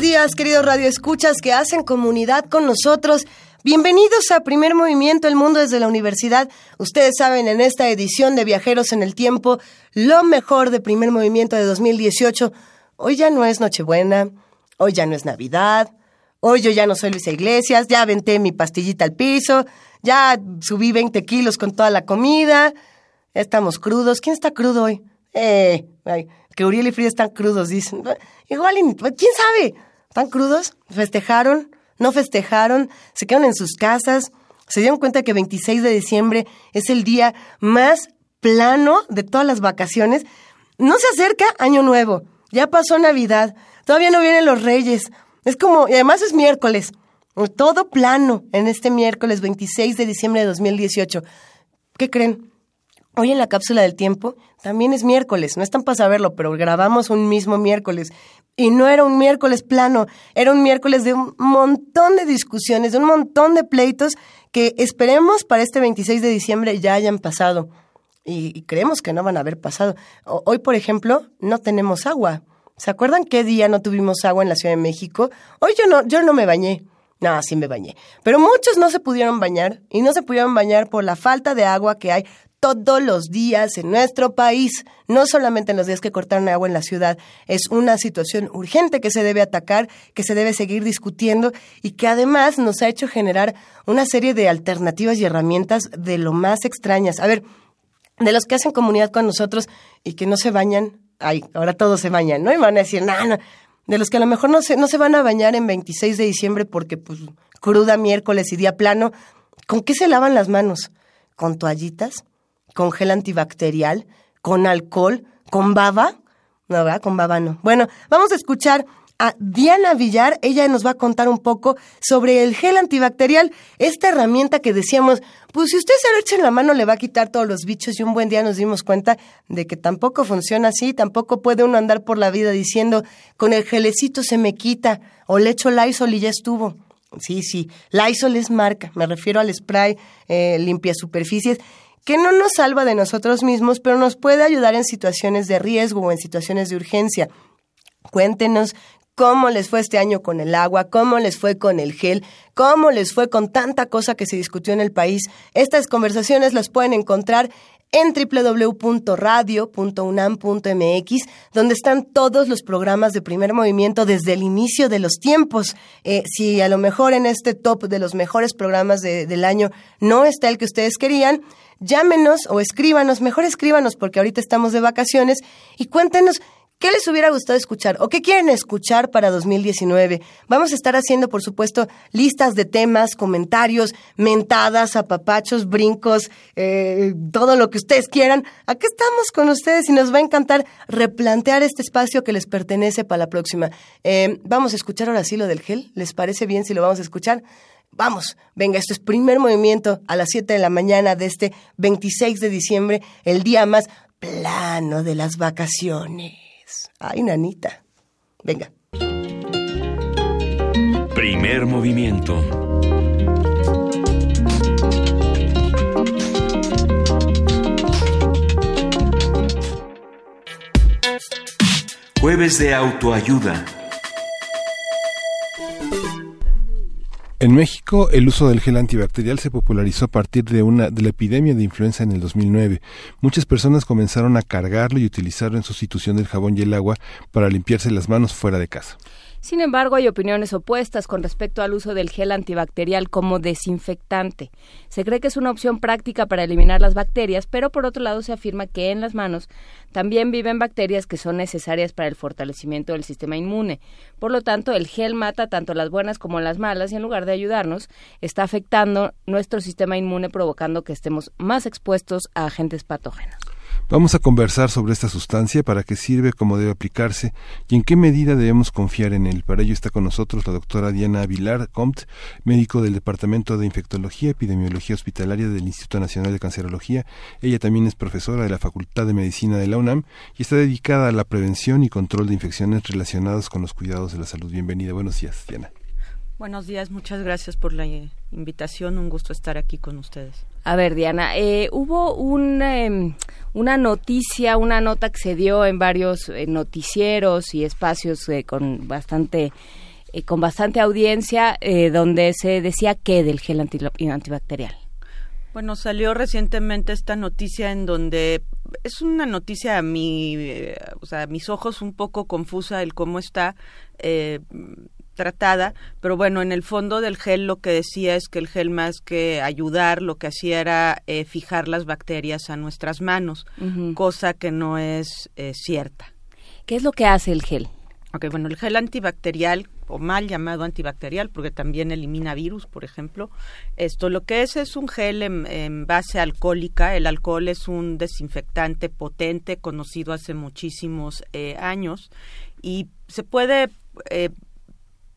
Días, queridos radioescuchas que hacen comunidad con nosotros. Bienvenidos a Primer Movimiento El Mundo desde la Universidad. Ustedes saben, en esta edición de Viajeros en el Tiempo, lo mejor de Primer Movimiento de 2018. Hoy ya no es Nochebuena, hoy ya no es Navidad, hoy yo ya no soy Luisa Iglesias, ya aventé mi pastillita al piso, ya subí 20 kilos con toda la comida, estamos crudos. ¿Quién está crudo hoy? Eh, que Uriel y Frida están crudos, dicen. Igual, ¿quién sabe? ¿Están crudos? ¿Festejaron? ¿No festejaron? ¿Se quedaron en sus casas? ¿Se dieron cuenta que 26 de diciembre es el día más plano de todas las vacaciones? No se acerca Año Nuevo. Ya pasó Navidad. Todavía no vienen los Reyes. Es como, y además es miércoles. Todo plano en este miércoles 26 de diciembre de 2018. ¿Qué creen? Hoy en la cápsula del tiempo también es miércoles, no están para saberlo, pero grabamos un mismo miércoles. Y no era un miércoles plano, era un miércoles de un montón de discusiones, de un montón de pleitos que esperemos para este 26 de diciembre ya hayan pasado. Y, creemos que no van a haber pasado. hoy, por ejemplo, no tenemos agua. ¿Se acuerdan qué día no tuvimos agua en la Ciudad de México? Hoy yo no, yo no me bañé. No, sí me bañé. Pero muchos no se pudieron bañar y no se pudieron bañar por la falta de agua que hay todos los días en nuestro país, no solamente en los días que cortaron agua en la ciudad. Es una situación urgente que se debe atacar, que se debe seguir discutiendo y que además nos ha hecho generar una serie de alternativas y herramientas de lo más extrañas. A ver, de los que hacen comunidad con nosotros y que no se bañan, ay, ahora todos se bañan, ¿no? Y van a decir, no, no. De los que a lo mejor no se, no se van a bañar en 26 de diciembre porque, pues, cruda miércoles y día plano, ¿con qué se lavan las manos? ¿Con toallitas? Con gel antibacterial, con alcohol, con baba. No, ¿verdad? Con baba no. Bueno, vamos a escuchar a Diana Villar. Ella nos va a contar un poco sobre el gel antibacterial, esta herramienta que decíamos, pues si usted se lo echa en la mano le va a quitar todos los bichos y un buen día nos dimos cuenta de que tampoco funciona así, tampoco puede uno andar por la vida diciendo, con el gelecito se me quita o le echo Lysol y ya estuvo. Sí, sí, Lysol es marca, me refiero al spray eh, limpia superficies que no nos salva de nosotros mismos, pero nos puede ayudar en situaciones de riesgo o en situaciones de urgencia. Cuéntenos cómo les fue este año con el agua, cómo les fue con el gel, cómo les fue con tanta cosa que se discutió en el país. Estas conversaciones las pueden encontrar en www.radio.unam.mx, donde están todos los programas de primer movimiento desde el inicio de los tiempos. Eh, si a lo mejor en este top de los mejores programas del año no está el que ustedes querían, llámenos o escríbanos, mejor escríbanos porque ahorita estamos de vacaciones y cuéntenos ¿Qué les hubiera gustado escuchar o qué quieren escuchar para 2019? Vamos a estar haciendo, por supuesto, listas de temas, comentarios, mentadas, apapachos, brincos, eh, todo lo que ustedes quieran. Aquí estamos con ustedes y nos va a encantar replantear este espacio que les pertenece para la próxima. Eh, vamos a escuchar ahora sí lo del gel. ¿Les parece bien si lo vamos a escuchar? Vamos, venga, esto es primer movimiento a las 7 de la mañana de este 26 de diciembre, el día más plano de las vacaciones. Ay, nanita. Venga. Primer movimiento. Jueves de autoayuda. En México, el uso del gel antibacterial se popularizó a partir de una de la epidemia de influenza en el 2009. Muchas personas comenzaron a cargarlo y utilizarlo en sustitución del jabón y el agua para limpiarse las manos fuera de casa. Sin embargo, hay opiniones opuestas con respecto al uso del gel antibacterial como desinfectante. Se cree que es una opción práctica para eliminar las bacterias, pero por otro lado se afirma que en las manos también viven bacterias que son necesarias para el fortalecimiento del sistema inmune. Por lo tanto, el gel mata tanto las buenas como las malas y en lugar de ayudarnos, está afectando nuestro sistema inmune provocando que estemos más expuestos a agentes patógenos. Vamos a conversar sobre esta sustancia, para qué sirve, cómo debe aplicarse y en qué medida debemos confiar en él. Para ello está con nosotros la doctora Diana Avilar Comte, médico del Departamento de Infectología y Epidemiología Hospitalaria del Instituto Nacional de Cancerología. Ella también es profesora de la Facultad de Medicina de la UNAM y está dedicada a la prevención y control de infecciones relacionadas con los cuidados de la salud. Bienvenida. Buenos días, Diana. Buenos días, muchas gracias por la invitación. Un gusto estar aquí con ustedes. A ver, Diana, eh, hubo un, em, una noticia, una nota que se dio en varios eh, noticieros y espacios eh, con bastante con bastante audiencia donde se decía que del gel antibacterial. Bueno, salió recientemente esta noticia en donde es una noticia a mi, o sea, a mis ojos un poco confusa el cómo está tratada, pero bueno, en el fondo del gel lo que decía es que el gel más que ayudar, lo que hacía era eh, fijar las bacterias a nuestras manos, cosa que no es eh, cierta. ¿Qué es lo que hace el gel? Ok, bueno, el gel antibacterial, o mal llamado antibacterial, porque también elimina virus, por ejemplo, esto lo que es es un gel en, base alcohólica. El alcohol es un desinfectante potente, conocido hace muchísimos eh, años, y se puede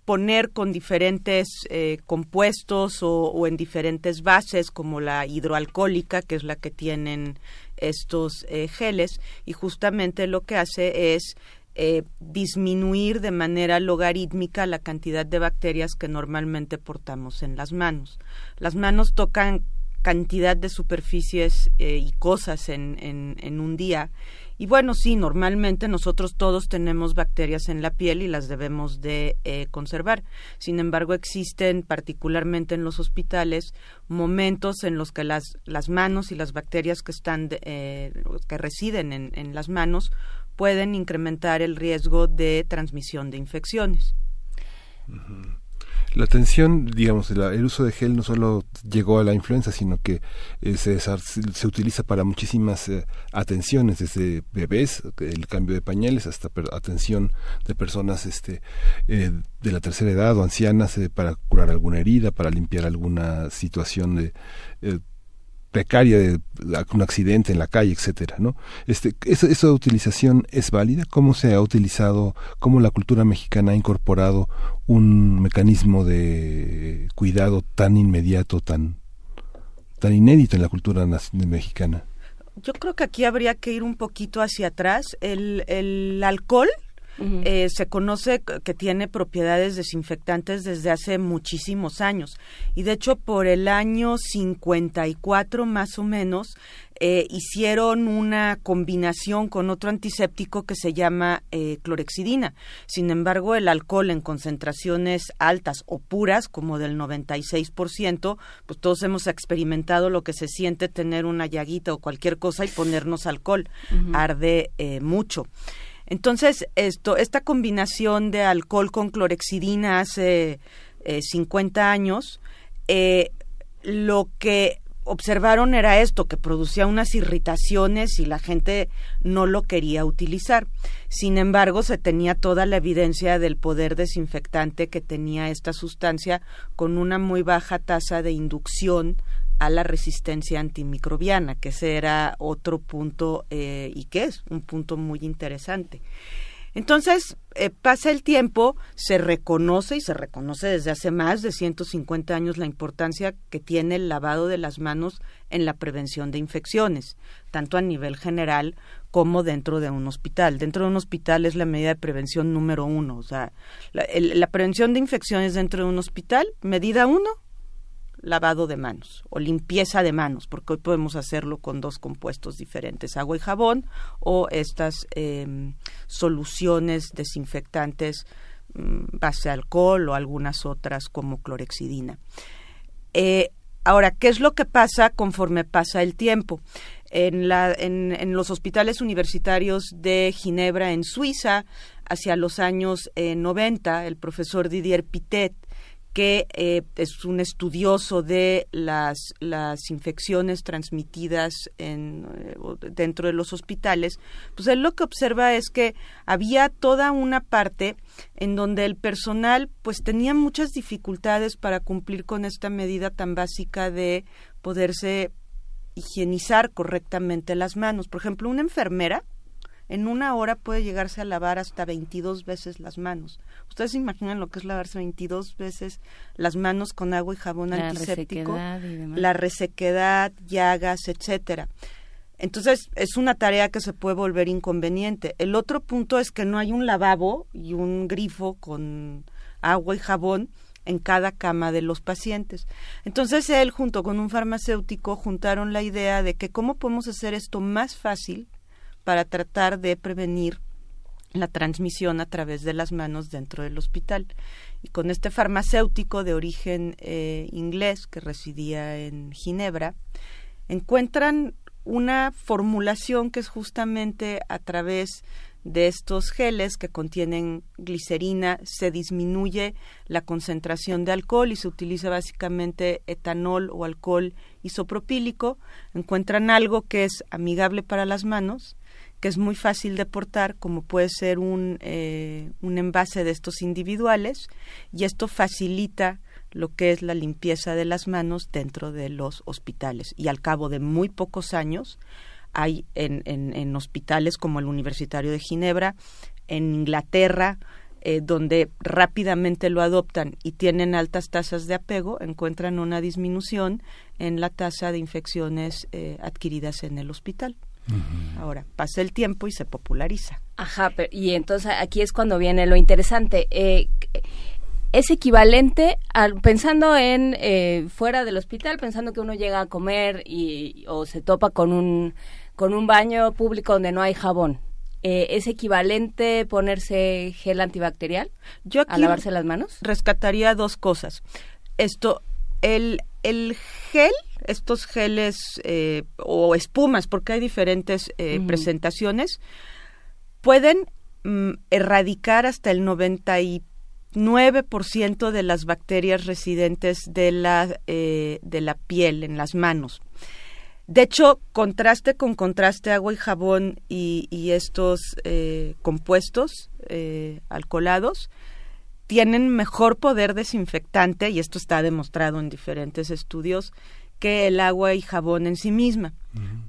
poner con diferentes eh, compuestos o, en diferentes bases como la hidroalcohólica que es la que tienen estos eh, geles y justamente lo que hace es eh, disminuir de manera logarítmica la cantidad de bacterias que normalmente portamos en las manos. Las manos tocan cantidad de superficies y cosas en, en un día y bueno, sí, normalmente nosotros todos tenemos bacterias en la piel y las debemos de eh, conservar. Sin embargo, existen particularmente en los hospitales momentos en los que las, las manos y las bacterias que están eh, que residen en, en las manos pueden incrementar el riesgo de transmisión de infecciones. La atención, digamos, el uso de gel no solo llegó a la influenza, sino que eh, se, se, utiliza para muchísimas eh, atenciones, desde bebés, el cambio de pañales, hasta atención de personas este, eh, de la tercera edad o ancianas para curar alguna herida, para limpiar alguna situación de precaria de un accidente en la calle, etcétera, ¿no? Este, esa, esa, utilización es válida. ¿Cómo se ha utilizado? ¿Cómo la cultura mexicana ha incorporado un mecanismo de cuidado tan inmediato, tan tan inédito en la cultura mexicana? Yo creo que aquí habría que ir un poquito hacia atrás. El, el alcohol eh, se conoce que tiene propiedades desinfectantes desde hace muchísimos años. Y de hecho, por el año 54 más o menos, eh, hicieron una combinación con otro antiséptico que se llama eh, clorexidina. Sin embargo, el alcohol en concentraciones altas o puras, como del 96%, pues todos hemos experimentado lo que se siente tener una llaguita o cualquier cosa y ponernos alcohol. Arde mucho. Entonces, esto, esta combinación de alcohol con clorexidina hace eh, 50 años, eh, lo que observaron era esto, que producía unas irritaciones y la gente no lo quería utilizar. Sin embargo, se tenía toda la evidencia del poder desinfectante que tenía esta sustancia con una muy baja tasa de inducción a la resistencia antimicrobiana, que ese era otro punto eh, y que es un punto muy interesante. Entonces, eh, pasa el tiempo, se reconoce y se reconoce desde hace más de 150 años la importancia que tiene el lavado de las manos en la prevención de infecciones, tanto a nivel general como dentro de un hospital. Dentro de un hospital es la medida de prevención número uno. O sea, la, la prevención de infecciones dentro de un hospital, medida uno, lavado de manos o limpieza de manos, porque hoy podemos hacerlo con dos compuestos diferentes, agua y jabón o estas em, soluciones desinfectantes mm, base alcohol o algunas otras como clorexidina. Eh, ahora, ¿qué es lo que pasa conforme pasa el tiempo? En, los hospitales universitarios de Ginebra, en Suiza, hacia los años 90, el profesor Didier Pitet, que eh, es un estudioso de las, las infecciones transmitidas en, eh, dentro de los hospitales, pues él lo que observa es que había toda una parte en donde el personal pues tenía muchas dificultades para cumplir con esta medida tan básica de poderse higienizar correctamente las manos. Por ejemplo, una enfermera en una hora puede llegarse a lavar hasta 22 veces las manos. Ustedes se imaginan lo que es lavarse 22 veces las manos con agua y jabón La antiséptico, resequedad y demás. la resequedad, llagas, etcétera. Entonces, es una tarea que se puede volver inconveniente. El otro punto es que no hay un lavabo y un grifo con agua y jabón en cada cama de los pacientes. Entonces, él junto con un farmacéutico juntaron la idea de que cómo podemos hacer esto más fácil para tratar de prevenir la transmisión a través de las manos dentro del hospital. Y con este farmacéutico de origen eh, inglés que residía en Ginebra, encuentran una formulación que es justamente a través de estos geles que contienen glicerina se disminuye la concentración de alcohol y se utiliza básicamente etanol o alcohol isopropílico. Encuentran algo que es amigable para las manos, que es muy fácil de portar, como puede ser un, eh, un envase de estos individuales, y esto facilita lo que es la limpieza de las manos dentro de los hospitales. Y al cabo de muy pocos años, hay en, en, en hospitales como el Universitario de Ginebra, en Inglaterra, eh, donde rápidamente lo adoptan y tienen altas tasas de apego, encuentran una disminución en la tasa de infecciones eh, adquiridas en el hospital. Ahora, pasa el tiempo y se populariza. Ajá, pero- y entonces aquí es cuando viene lo interesante. Eh, es equivalente al pensando en eh, fuera del hospital, pensando que uno llega a comer y o se topa con un con un baño público donde no hay jabón. Eh, ¿Es equivalente ponerse gel antibacterial Yo a aquí lavarse las manos? rescataría dos cosas. Esto, el, el gel, estos geles eh, o espumas, porque hay diferentes eh, presentaciones, pueden mm, erradicar hasta el 99% de las bacterias residentes de la, eh, de la piel en las manos. De hecho, contraste con contraste, agua y jabón y, y estos compuestos alcoholados tienen mejor poder desinfectante, y esto está demostrado en diferentes estudios, que el agua y jabón en sí misma.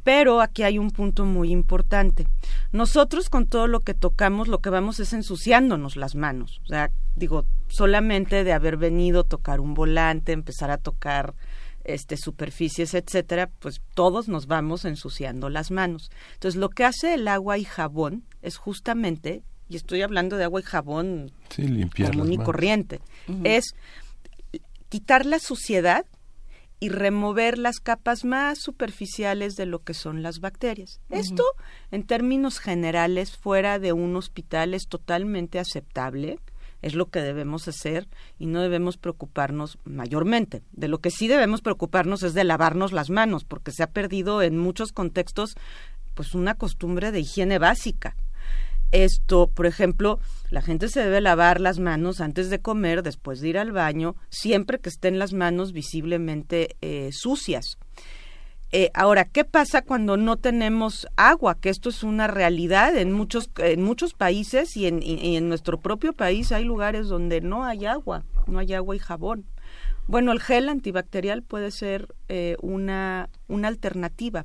Pero aquí hay un punto muy importante. Nosotros con todo lo que tocamos, lo que vamos es ensuciándonos las manos. O sea, digo, solamente de haber venido, tocar un volante, empezar a tocar este superficies, etcétera, pues todos nos vamos ensuciando las manos. Entonces, lo que hace el agua y jabón es justamente, y estoy hablando de agua y jabón Sí, limpiar común y corriente, es quitar la suciedad y remover las capas más superficiales de lo que son las bacterias. Esto, en términos generales, fuera de un hospital es totalmente aceptable, es lo que debemos hacer y no debemos preocuparnos mayormente. De lo que sí debemos preocuparnos es de lavarnos las manos, porque se ha perdido en muchos contextos pues una costumbre de higiene básica. Esto, por ejemplo, la gente se debe lavar las manos antes de comer, después de ir al baño, siempre que estén las manos visiblemente eh, sucias. Eh, ahora, ¿qué pasa cuando no tenemos agua? Que esto es una realidad en muchos, en muchos países y en, nuestro propio país hay lugares donde no hay agua, no hay agua y jabón. Bueno, el gel antibacterial puede ser eh, una, una alternativa.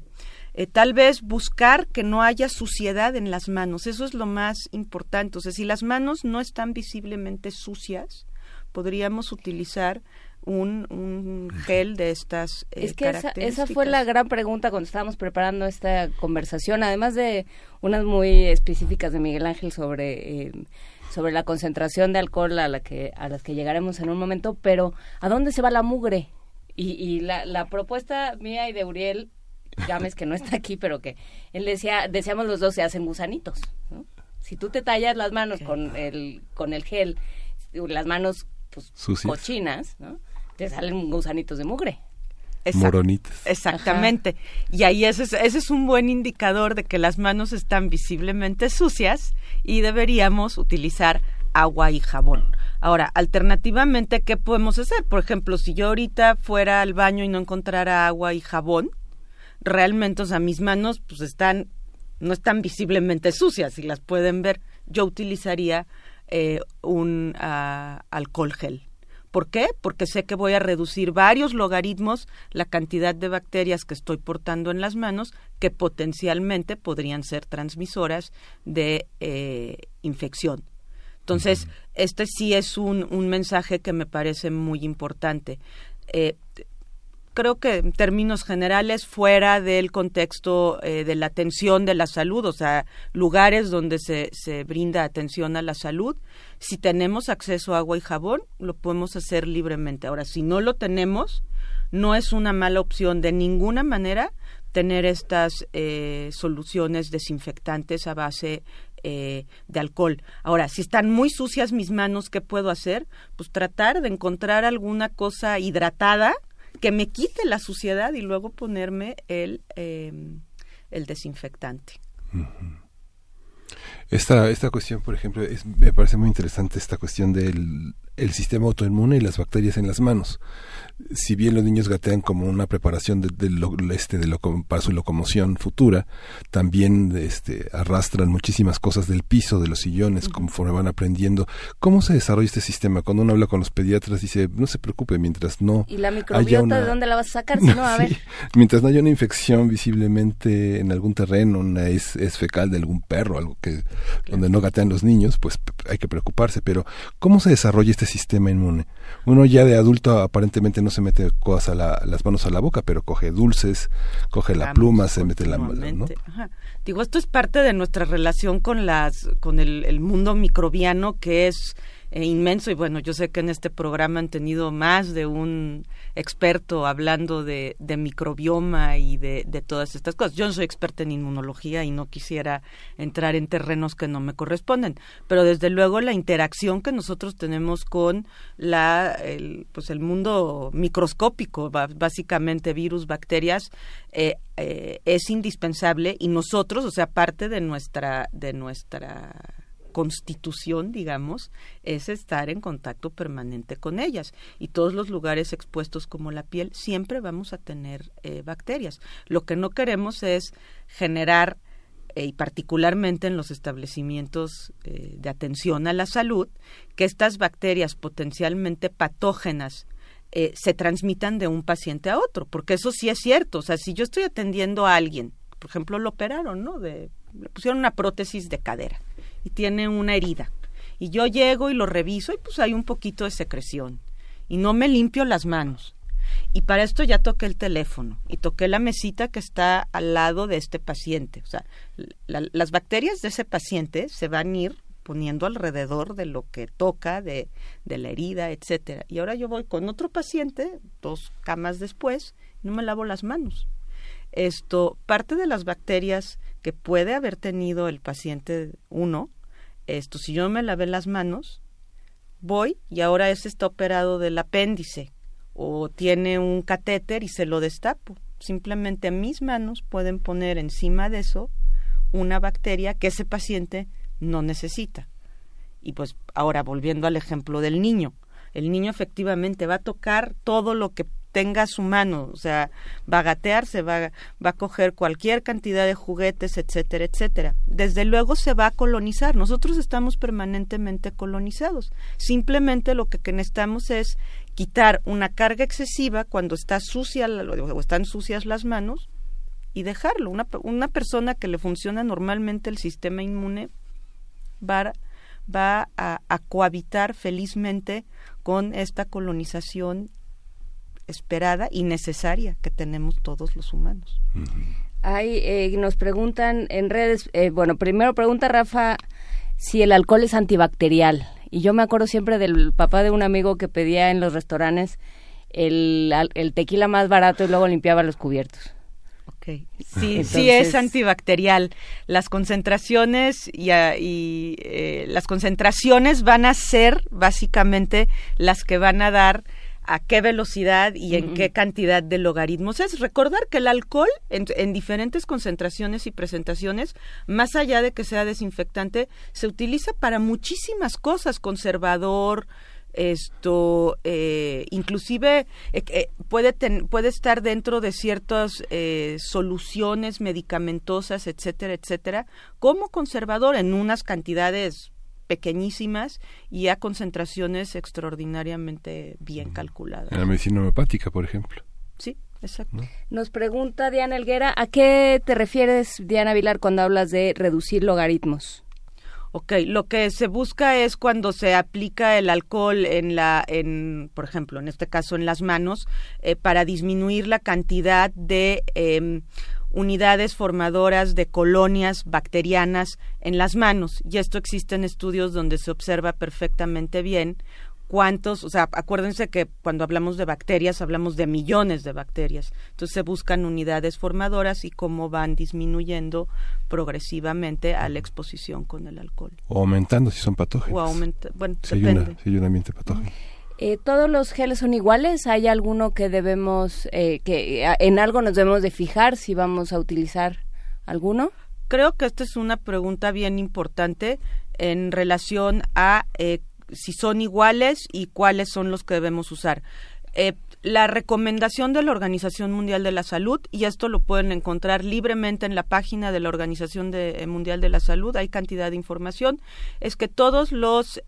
Eh, tal vez buscar que no haya suciedad en las manos, eso es lo más importante. O sea, si las manos no están visiblemente sucias, podríamos utilizar un, un gel de estas eh, Es que esa, esa fue la gran pregunta cuando estábamos preparando esta conversación, además de unas muy específicas de Miguel Ángel sobre eh, sobre la concentración de alcohol a la que a las que llegaremos en un momento, pero ¿a dónde se va la mugre? Y, y la, la propuesta mía y de Uriel, Gámez que no está aquí, pero que él decía, decíamos los dos se hacen gusanitos, ¿no? Si tú te tallas las manos con el con el gel, las manos pues Sucias. cochinas, ¿no? Te salen gusanitos de mugre. moronitas. Exactamente. Y ahí ese es, ese es un buen indicador de que las manos están visiblemente sucias y deberíamos utilizar agua y jabón. Ahora, alternativamente, ¿qué podemos hacer? Por ejemplo, si yo ahorita fuera al baño y no encontrara agua y jabón, realmente, o sea, mis manos pues están, no están visiblemente sucias, y las pueden ver. Yo utilizaría eh, un ah, alcohol gel. ¿Por qué? Porque sé que voy a reducir varios logaritmos la cantidad de bacterias que estoy portando en las manos que potencialmente podrían ser transmisoras de eh, infección. Entonces, este sí es un, un, mensaje que me parece muy importante. Eh, creo que en términos generales, fuera del contexto eh, de la atención de la salud, o sea, lugares donde se, se brinda atención a la salud, si tenemos acceso a agua y jabón, lo podemos hacer libremente. Ahora, si no lo tenemos, no es una mala opción de ninguna manera tener estas eh, soluciones desinfectantes a base eh, de alcohol. Ahora, si están muy sucias mis manos, ¿qué puedo hacer? Pues tratar de encontrar alguna cosa hidratada que me quite la suciedad y luego ponerme el, em, el desinfectante. Esta, esta cuestión, por ejemplo, me parece muy interesante esta cuestión del el sistema autoinmune y las bacterias en las manos si bien los niños gatean como una preparación de, este, de para su locomoción futura, también este, arrastran muchísimas cosas del piso, de los sillones, conforme van aprendiendo. ¿Cómo se desarrolla este sistema? Cuando uno habla con los pediatras, dice, no se preocupe, mientras no. ¿Y la microbiota de dónde la vas a sacar? Si no, a ver. mientras no haya una infección visiblemente en algún terreno, una es, fecal de algún perro, algo que donde no gatean los niños, pues hay que preocuparse. Pero, ¿cómo se desarrolla este sistema inmune? Uno ya de adulto aparentemente no se mete cosas a las manos a la boca, pero coge dulces, coge la pluma, se mete la mano. ¿no? Digo, esto es parte de nuestra relación con las, con el mundo microbiano que es eh, inmenso y bueno, yo sé que en este programa han tenido más de un experto hablando de, microbioma y de, de, todas estas cosas. Yo no soy experta en inmunología y no quisiera entrar en terrenos que no me corresponden, pero desde luego la interacción que nosotros tenemos con la, el, pues el mundo microscópico, básicamente virus, bacterias, eh, eh, es indispensable y nosotros, o sea, parte de nuestra, de nuestra constitución, digamos, es estar en contacto permanente con ellas. Y todos los lugares expuestos como la piel, siempre vamos a tener eh, bacterias. Lo que no queremos es generar, eh, y particularmente en los establecimientos eh, de atención a la salud, que estas bacterias potencialmente patógenas se transmitan de un paciente a otro, porque eso sí es cierto. O sea, si yo estoy atendiendo a alguien, por ejemplo, lo operaron, ¿no? De, le pusieron una prótesis de cadera y tiene una herida. Y yo llego y lo reviso y pues hay un poquito de secreción. Y no me limpio las manos. Y para esto ya toqué el teléfono y toqué la mesita que está al lado de este paciente. O sea, las bacterias de ese paciente se van a ir poniendo alrededor de lo que toca, de, de la herida, etcétera. Y ahora yo voy con otro paciente, dos camas después, no me lavo las manos. Esto, parte de las bacterias que puede haber tenido el paciente uno, esto, si yo me lavé las manos, voy y ahora ese está operado del apéndice o tiene un catéter y se lo destapo. Simplemente mis manos pueden poner encima de eso una bacteria que ese paciente no necesita. Y pues ahora volviendo al ejemplo del niño, el niño efectivamente va a tocar todo lo que tenga su mano, o sea, va a gatear, se va, va a coger cualquier cantidad de juguetes, etcétera, etcétera. Desde luego se va a colonizar. Nosotros estamos permanentemente colonizados. Simplemente lo que necesitamos es quitar una carga excesiva cuando está sucia o están sucias las manos y dejarlo. Una, una persona que le funciona normalmente el sistema inmune va, va a, a cohabitar felizmente con esta colonización esperada y necesaria que tenemos todos los humanos. Ahí eh, nos preguntan en redes, eh, bueno, primero pregunta Rafa si el alcohol es antibacterial. Y yo me acuerdo siempre del papá de un amigo que pedía en los restaurantes el, el tequila más barato y luego limpiaba los cubiertos. Okay. Sí, sí es antibacterial. Las concentraciones y, y eh, las concentraciones van a ser básicamente las que van a dar a qué velocidad y en qué cantidad de logaritmos es. Recordar que el alcohol en, diferentes concentraciones y presentaciones, más allá de que sea desinfectante, se utiliza para muchísimas cosas, conservador, esto eh, inclusive eh, eh, puede puede estar dentro de ciertas soluciones medicamentosas etcétera etcétera como conservador en unas cantidades pequeñísimas y a concentraciones extraordinariamente bien calculadas. En la medicina homeopática, por ejemplo. Sí, exacto. Nos pregunta Diana Elguera, ¿a qué te refieres, Diana Vilar, cuando hablas de reducir logaritmos? Ok, lo que se busca es cuando se aplica el alcohol en la, en, por ejemplo, en este caso en las manos, eh, para disminuir la cantidad de em, unidades formadoras de colonias bacterianas en las manos. Y esto existe en estudios donde se observa perfectamente bien cuántos, o sea, acuérdense que cuando hablamos de bacterias hablamos de millones de bacterias. Entonces se buscan unidades formadoras y cómo van disminuyendo progresivamente a la exposición con el alcohol. O aumentando si son patógenos. O aumenta, bueno, si depende. Hay un ambiente patógeno. Eh, ¿Todos los geles son iguales? ¿Hay alguno que debemos, eh, que en algo nos debemos de fijar si vamos a utilizar alguno? Creo que esta es una pregunta bien importante en relación a eh, si son iguales y cuáles son los que debemos usar. la recomendación de la Organización Mundial de la Salud, y esto lo pueden encontrar libremente en la página de la Organización Mundial de la Salud, hay cantidad de información, es que todos los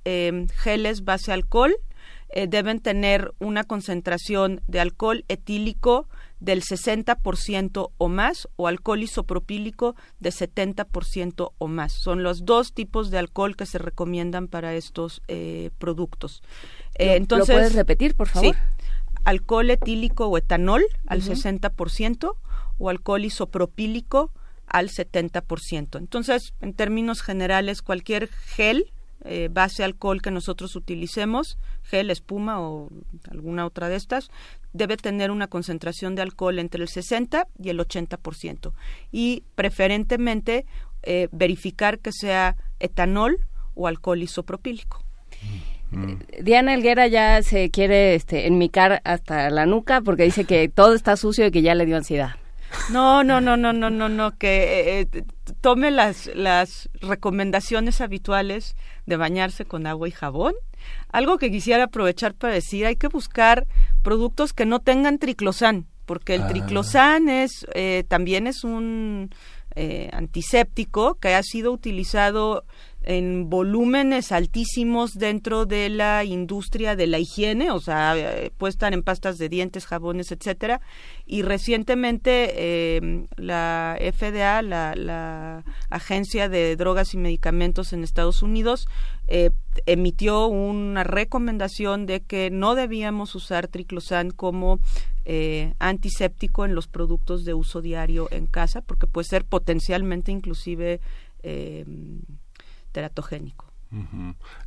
geles base alcohol eh, deben tener una concentración de alcohol etílico del 60% o más o alcohol isopropílico de 70% o más. Son los dos tipos de alcohol que se recomiendan para estos eh, productos. Eh, entonces, ¿Lo puedes repetir, por favor? Sí. Alcohol etílico o etanol al 60% o alcohol isopropílico al 70%. Entonces, en términos generales, cualquier gel eh, base alcohol que nosotros utilicemos, gel, espuma o alguna otra de estas, debe tener una concentración de alcohol entre el 60 y el 80%. Y preferentemente eh, verificar que sea etanol o alcohol isopropílico. Mm. Diana Elguera ya se quiere este, enmicar hasta la nuca porque dice que todo está sucio y que ya le dio ansiedad. No, no, no, no, no, no, no, que eh, tome las, las recomendaciones habituales de bañarse con agua y jabón. Algo que quisiera aprovechar para decir, hay que buscar productos que no tengan triclosan, porque el ah. triclosan es, eh, también es un eh, antiséptico que ha sido utilizado en volúmenes altísimos dentro de la industria de la higiene, o sea, eh, puestan en pastas de dientes, jabones, etcétera. Y recientemente eh, la FDA, la, Agencia de Drogas y Medicamentos en Estados Unidos, eh, emitió una recomendación de que no debíamos usar triclosan como antiséptico en los productos de uso diario en casa, porque puede ser potencialmente inclusive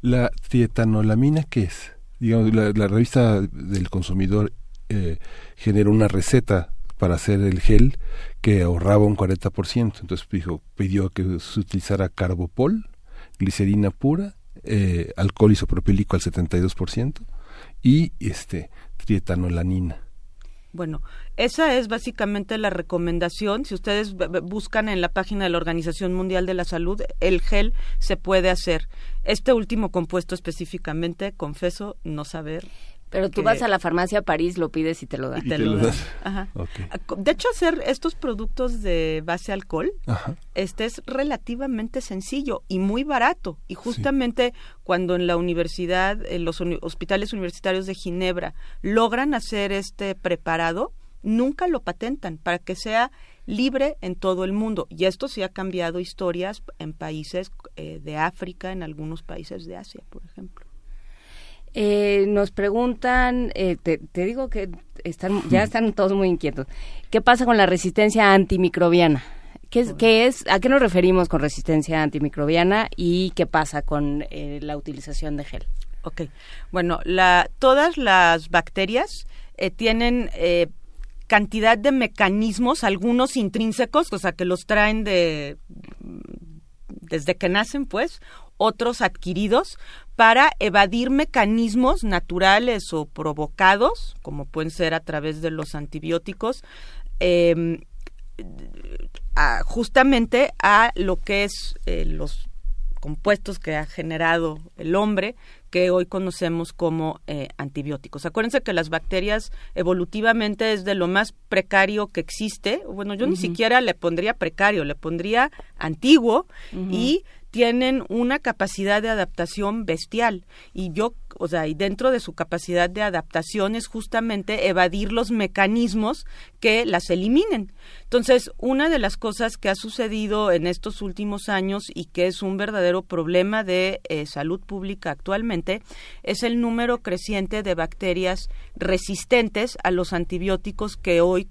La trietanolamina, ¿qué es? Digamos, la, revista del consumidor eh, generó una receta para hacer el gel que ahorraba un 40%. Entonces dijo, pidió que se utilizara carbopol, glicerina pura, eh, alcohol isopropílico al 72% y este trietanolanina. Bueno, esa es básicamente la recomendación. Si ustedes buscan en la página de la Organización Mundial de la Salud, el gel se puede hacer. Este último compuesto específicamente, confieso no saber pero tú vas a la farmacia París, lo pides y te lo dan. te, lo das. De hecho, hacer estos productos de base alcohol, este es relativamente sencillo y muy barato. Y justamente cuando en la universidad, en los hospitales universitarios de Ginebra logran hacer este preparado, nunca lo patentan para que sea libre en todo el mundo. Y esto sí ha cambiado historias en países eh, de África, en algunos países de Asia, por ejemplo. Eh, nos preguntan, eh, te, digo que están, ya están todos muy inquietos. ¿Qué pasa con la resistencia antimicrobiana? ¿Qué es, qué es, ¿A qué nos referimos con resistencia antimicrobiana y qué pasa con eh, la utilización de gel? Ok, bueno, la, todas las bacterias tienen cantidad de mecanismos, algunos intrínsecos, o sea, que los traen de desde que nacen, pues, otros adquiridos para evadir mecanismos naturales o provocados, como pueden ser a través de los antibióticos, em, justamente a lo que es eh, los compuestos que ha generado el hombre que hoy conocemos como eh, antibióticos. Acuérdense que las bacterias evolutivamente es de lo más precario que existe. Bueno, yo ni siquiera le pondría precario, le pondría antiguo y tienen una capacidad de adaptación bestial. Y yo o sea, y dentro de su capacidad de adaptación es justamente evadir los mecanismos que las eliminen. Entonces, una de las cosas que ha sucedido en estos últimos años y que es un verdadero problema de eh, salud pública actualmente es el número creciente de bacterias resistentes a los antibióticos que hoy,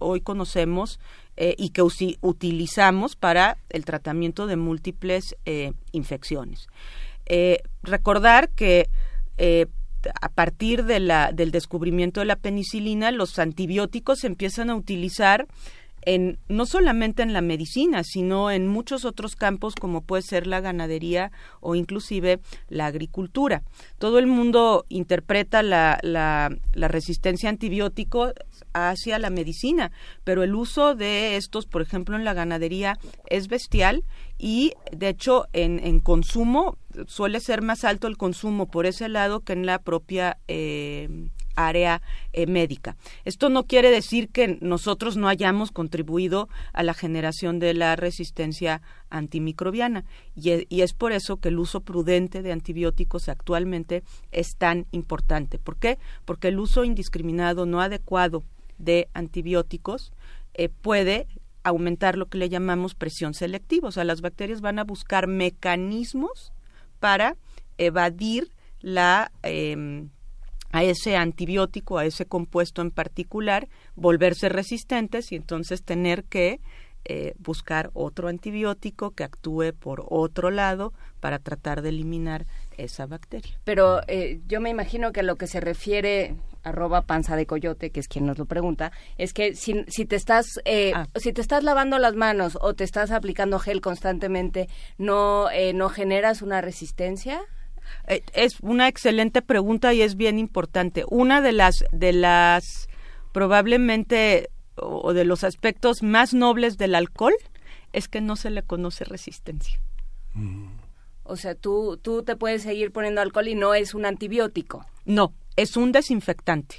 hoy conocemos eh, y que utilizamos para el tratamiento de múltiples eh, infecciones. recordar que eh, a partir de la, del descubrimiento de la penicilina, los antibióticos se empiezan a utilizar en, no solamente en la medicina, sino en muchos otros campos como puede ser la ganadería o inclusive la agricultura. Todo el mundo interpreta la, la, la resistencia antibiótico hacia la medicina, pero el uso de estos, por ejemplo, en la ganadería es bestial y de hecho en, en consumo suele ser más alto el consumo por ese lado que en la propia eh, área eh, médica. Esto no quiere decir que nosotros no hayamos contribuido a la generación de la resistencia antimicrobiana y, e, y, es por eso que el uso prudente de antibióticos actualmente es tan importante. ¿Por qué? Porque el uso indiscriminado, no adecuado de antibióticos eh, puede aumentar lo que le llamamos presión selectiva. O sea, las bacterias van a buscar mecanismos para evadir la eh, a ese antibiótico, a ese compuesto en particular, volverse resistentes y entonces tener que eh, buscar otro antibiótico que actúe por otro lado para tratar de eliminar esa bacteria. Pero eh, yo me imagino que a lo que se refiere arroba panza de coyote, que es quien nos lo pregunta, es que si, si te estás eh, ah. si te estás lavando las manos o te estás aplicando gel constantemente, no no generas una resistencia. Eh, es una excelente pregunta y es bien importante. Una de las de las probablemente o de los aspectos más nobles del alcohol es que no se le conoce resistencia. O sea, tú, tú te puedes seguir poniendo alcohol y no es un antibiótico. No, es un desinfectante.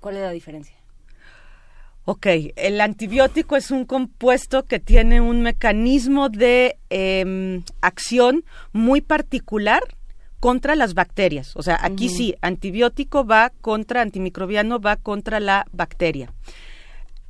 ¿Cuál es la diferencia? Ok, el antibiótico es un compuesto que tiene un mecanismo de em, acción muy particular contra las bacterias. O sea, aquí sí, antibiótico va contra, antimicrobiano va contra la bacteria.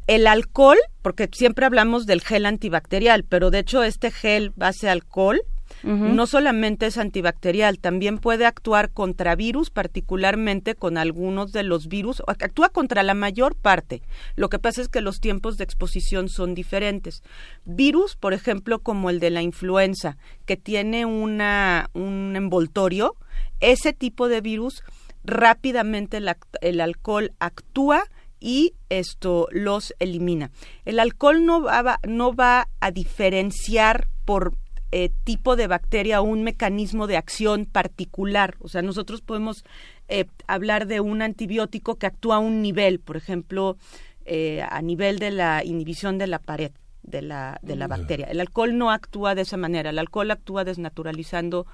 El alcohol, porque siempre hablamos del gel antibacterial, pero de hecho este gel base alcohol no solamente es antibacterial, también puede actuar contra virus, particularmente con algunos de los virus, actúa contra la mayor parte. Lo que pasa es que los tiempos de exposición son diferentes. Virus, por ejemplo, como el de la influenza, que tiene una, un envoltorio, ese tipo de virus rápidamente el, alcohol actúa y esto los elimina. El alcohol no va, no va a diferenciar por eh, tipo de bacteria o un mecanismo de acción particular. O sea, nosotros podemos eh, hablar de un antibiótico que actúa a un nivel, por ejemplo, eh, a nivel de la inhibición de la pared de la, de la bacteria. El alcohol no actúa de esa manera. El alcohol actúa desnaturalizando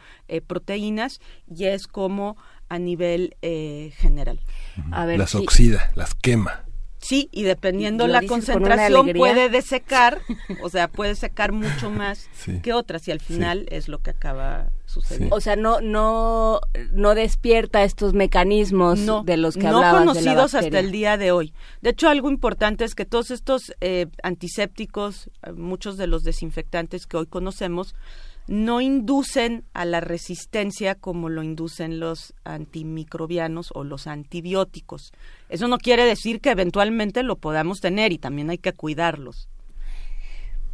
proteínas y es como a nivel general. las oxida, las quema. Sí, y dependiendo la concentración puede desecar, o sea, puede secar mucho más que otras y al final es lo que acaba sucediendo. O sea, no no no despierta estos mecanismos de los que no conocidos hasta el día de hoy. De hecho, algo importante es que todos estos eh, antisépticos, eh, muchos de los desinfectantes que hoy conocemos, no inducen a la resistencia como lo inducen los antimicrobianos o los antibióticos. Eso no quiere decir que eventualmente lo podamos tener y también hay que cuidarlos.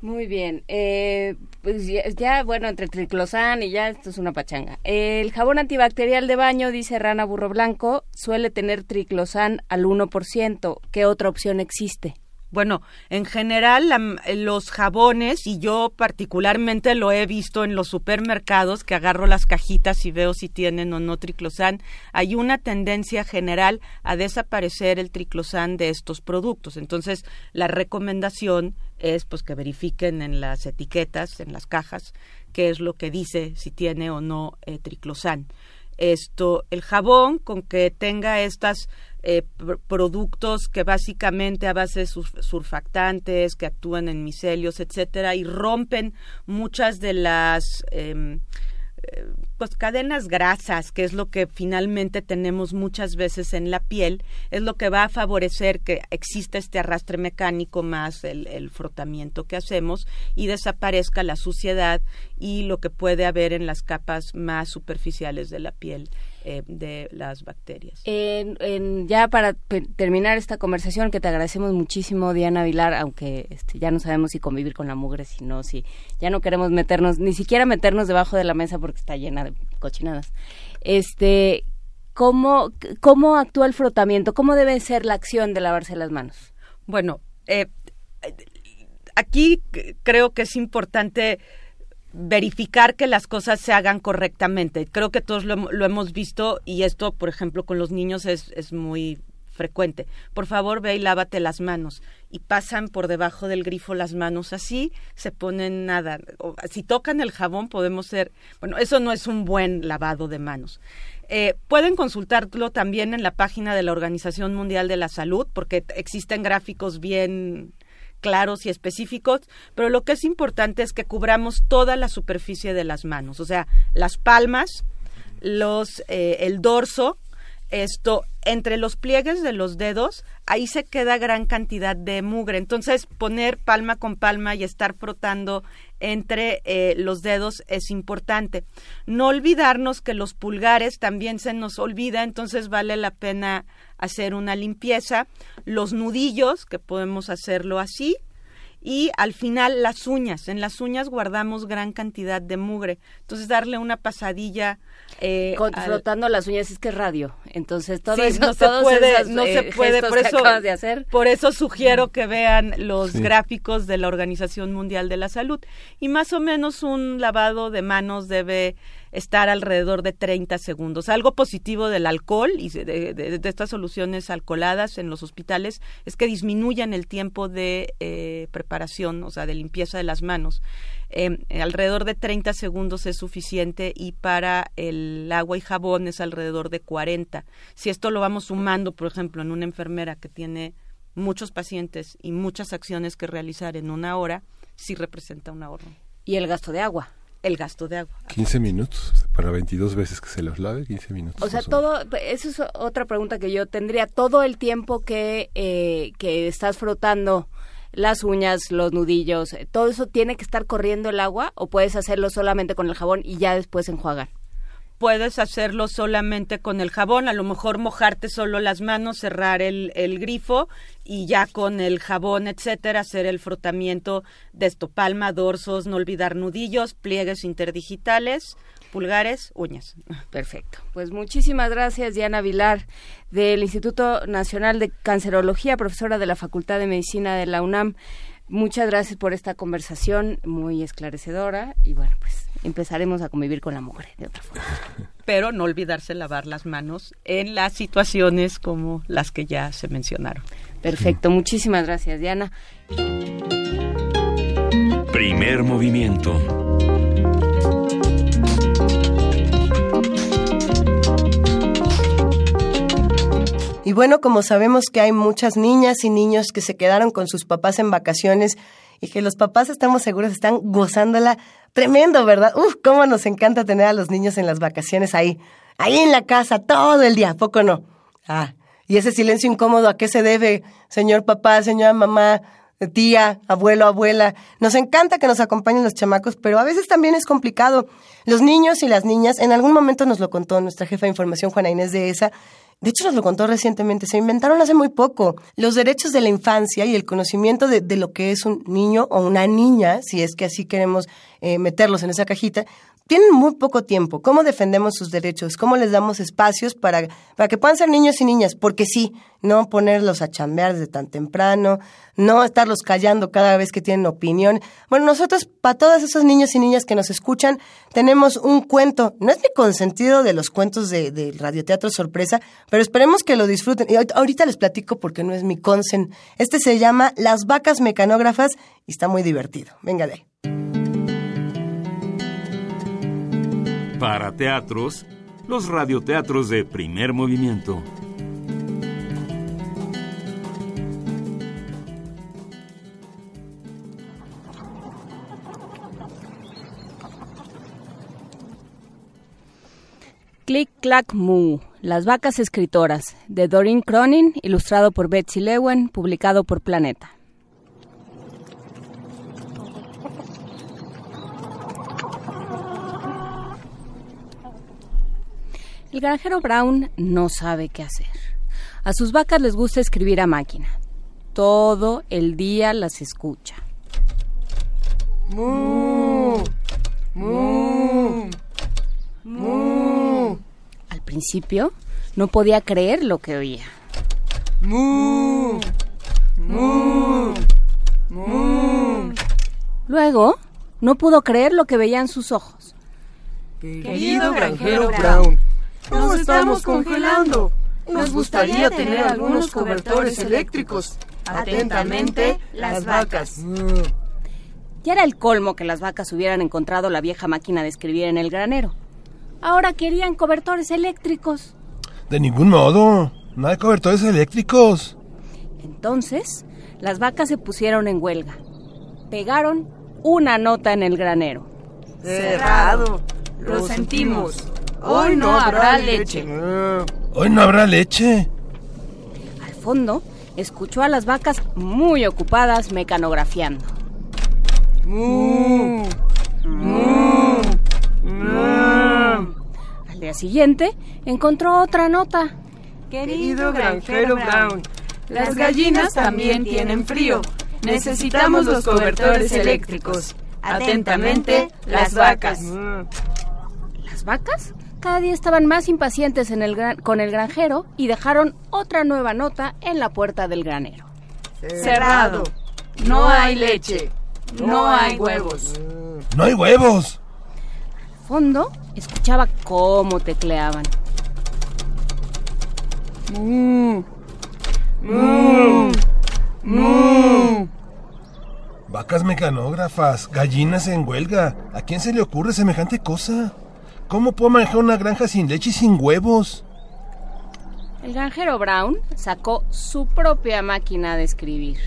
Muy bien, eh, pues ya, bueno, entre triclosan y ya esto es una pachanga. El jabón antibacterial de baño, dice Rana Burro Blanco, suele tener triclosan al 1%. ¿Qué otra opción existe? Bueno, en general los jabones, y yo particularmente lo he visto en los supermercados, que agarro las cajitas y veo si tienen o no triclosan, hay una tendencia general a desaparecer el triclosan de estos productos. Entonces, la recomendación es pues que verifiquen en las etiquetas, en las cajas, qué es lo que dice si tiene o no eh, triclosan. Esto, el jabón con que tenga estas eh, productos que básicamente a base de surfactantes que actúan en micelios, etcétera, y rompen muchas de las em, pues cadenas grasas, que es lo que finalmente tenemos muchas veces en la piel, es lo que va a favorecer que exista este arrastre mecánico más el, el frotamiento que hacemos y desaparezca la suciedad y lo que puede haber en las capas más superficiales de la piel eh, de las bacterias. En, ya para terminar esta conversación, que te agradecemos muchísimo, Diana Vilar, aunque este, ya no sabemos si convivir con la mugre, si no, si ya no queremos meternos, ni siquiera meternos debajo de la mesa porque está llena de cochinadas. Este, ¿cómo, cómo actúa el frotamiento? ¿Cómo debe ser la acción de lavarse las manos? Bueno, eh, aquí creo que es importante verificar que las cosas se hagan correctamente. Creo que todos lo, hemos visto y esto, por ejemplo, con los niños es, es muy frecuente. Por favor, ve y lávate las manos. Y pasan por debajo del grifo las manos así, se ponen nada. si tocan el jabón, podemos ser. Bueno, eso no es un buen lavado de manos. Eh, pueden consultarlo también en la página de la Organización Mundial de la Salud, porque existen gráficos bien claros y específicos, pero lo que es importante es que cubramos toda la superficie de las manos, o sea, las palmas, los, eh, el dorso, esto entre los pliegues de los dedos, ahí se queda gran cantidad de mugre. Entonces, poner palma con palma y estar frotando entre eh, los dedos es importante. No olvidarnos que los pulgares también se nos olvida, entonces vale la pena hacer una limpieza. Los nudillos, que podemos hacerlo así, y al final las uñas. En las uñas guardamos gran cantidad de mugre. Entonces darle una pasadilla. Eh, frotando las uñas es que es radio. Entonces todo eso, no se puede, no se eh, puede. Por eso, de hacer. por eso sugiero que vean los gráficos de la Organización Mundial de la Salud. Y más o menos un lavado de manos debe estar alrededor de 30 segundos. Algo positivo del alcohol y de, estas soluciones alcoholadas en los hospitales es que disminuyan el tiempo de eh, preparación, o sea, de limpieza de las manos. Em, alrededor de 30 segundos es suficiente y para el agua y jabón es alrededor de 40. Si esto lo vamos sumando, por ejemplo, en una enfermera que tiene muchos pacientes y muchas acciones que realizar en una hora, sí representa un ahorro. ¿Y el gasto de agua? El gasto de agua. 15 minutos, para 22 veces que se los lave, 15 minutos. O sea, todo, eso es otra pregunta que yo tendría, todo el tiempo que, eh, que estás frotando las uñas, los nudillos, eh, todo eso tiene que estar corriendo el agua o puedes hacerlo solamente con el jabón y ya después enjuagar puedes hacerlo solamente con el jabón, a lo mejor mojarte solo las manos, cerrar el, el grifo y ya con el jabón, etcétera, hacer el frotamiento de estopalma, dorsos, no olvidar nudillos, pliegues interdigitales, pulgares, uñas. Perfecto. Pues muchísimas gracias, Diana Vilar, del Instituto Nacional de Cancerología, profesora de la Facultad de Medicina de la UNAM. Muchas gracias por esta conversación muy esclarecedora y bueno, pues empezaremos a convivir con la mujer de otra forma. Pero no olvidarse lavar las manos en las situaciones como las que ya se mencionaron. Perfecto, muchísimas gracias Diana. Primer movimiento. Y bueno, como sabemos que hay muchas niñas y niños que se quedaron con sus papás en vacaciones y que los papás, estamos seguros, están gozándola tremendo, ¿verdad? Uf, cómo nos encanta tener a los niños en las vacaciones ahí, ahí en la casa todo el día, poco no? Ah, y ese silencio incómodo, ¿a qué se debe, señor papá, señora mamá, tía, abuelo, abuela? Nos encanta que nos acompañen los chamacos, pero a veces también es complicado. Los niños y las niñas, en algún momento nos lo contó nuestra jefa de información, Juana Inés de esa, de hecho, nos lo contó recientemente, se inventaron hace muy poco los derechos de la infancia y el conocimiento de, lo que es un niño o una niña, si es que así queremos eh, meterlos en esa cajita, tienen muy poco tiempo. ¿Cómo defendemos sus derechos? ¿Cómo les damos espacios para, para que puedan ser niños y niñas? Porque sí, no ponerlos a chambear desde tan temprano, no estarlos callando cada vez que tienen opinión. Bueno, nosotros, para todos esos niños y niñas que nos escuchan, tenemos un cuento. No es mi consentido de los cuentos de, de radioteatro sorpresa, pero esperemos que lo disfruten. Y ahorita les platico porque no es mi consen. Este se llama Las vacas mecanógrafas y está muy divertido. Venga. Para teatros, los radioteatros de primer movimiento. Click Clack Moo, Las vacas escritoras, de Doreen Cronin, ilustrado por Betsy Lewen, publicado por Planeta. El granjero Brown no sabe qué hacer. A sus vacas les gusta escribir a máquina. Todo el día las escucha. ¡Mu! ¡Mu! ¡Mu! Al principio no podía creer lo que oía. ¡Mu! ¡Mu! ¡Mu! Luego no pudo creer lo que veían sus ojos. Querido granjero Brown, nos estamos congelando. Nos gustaría tener algunos cobertores eléctricos. Atentamente, las vacas. Ya era el colmo que las vacas hubieran encontrado la vieja máquina de escribir en el granero. Ahora querían cobertores eléctricos. De ningún modo. No hay cobertores eléctricos. Entonces, las vacas se pusieron en huelga. Pegaron una nota en el granero. Cerrado. Lo sentimos. Hoy no habrá leche. Hoy no habrá leche. Al fondo, escuchó a las vacas muy ocupadas mecanografiando. ¡Mu! ¡Mu! ¡Mu! Al día siguiente, encontró otra nota. Querido granjero Brown, las gallinas también tienen frío. Necesitamos los cobertores eléctricos. Atentamente, las vacas. Las vacas cada día estaban más impacientes en el gran- con el granjero y dejaron otra nueva nota en la puerta del granero. Cerrado. No hay leche. No hay huevos. No hay huevos. Al fondo, escuchaba cómo tecleaban. ¡Mu! ¡Mu! ¡Mu! Vacas mecanógrafas, gallinas en huelga. ¿A quién se le ocurre semejante cosa? ¿Cómo puedo manejar una granja sin leche y sin huevos? El granjero Brown sacó su propia máquina de escribir.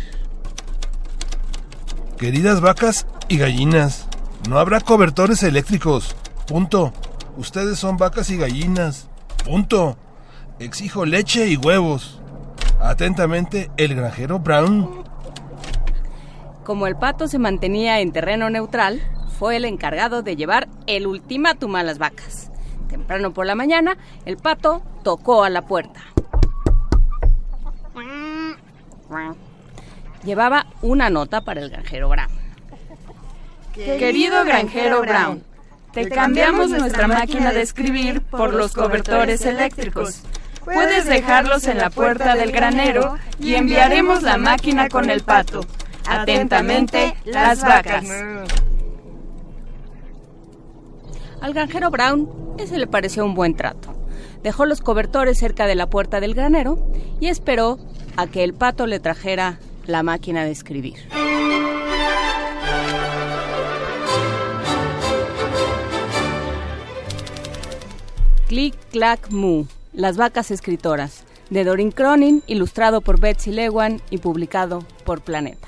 Queridas vacas y gallinas, no habrá cobertores eléctricos. Punto. Ustedes son vacas y gallinas. Punto. Exijo leche y huevos. Atentamente, el granjero Brown. Como el pato se mantenía en terreno neutral, fue el encargado de llevar el ultimátum a las vacas. Temprano por la mañana, el pato tocó a la puerta. Llevaba una nota para el granjero Brown. Querido granjero Brown, te cambiamos nuestra máquina de escribir por los cobertores eléctricos. Puedes dejarlos en la puerta del granero y enviaremos la máquina con el pato. Atentamente, las vacas. Al granjero Brown ese le pareció un buen trato. Dejó los cobertores cerca de la puerta del granero y esperó a que el pato le trajera la máquina de escribir. Click Clack Moo, Las vacas escritoras, de Doreen Cronin, ilustrado por Betsy Lewan y publicado por Planeta.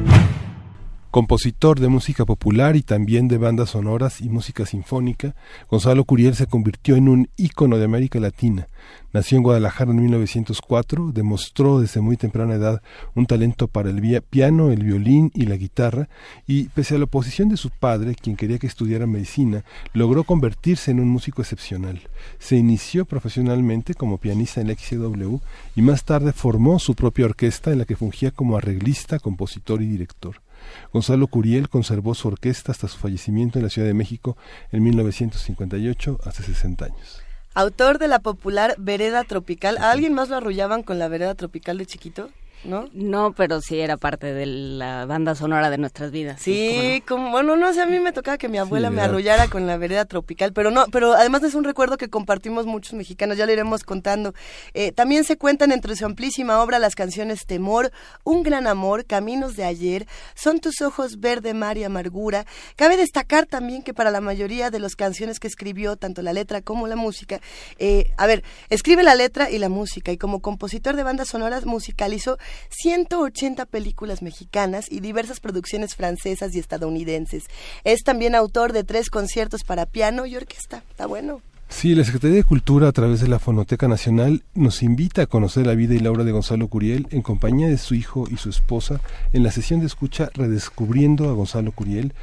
Compositor de música popular y también de bandas sonoras y música sinfónica, Gonzalo Curiel se convirtió en un ícono de América Latina. Nació en Guadalajara en 1904, demostró desde muy temprana edad un talento para el piano, el violín y la guitarra, y pese a la oposición de su padre, quien quería que estudiara medicina, logró convertirse en un músico excepcional. Se inició profesionalmente como pianista en la XCW y más tarde formó su propia orquesta en la que fungía como arreglista, compositor y director. Gonzalo Curiel conservó su orquesta hasta su fallecimiento en la Ciudad de México en 1958, hace 60 años. Autor de la popular Vereda Tropical. ¿A alguien más lo arrullaban con la Vereda Tropical de chiquito? ¿No? No, pero sí era parte de la banda sonora de nuestras vidas. Sí, como, bueno, no sé, a mí me tocaba que mi abuela me arrullara con la vereda tropical, pero no, pero además es un recuerdo que compartimos muchos mexicanos, ya lo iremos contando. Eh, también se cuentan entre su amplísima obra las canciones Temor, Un gran amor, Caminos de ayer, Son tus ojos verde mar y amargura. Cabe destacar también que para la mayoría de las canciones que escribió, tanto la letra como la música, eh, a ver, escribe la letra y la música, y como compositor de bandas sonoras musicalizó 180 películas mexicanas y diversas producciones francesas y estadounidenses. Es también autor de tres conciertos para piano y orquesta. Está bueno. Sí, la Secretaría de Cultura a través de la Fonoteca Nacional nos invita a conocer la vida y la obra de Gonzalo Curiel en compañía de su hijo y su esposa en la sesión de escucha Redescubriendo a Gonzalo Curiel,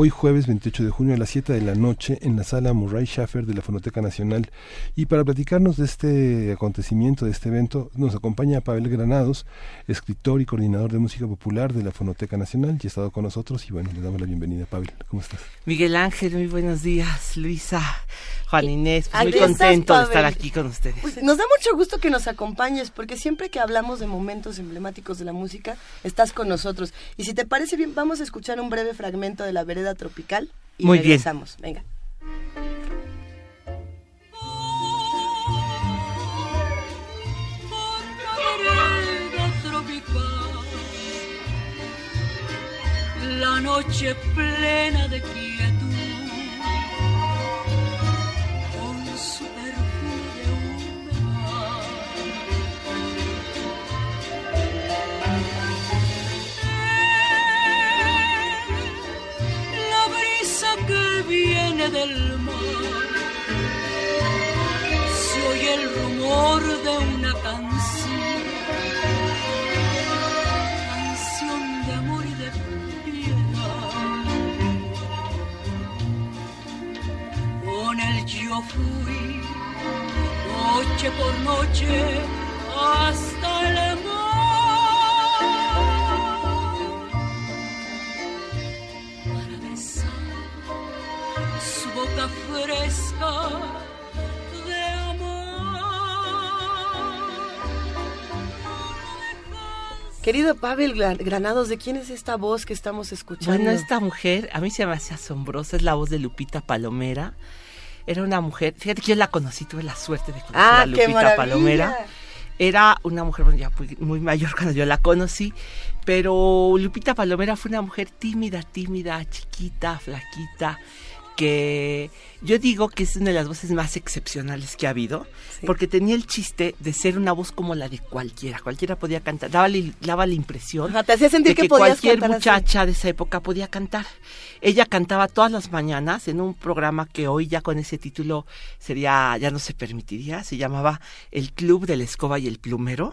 hoy jueves 28 de junio a las 7 de la noche en la sala Murray Schaffer de la Fonoteca Nacional. Y para platicarnos de este acontecimiento, de este evento, nos acompaña Pavel Granados, escritor y coordinador de música popular de la Fonoteca Nacional, y ha estado con nosotros y bueno, le damos la bienvenida. Pavel, ¿cómo estás? Miguel Ángel, muy buenos días. Luisa, Juan Inés, pues muy contento de estar aquí con ustedes. Pues, nos da mucho gusto que nos acompañes, porque siempre que hablamos de momentos emblemáticos de la música, estás con nosotros. Y si te parece bien, vamos a escuchar un breve fragmento de la vereda tropical y muy regresamos. Venga. La noche plena de del mar se oye el rumor de una canción, canción de amor y de piedad. Con el yo fui noche por noche hasta el fresca de amor. Querido Pavel Granados, ¿de quién es esta voz que estamos escuchando? Bueno, esta mujer a mí se me hace asombrosa, es la voz de Lupita Palomera. Era una mujer, fíjate que yo la conocí, tuve la suerte de conocer ah, a Lupita Palomera. Era una mujer ya muy mayor cuando yo la conocí, pero Lupita Palomera fue una mujer tímida, tímida, chiquita, flaquita, que yo digo que es una de las voces más excepcionales que ha habido, porque tenía el chiste de ser una voz como la de cualquiera, cualquiera podía cantar, daba, daba la impresión de que, cualquier muchacha de esa época podía cantar. Ella cantaba todas las mañanas en un programa que hoy ya con ese título sería, ya no se permitiría, se llamaba El Club de la Escoba y el Plumero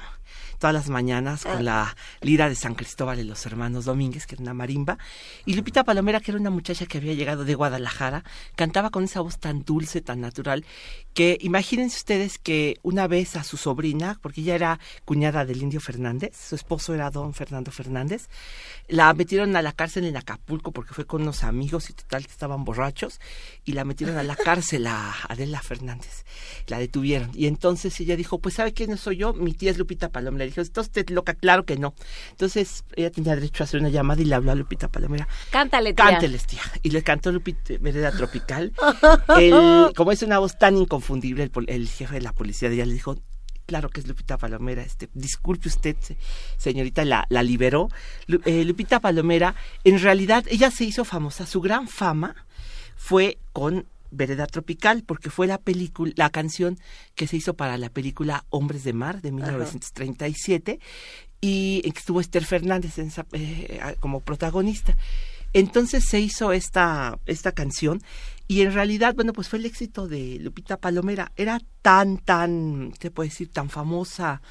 todas las mañanas con ah. la lira de San Cristóbal y los hermanos Domínguez, que era una marimba, y Lupita Palomera, que era una muchacha que había llegado de Guadalajara, cantaba con esa voz tan dulce, tan natural, que imagínense ustedes que una vez a su sobrina, porque ella era cuñada del Indio Fernández, su esposo era don Fernando Fernández, la metieron a la cárcel en Acapulco porque fue con unos amigos y total que estaban borrachos, y la metieron a la cárcel a Adela Fernández, la detuvieron, y entonces ella dijo, pues ¿sabe quién soy yo? Mi tía es Lupita Palomera le dijo, ¿está usted loca? Claro que no. Entonces ella tenía derecho a hacer una llamada y le habló a Lupita Palomera. Cántale, tía. Cánteles, tía. Y le cantó Lupita Vereda Tropical. como es una voz tan inconfundible, el, jefe de la policía de ella le dijo, claro que es Lupita Palomera, este, disculpe usted, señorita, la, la liberó. Eh, Lupita Palomera, en realidad, ella se hizo famosa, su gran fama fue con Vereda Tropical, porque fue la película, la canción que se hizo para la película Hombres de Mar de 1937 y en que estuvo Esther Fernández en esa- eh, como protagonista. Entonces se hizo esta, esta canción y en realidad, bueno, pues fue el éxito de Lupita Palomera. Era tan, tan, se puede decir, tan famosa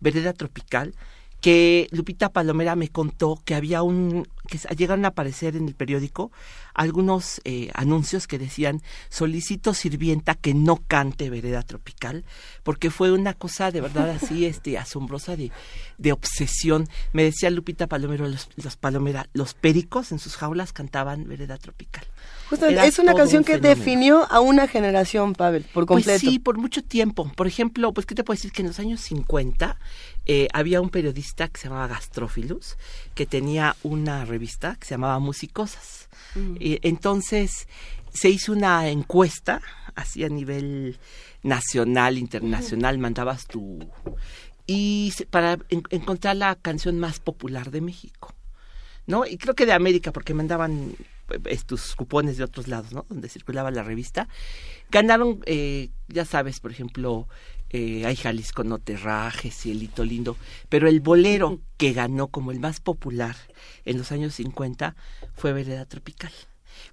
Vereda Tropical que Lupita Palomera me contó que había un, que llegaron a aparecer en el periódico algunos eh, anuncios que decían solicito sirvienta que no cante Vereda Tropical, porque fue una cosa de verdad así este asombrosa de, de obsesión. Me decía Lupita Palomero, los, los Palomera, los pericos en sus jaulas cantaban Vereda Tropical. Justamente, es una canción un que fenómeno. definió a una generación, Pavel, por completo. Pues sí, por mucho tiempo. Por ejemplo, pues qué te puedo decir que en los años 50 eh, había un periodista que se llamaba Gastrophilus que tenía una revista que se llamaba Musicosas. Y entonces se hizo una encuesta así a nivel nacional, internacional, mandabas tu y para en- encontrar la canción más popular de México. ¿no? Y creo que de América, porque mandaban eh, estos cupones de otros lados, ¿no? Donde circulaba la revista. Ganaron, eh, ya sabes, por ejemplo, eh, Hay Jalisco no te rajes y El Hito Lindo, pero el bolero que ganó como el más popular en los años 50 fue Vereda Tropical.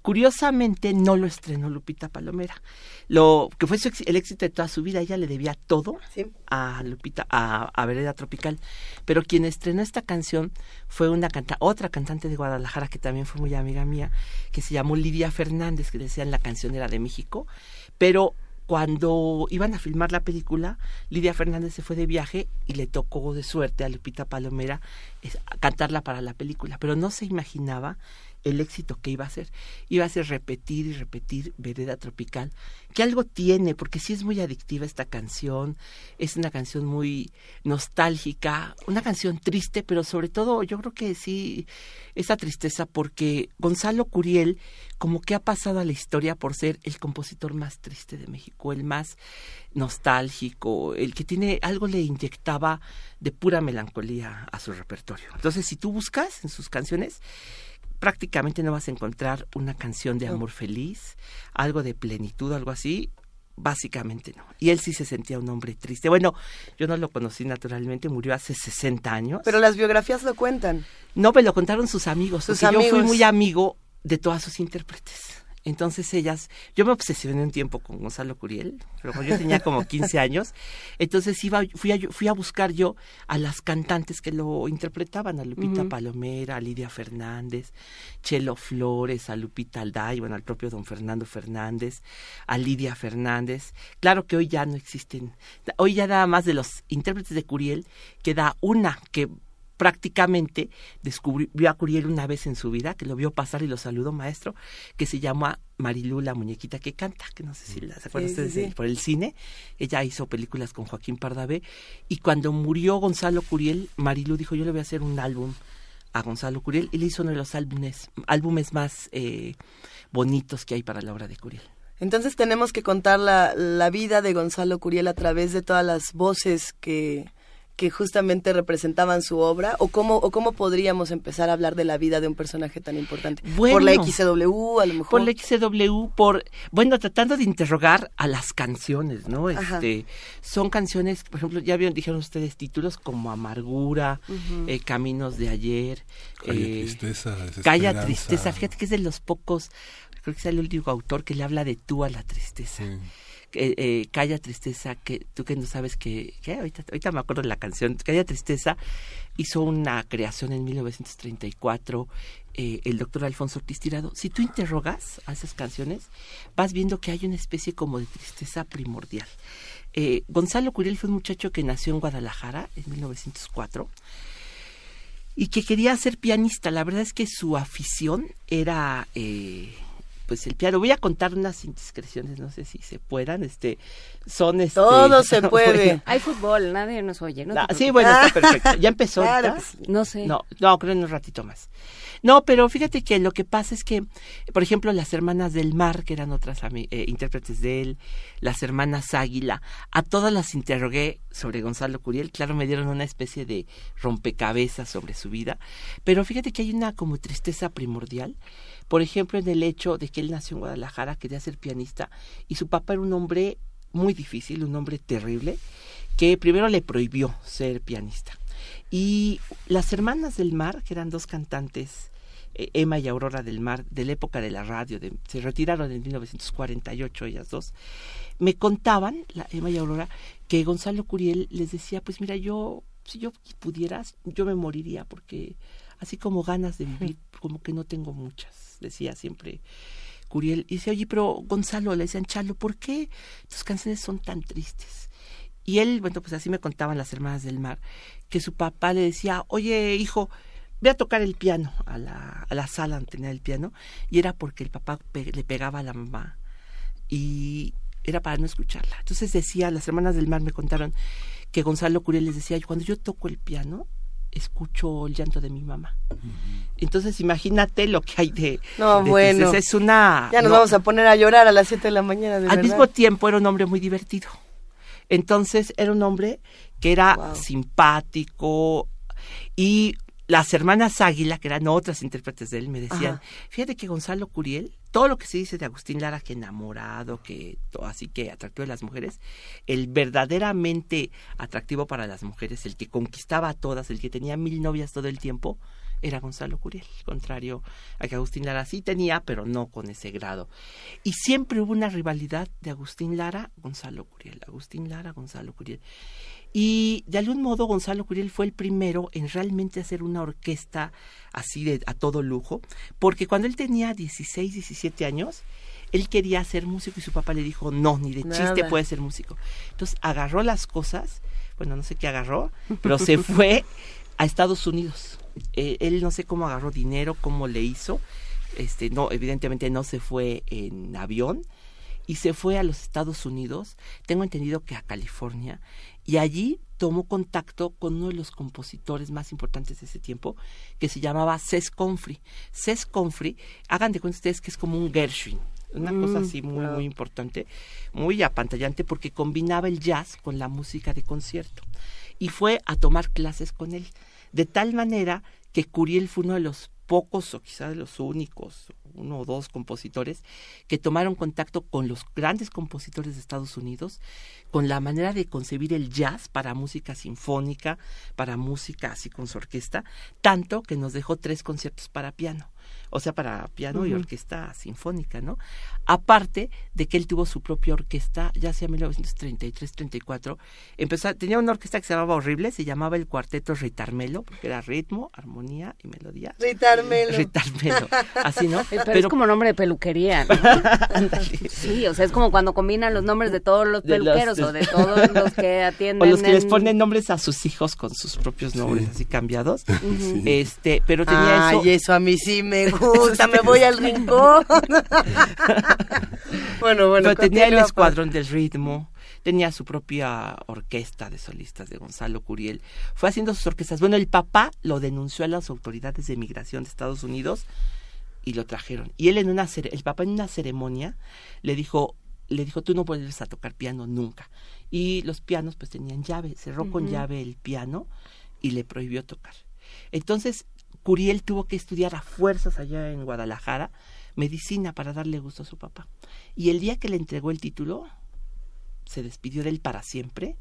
Curiosamente no lo estrenó Lupita Palomera. Lo que fue su el éxito de toda su vida, ella le debía todo Sí. a Lupita, a, a Vereda Tropical. Pero quien estrenó esta canción fue una canta otra cantante de Guadalajara que también fue muy amiga mía, que se llamó Lidia Fernández, que decían la canción era de México. Pero cuando iban a filmar la película, Lidia Fernández se fue de viaje y le tocó de suerte a Lupita Palomera es- cantarla para la película, pero no se imaginaba el éxito que iba a ser. Iba a ser repetir y repetir Vereda Tropical, que algo tiene, porque sí es muy adictiva esta canción, es una canción muy nostálgica, una canción triste, pero sobre todo yo creo que sí, esa tristeza porque Gonzalo Curiel como que ha pasado a la historia por ser el compositor más triste de México, el más nostálgico, el que tiene algo le inyectaba de pura melancolía a su repertorio. Entonces, si tú buscas en sus canciones, prácticamente no vas a encontrar una canción de amor feliz, algo de plenitud, algo así. Básicamente no. Y él sí se sentía un hombre triste. Bueno, yo no lo conocí naturalmente, murió hace 60 años. Pero las biografías lo cuentan. No, me lo contaron sus amigos. Sus porque Yo fui amigos. muy amigo de todas sus intérpretes. Entonces ellas, yo me obsesioné un tiempo con Gonzalo Curiel, pero cuando yo tenía como 15 años, entonces iba, fui, a, fui a buscar yo a las cantantes que lo interpretaban, a Lupita Palomera, a Lidia Fernández, Chelo Flores, a Lupita Alday, bueno, al propio don Fernando Fernández, a Lidia Fernández. Claro que hoy ya no existen, hoy ya nada más de los intérpretes de Curiel queda una que prácticamente descubrió a Curiel una vez en su vida, que lo vio pasar y lo saludó maestro, que se llama Marilú, la muñequita que canta, que no sé si la se acuerdan Sí, sí, ustedes de- sí. por el cine. Ella hizo películas con Joaquín Pardavé y cuando murió Gonzalo Curiel, Marilú dijo, yo le voy a hacer un álbum a Gonzalo Curiel y le hizo uno de los álbumes, álbumes más eh, bonitos que hay para la obra de Curiel. Entonces tenemos que contar la, la vida de Gonzalo Curiel a través de todas las voces que, que justamente representaban su obra o cómo o cómo podríamos empezar a hablar de la vida de un personaje tan importante por la Bueno. XCW a lo mejor por la XCW, por, bueno, tratando de interrogar a las canciones, ¿no? Ajá. Este, son canciones, por ejemplo, ya vieron, dijeron ustedes títulos como Amargura, eh, Caminos de Ayer, Calla eh, tristeza, Calla. Tristeza, fíjate que es de los pocos, creo que es el último autor que le habla de tú a la tristeza. Sí. Eh, eh, Calla Tristeza, que tú que no sabes que, que ahorita, me acuerdo de la canción, Calla Tristeza hizo una creación en 1934 eh, el doctor Alfonso Ortiz Tirado. Si tú interrogas a esas canciones, vas viendo que hay una especie como de tristeza primordial. Eh, Gonzalo Curiel fue un muchacho que nació en Guadalajara en 1904 y que quería ser pianista. La verdad es que su afición era pues el piano. Voy a contar unas indiscreciones, no sé si se puedan, este son este Todo se puede. Bueno, Hay fútbol, nadie nos oye. No, ah, sí, bueno, está perfecto. Ya empezó. Claro. No sé. No, no, creo en un ratito más. No, pero fíjate que lo que pasa es que, por ejemplo, las hermanas del mar, que eran otras eh, intérpretes de él, las hermanas Águila, a todas las interrogué sobre Gonzalo Curiel. Claro, me dieron una especie de rompecabezas sobre su vida. Pero fíjate que hay una como tristeza primordial, Por ejemplo, en el hecho de que él nació en Guadalajara, quería ser pianista, y su papá era un hombre muy difícil, un hombre terrible, que primero le prohibió ser pianista. Y las hermanas del mar, que eran dos cantantes, eh, Emma y Aurora del Mar, de la época de la radio, de, se retiraron en 1948 ellas dos, me contaban, la Emma y Aurora, que Gonzalo Curiel les decía, pues mira, yo, si yo pudieras, yo me moriría, porque así como ganas de vivir, como que no tengo muchas, decía siempre Curiel. Y dice, oye, pero Gonzalo, le decían, Chalo, ¿por qué tus canciones son tan tristes? Y él, bueno, pues así me contaban las hermanas del mar, que su papá le decía, oye, hijo, ve a tocar el piano a la, a la sala donde tenía el piano, y era porque el papá pe- le pegaba a la mamá, y era para no escucharla. Entonces decía, las hermanas del mar me contaron que Gonzalo Curiel les decía, cuando yo toco el piano, escucho el llanto de mi mamá. Entonces imagínate lo que hay de... No, de bueno. Es una... Ya nos no, vamos a poner a llorar a las 7 de la mañana, de al verdad. mismo tiempo era un hombre muy divertido. Entonces era un hombre que era Wow. simpático y las hermanas Águila, que eran otras intérpretes de él, me decían, Ajá. fíjate que Gonzalo Curiel, todo lo que se dice de Agustín Lara, que enamorado, que to- así que atractivo de las mujeres, el verdaderamente atractivo para las mujeres, el que conquistaba a todas, el que tenía mil novias todo el tiempo, era Gonzalo Curiel, contrario a que Agustín Lara sí tenía, pero no con ese grado. Y siempre hubo una rivalidad de Agustín Lara, Gonzalo Curiel, Agustín Lara, Gonzalo Curiel. Y de algún modo Gonzalo Curiel fue el primero en realmente hacer una orquesta así de a todo lujo, porque cuando él tenía 16, 17 años, él quería ser músico y su papá le dijo, no, ni de chiste puede ser músico. Entonces agarró las cosas, bueno, no sé qué agarró, pero se fue a Estados Unidos. Eh, él no sé cómo agarró dinero, cómo le hizo, este, no, evidentemente no se fue en avión, y se fue a los Estados Unidos, tengo entendido que a California, y allí tomó contacto con uno de los compositores más importantes de ese tiempo, que se llamaba Cés Comfrey. Cés Comfrey, hagan de cuenta ustedes que es como un Gershwin, una cosa así muy, muy importante, muy apantallante, porque combinaba el jazz con la música de concierto. Y fue a tomar clases con él, de tal manera que Curiel fue uno de los pocos o quizás de los únicos, uno o dos compositores que tomaron contacto con los grandes compositores de Estados Unidos, con la manera de concebir el jazz para música sinfónica, para música así con su orquesta, tanto que nos dejó tres conciertos para piano, o sea, para piano y orquesta sinfónica, ¿no? Aparte de que él tuvo su propia orquesta, ya sea 1933-34, empezó, tenía una orquesta que se llamaba horrible, se llamaba el Cuarteto Ritarmelo, porque era ritmo, armonía y melodía. Ritarmelo. Ritarmelo, así, ¿no? Pero, es como nombre de peluquería. ¿no? sí, o sea, es como cuando combinan los nombres de todos los De los- peluqueros o de todos los que o atienden. los que les en- ponen nombres a sus hijos con sus propios nombres así cambiados. Este, pero tenía Ay, eso. eso a mí sí me gusta, me voy al rincón. bueno, bueno, pero tenía el continúa, escuadrón del ritmo, tenía su propia orquesta de solistas de Gonzalo Curiel. Fue haciendo sus orquestas. Bueno, el papá lo denunció a las autoridades de migración de Estados Unidos y lo trajeron. Y él en una el papá en una ceremonia le dijo le dijo tú no vuelves a tocar piano nunca. Y los pianos pues tenían llave, cerró con llave el piano y le prohibió tocar. Entonces Curiel tuvo que estudiar a fuerzas allá en Guadalajara medicina para darle gusto a su papá. Y el día que le entregó el título, se despidió de él para siempre,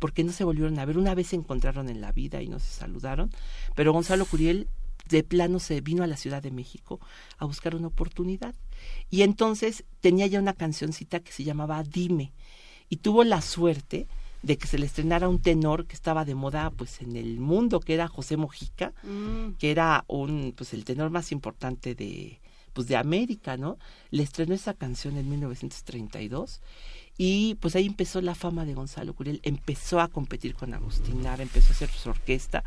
porque no se volvieron a ver. Una vez se encontraron en la vida y no se saludaron, pero Gonzalo Curiel de plano se vino a la Ciudad de México a buscar una oportunidad. Y entonces tenía ya una cancioncita que se llamaba Dime. Y tuvo la suerte de que se le estrenara un tenor que estaba de moda pues en el mundo, que era José Mojica, que era un pues el tenor más importante de pues de América, ¿no? Le estrenó esa canción en 1932 y pues ahí empezó la fama de Gonzalo Curiel, empezó a competir con Agustín Lara, empezó a hacer su orquesta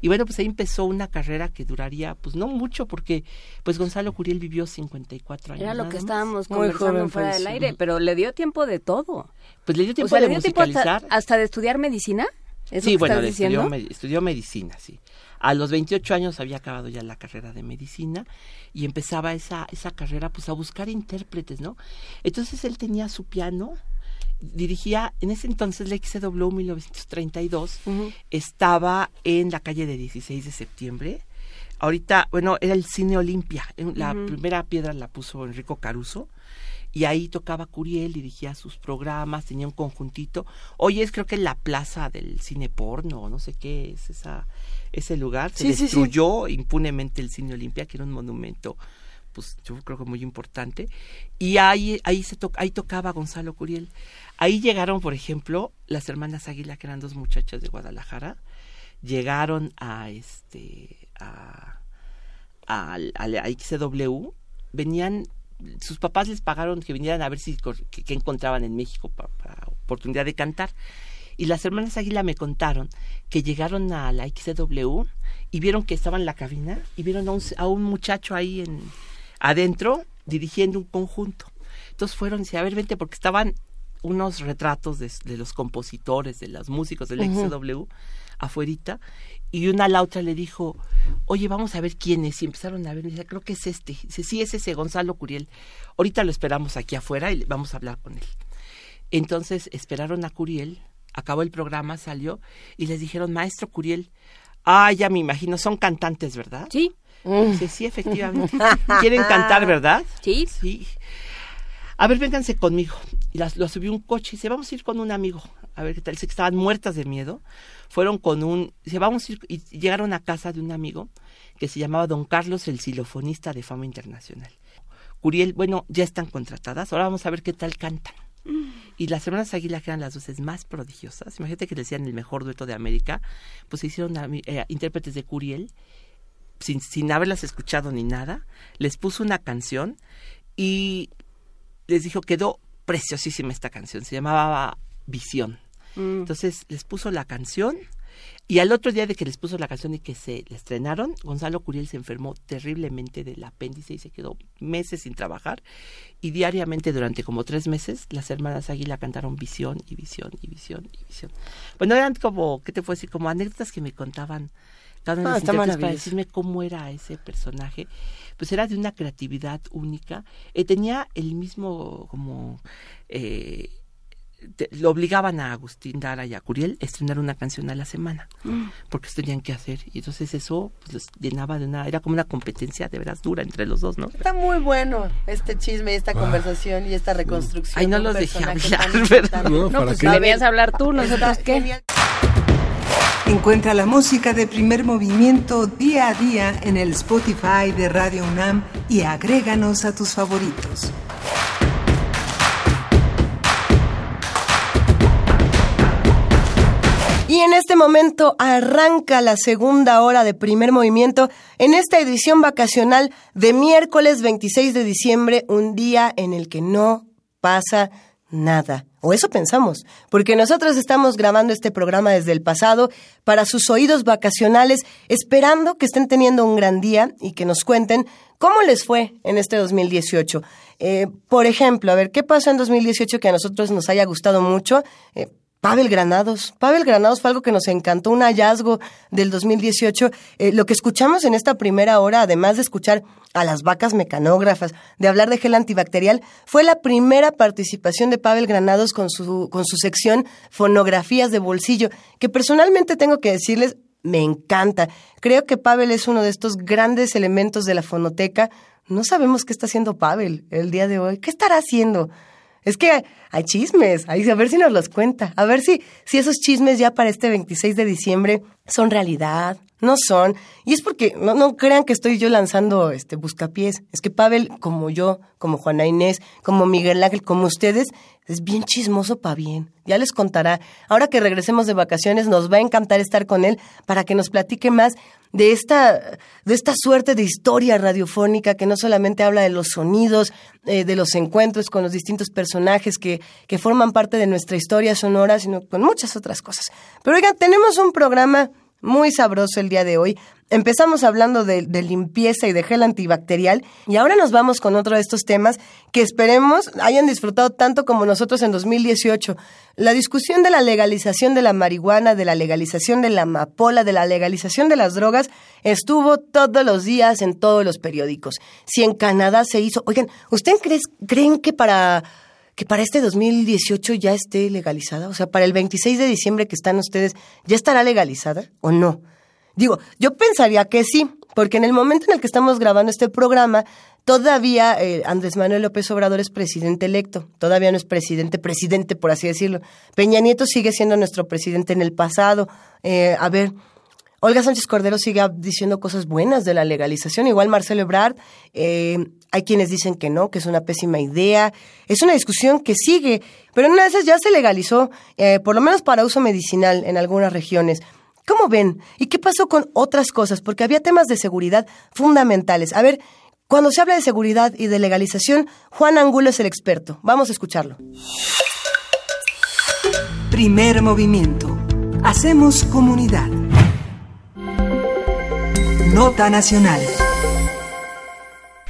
y bueno, pues ahí empezó una carrera que duraría pues no mucho porque pues Gonzalo Curiel vivió 54 años. Era lo que más. estábamos Muy conversando joven, fuera pues, del aire, pero le dio tiempo de todo. Pues le dio O tiempo sea, de le dio tiempo hasta, musicalizar. hasta de estudiar medicina. ¿Es Sí, lo que bueno, estás estudió, me- estudió medicina, sí. A los 28 años había acabado ya la carrera de medicina y empezaba esa, esa carrera pues a buscar intérpretes, ¿no? Entonces él tenía su piano, dirigía, en ese entonces la XW 1932, Ujú. estaba en la calle de 16 de septiembre, Ahorita, bueno, era el Cine Olimpia. La primera piedra la puso Enrico Caruso y ahí tocaba Curiel, dirigía sus programas, tenía un conjuntito. Hoy es creo que la plaza del cine porno, no sé qué es esa ese lugar. Se destruyó impunemente el Cine Olimpia, que era un monumento pues yo creo que muy importante y ahí ahí se ahí tocaba Gonzalo Curiel. Ahí llegaron, por ejemplo, las hermanas Águila, que eran dos muchachas de Guadalajara, llegaron a este a, a, a, XW, venían sus papás les pagaron que vinieran a ver si qué encontraban en México para, oportunidad de cantar. Y las hermanas Águila me contaron que llegaron a la XW y vieron que estaba en la cabina y vieron a un, a un muchacho ahí en adentro dirigiendo un conjunto. Entonces fueron y a ver, vente, porque estaban unos retratos de, los compositores, de los músicos del XW afuerita y una a la otra le dijo, oye, vamos a ver quién es. Y empezaron a ver, y dice, creo que es este. Dice, sí, es ese Gonzalo Curiel. Ahorita lo esperamos aquí afuera y vamos a hablar con él. Entonces esperaron a Curiel, acabó el programa, salió y les dijeron, maestro Curiel, ah, ya me imagino, son cantantes, ¿verdad? Sí. Sí, sí, efectivamente. ¿Quieren cantar, verdad? Sí. Sí. A ver, vénganse conmigo. Y las, lo subió un coche y dice, vamos a ir con un amigo. A ver qué tal. Dice que estaban muertas de miedo fueron con un, se vamos a ir, y llegaron a casa de un amigo que se llamaba Don Carlos, el xilofonista de fama internacional. Curiel, bueno, ya están contratadas, ahora vamos a ver qué tal cantan. Y las hermanas Águila, que eran las voces más prodigiosas, imagínate que decían el mejor dueto de América, pues se hicieron eh, intérpretes de Curiel, sin, sin haberlas escuchado ni nada, les puso una canción y les dijo, quedó preciosísima esta canción, se llamaba Visión. Mm. Entonces les puso la canción y al otro día de que les puso la canción y que se la estrenaron, Gonzalo Curiel se enfermó terriblemente del apéndice y se quedó meses sin trabajar. Y diariamente, durante como tres meses, las hermanas Águila cantaron visión y visión y visión y visión. Bueno, eran como, ¿qué te puedo decir? Como anécdotas que me contaban cada uno de ah, para decirme cómo era ese personaje. Pues era de una creatividad única. Eh, tenía el mismo como... Eh, lo obligaban a Agustín Dara y a Curiel a estrenar una canción a la semana, mm. porque tenían que hacer. Y entonces eso pues, los llenaba de una, era como una competencia de veras dura entre los dos, ¿no? Está muy bueno este chisme, esta ah. conversación y esta reconstrucción. Ay, no los dejé hablar, ¿verdad? No, pues debías hablar tú, nosotros qué. Encuentra la música de primer movimiento día a día en el Spotify de Radio UNAM y agréganos a tus favoritos. Y en este momento arranca la segunda hora de primer movimiento en esta edición vacacional de miércoles 26 de diciembre, un día en el que no pasa nada. O eso pensamos, porque nosotros estamos grabando este programa desde el pasado para sus oídos vacacionales, esperando que estén teniendo un gran día y que nos cuenten cómo les fue en este 2018. Eh, por ejemplo, a ver, ¿qué pasó en 2018 que a nosotros nos haya gustado mucho? Eh, Pavel Granados. Pavel Granados fue algo que nos encantó, un hallazgo del 2018. Eh, lo que escuchamos en esta primera hora, además de escuchar a las vacas mecanógrafas, de hablar de gel antibacterial, fue la primera participación de Pavel Granados con su, con su sección Fonografías de Bolsillo, que personalmente tengo que decirles, me encanta. Creo que Pavel es uno de estos grandes elementos de la fonoteca. No sabemos qué está haciendo Pavel el día de hoy. ¿Qué estará haciendo? Es que hay chismes, a ver si nos los cuenta, a ver si, si esos chismes ya para este 26 de diciembre son realidad, no son. Y es porque no, no crean que estoy yo lanzando este buscapiés. Es que Pavel, como yo, como Juana Inés, como Miguel Ángel, como ustedes, es bien chismoso para bien. Ya les contará. Ahora que regresemos de vacaciones, nos va a encantar estar con él para que nos platique más de esta, de esta suerte de historia radiofónica que no solamente habla de los sonidos, eh, de los encuentros con los distintos personajes que, que forman parte de nuestra historia sonora, sino con muchas otras cosas. Pero oigan, tenemos un programa muy sabroso el día de hoy. Empezamos hablando de, limpieza y de gel antibacterial y ahora nos vamos con otro de estos temas que esperemos hayan disfrutado tanto como nosotros en 2018. La discusión de la legalización de la marihuana, de la legalización de la amapola, de la legalización de las drogas estuvo todos los días en todos los periódicos. Si en Canadá se hizo, oigan, ¿ustedes creen que para que para este 2018 ya esté legalizada? O sea, para el 26 de diciembre que están ustedes, ¿ya estará legalizada o no? Digo, yo pensaría que sí, porque en el momento en el que estamos grabando este programa, todavía eh, Andrés Manuel López Obrador es presidente electo, todavía no es presidente, presidente, por así decirlo. Peña Nieto sigue siendo nuestro presidente en el pasado. Eh, a ver, Olga Sánchez Cordero sigue diciendo cosas buenas de la legalización, igual Marcelo Ebrard, eh, hay quienes dicen que no, que es una pésima idea, es una discusión que sigue, pero una de esas ya se legalizó, eh, por lo menos para uso medicinal en algunas regiones. ¿Cómo ven? ¿Y qué pasó con otras cosas? Porque había temas de seguridad fundamentales. A ver, cuando se habla de seguridad y de legalización, Juan Angulo es el experto. Vamos a escucharlo. Primer movimiento. Hacemos comunidad. Nota Nacional.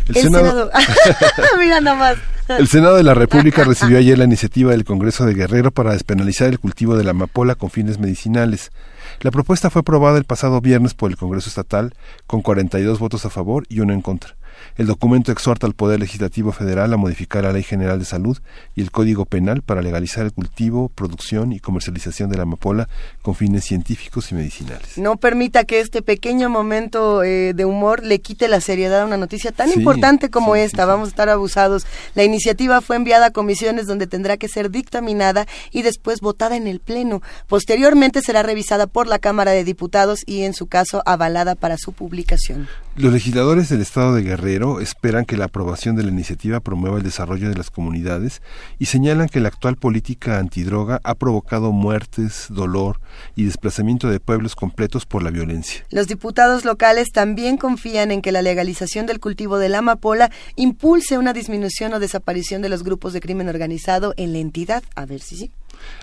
El, Senado... Mira nomás. El Senado de la República recibió ayer la iniciativa del Congreso de Guerrero para despenalizar el cultivo de la amapola con fines medicinales. La propuesta fue aprobada el pasado viernes por el Congreso Estatal con 42 votos a favor y uno en contra. El documento exhorta al Poder Legislativo Federal a modificar la Ley General de Salud y el Código Penal para legalizar el cultivo, producción y comercialización de la amapola con fines científicos y medicinales. No permita que este pequeño momento eh, de humor le quite la seriedad a una noticia tan importante como esta. Vamos a estar abusados. La iniciativa fue enviada a comisiones donde tendrá que ser dictaminada y después votada en el Pleno. Posteriormente será revisada por la Cámara de Diputados y, en su caso, avalada para su publicación. Los legisladores del Estado de Guerrero esperan que la aprobación de la iniciativa promueva el desarrollo de las comunidades y señalan que la actual política antidroga ha provocado muertes, dolor y desplazamiento de pueblos completos por la violencia. Los diputados locales también confían en que la legalización del cultivo de la amapola impulse una disminución o desaparición de los grupos de crimen organizado en la entidad. A ver si sí.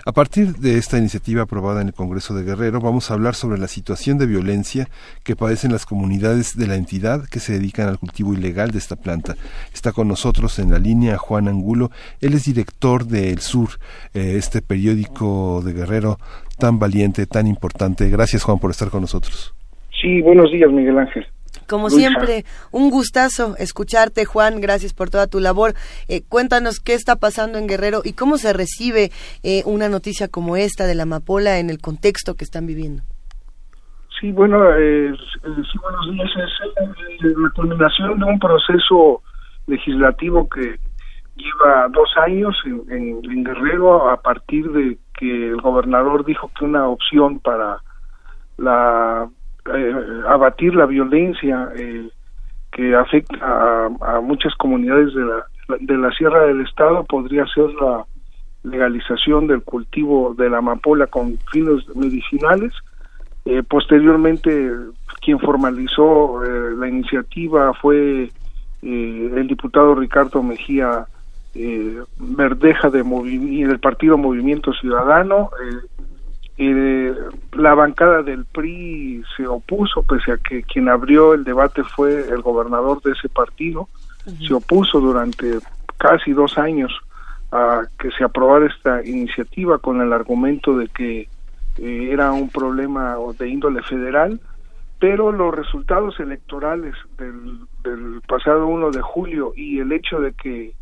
A partir de esta iniciativa aprobada en el Congreso de Guerrero, vamos a hablar sobre la situación de violencia que padecen las comunidades de la entidad que se dedican al cultivo ilegal de esta planta. Está con nosotros en la línea Juan Angulo. Él es director de El Sur, eh, este periódico de Guerrero tan valiente, tan importante. Gracias, Juan, por estar con nosotros. Sí, buenos días, Miguel Ángel. Como siempre, un gustazo escucharte, Juan. Gracias por toda tu labor. Eh, cuéntanos qué está pasando en Guerrero y cómo se recibe eh, una noticia como esta de la amapola en el contexto que están viviendo. Sí, bueno, eh, sí, buenos días. Es la culminación de un proceso legislativo que lleva dos años en, en Guerrero a partir de que el gobernador dijo que una opción para la eh, abatir la violencia eh, que afecta a, muchas comunidades de la, de la Sierra del Estado podría ser la legalización del cultivo de la amapola con fines medicinales. Eh, posteriormente, quien formalizó la iniciativa fue el diputado Ricardo Mejía Verdeja de del Partido Movimiento Ciudadano. Eh, la bancada del PRI se opuso, pese a que quien abrió el debate fue el gobernador de ese partido, se opuso durante casi dos años a que se aprobara esta iniciativa con el argumento de que eh, era un problema de índole federal, pero los resultados electorales del, del pasado 1 de julio y el hecho de que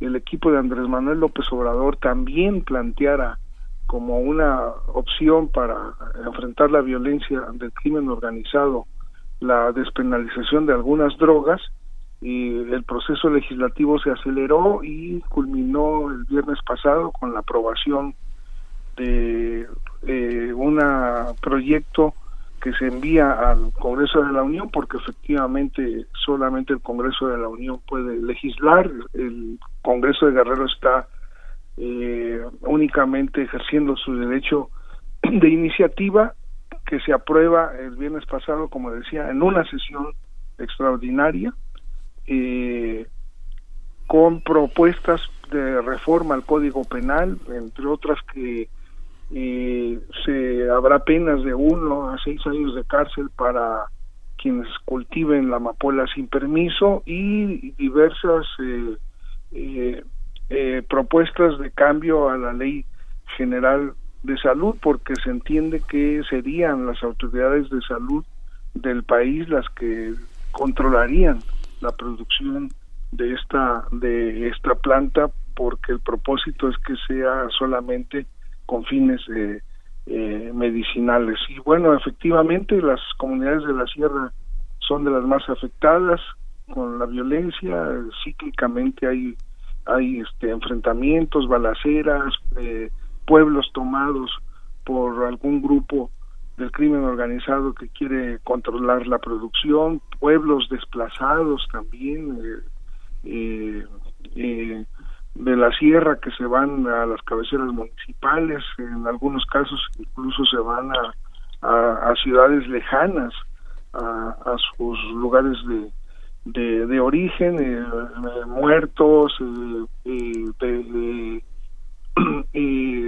el equipo de Andrés Manuel López Obrador también planteara como una opción para enfrentar la violencia del crimen organizado, la despenalización de algunas drogas, y el proceso legislativo se aceleró y culminó el viernes pasado con la aprobación de eh, un proyecto que se envía al Congreso de la Unión porque efectivamente solamente el Congreso de la Unión puede legislar. El Congreso de Guerrero está eh, únicamente ejerciendo su derecho de iniciativa que se aprueba el viernes pasado, como decía, en una sesión extraordinaria eh, con propuestas de reforma al Código Penal, entre otras que eh, se habrá penas de uno a seis años de cárcel para quienes cultiven la amapola sin permiso y diversas eh, eh propuestas de cambio a la ley general de salud porque se entiende que serían las autoridades de salud del país las que controlarían la producción de esta de esta planta porque el propósito es que sea solamente con fines eh, eh, medicinales. Y bueno, efectivamente las comunidades de la sierra son de las más afectadas con la violencia, cíclicamente hay hay este enfrentamientos, balaceras, eh, pueblos tomados por algún grupo del crimen organizado que quiere controlar la producción, pueblos desplazados también eh, eh, de la sierra que se van a las cabeceras municipales, en algunos casos incluso se van a, a, ciudades lejanas, a, a, sus lugares de, de, de origen, eh, muertos, eh, de,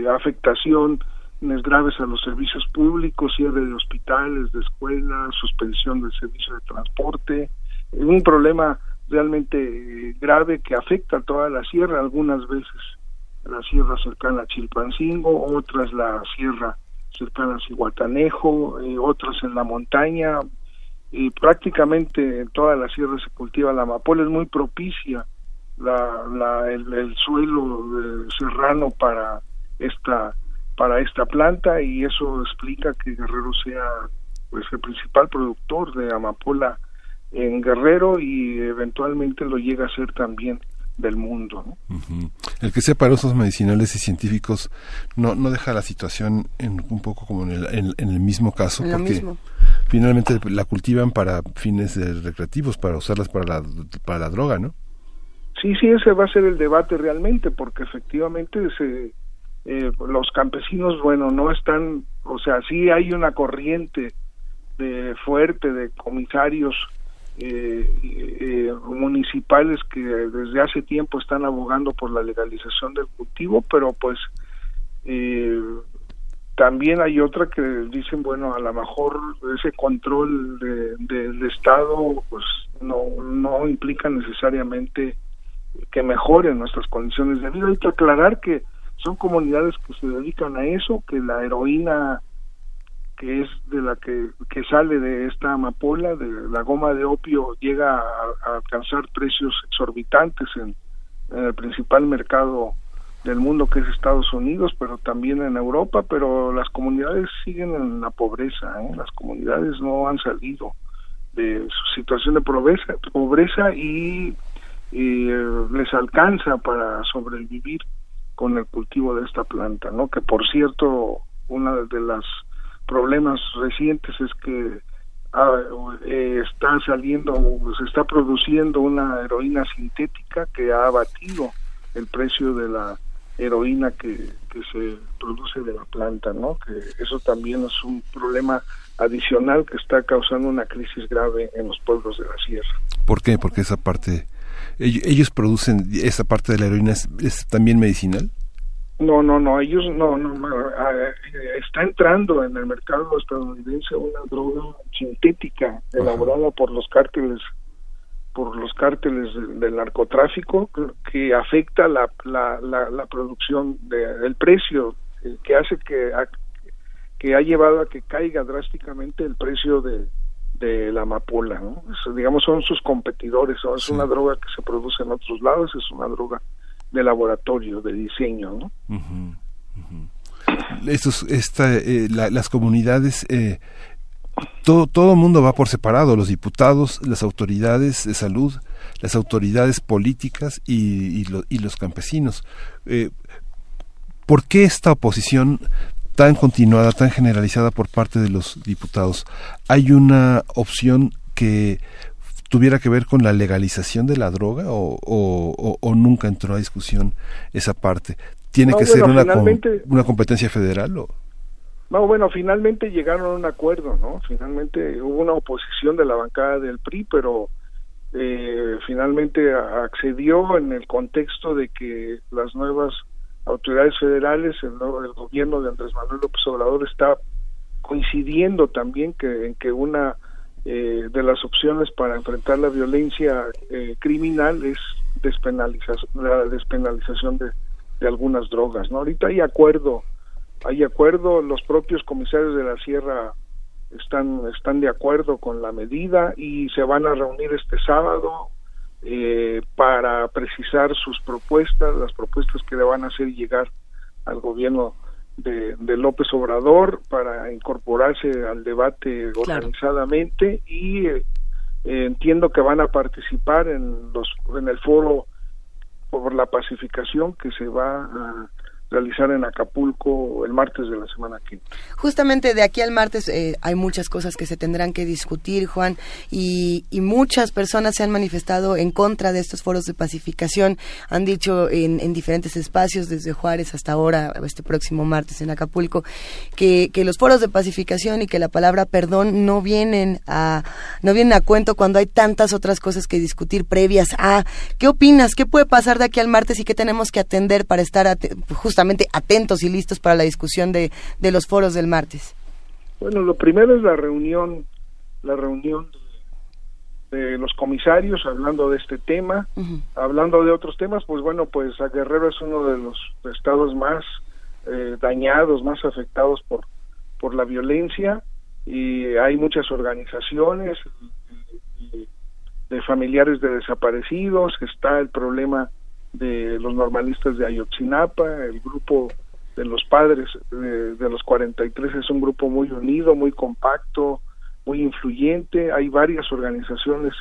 afectación graves a los servicios públicos, cierre de hospitales, de escuelas, suspensión del servicio de transporte, un problema realmente grave que afecta a toda la sierra, algunas veces la sierra cercana a Chilpancingo, otras la sierra cercana a Cihuatanejo, eh, otras en la montaña, y prácticamente en toda la sierra se cultiva la amapola, es muy propicia la, la, el, suelo eh, serrano para esta para esta planta y eso explica que Guerrero sea pues el principal productor de amapola en Guerrero y eventualmente lo llega a ser también del mundo. El que sea para usos medicinales y científicos no, no deja la situación en, un poco como en el, en, el mismo caso, porque finalmente la cultivan para fines recreativos, para usarlas para la, para la droga, ¿no? Sí, sí, ese va a ser el debate realmente, porque efectivamente se, eh, los campesinos, bueno, no están, o sea, sí hay una corriente de fuerte de comisarios eh, eh, municipales que desde hace tiempo están abogando por la legalización del cultivo, pero pues eh, también hay otra que dicen, bueno, a lo mejor ese control de, del Estado pues no, no implica necesariamente que mejoren nuestras condiciones de vida. Hay que aclarar que son comunidades que se dedican a eso, que la heroína que es de la que, que sale de esta amapola, de la goma de opio, llega a, alcanzar precios exorbitantes en, el principal mercado del mundo que es Estados Unidos, pero también en Europa, pero las comunidades siguen en la pobreza, ¿eh? las comunidades no han salido de su situación de pobreza, pobreza y, y eh, les alcanza para sobrevivir con el cultivo de esta planta, ¿no? Que por cierto, una de las problemas recientes es que ah, eh, está saliendo, se está produciendo una heroína sintética que ha abatido el precio de la heroína que, se produce de la planta, ¿no? Que eso también es un problema adicional que está causando una crisis grave en los pueblos de la sierra. ¿Por qué? Porque esa parte, ellos, producen, esa parte de la heroína es también medicinal. No, no, no, ellos no, no, está entrando en el mercado estadounidense una droga sintética elaborada por los cárteles por los cárteles del narcotráfico que afecta la, la, la, producción de, el precio eh, que hace que que ha llevado a que caiga drásticamente el precio de, de la amapola, ¿no? digamos son sus competidores, es una droga que se produce en otros lados, es una droga de laboratorio, de diseño. ¿no? esta, eh, las comunidades, eh, todo, todo mundo va por separado, los diputados, las autoridades de salud, las autoridades políticas y, y, los campesinos. Eh, ¿Por qué esta oposición tan continuada, tan generalizada por parte de los diputados? ¿Hay una opción que tuviera que ver con la legalización de la droga o, o, nunca entró a discusión esa parte? ¿Tiene que ser una, una competencia federal o...? No, bueno, finalmente llegaron a un acuerdo, ¿no? Finalmente hubo una oposición de la bancada del PRI, pero eh, finalmente accedió en el contexto de que las nuevas autoridades federales, el, el gobierno de Andrés Manuel López Obrador está coincidiendo también que en que una eh, de las opciones para enfrentar la violencia eh, criminal es despenalización, la despenalización de, de, algunas drogas. ¿no? Ahorita hay acuerdo, hay acuerdo, los propios comisarios de la Sierra están, están de acuerdo con la medida y se van a reunir este sábado eh, para precisar sus propuestas, las propuestas que le van a hacer llegar al gobierno de, de López Obrador para incorporarse al debate organizadamente y eh, entiendo que van a participar en los en el foro por la pacificación que se va a realizar en Acapulco el martes de la semana quinta. Justamente de aquí al martes eh, hay muchas cosas que se tendrán que discutir, Juan, y, muchas personas se han manifestado en contra de estos foros de pacificación, han dicho en, en, diferentes espacios, desde Juárez hasta ahora, este próximo martes en Acapulco, que, que los foros de pacificación y que la palabra perdón no vienen a no vienen a cuento cuando hay tantas otras cosas que discutir previas a. ¿Qué opinas? ¿Qué puede pasar de aquí al martes y qué tenemos que atender para estar justamente atentos y listos para la discusión de, de los foros del martes? Bueno, lo primero es la reunión, la reunión de, los comisarios hablando de este tema, hablando de otros temas, pues bueno, pues a Guerrero es uno de los estados más eh, dañados, más afectados por, por la violencia y hay muchas organizaciones de familiares de desaparecidos, está el problema de los normalistas de Ayotzinapa, el grupo de los padres de, de, los 43 es un grupo muy unido, muy compacto, muy influyente. Hay varias organizaciones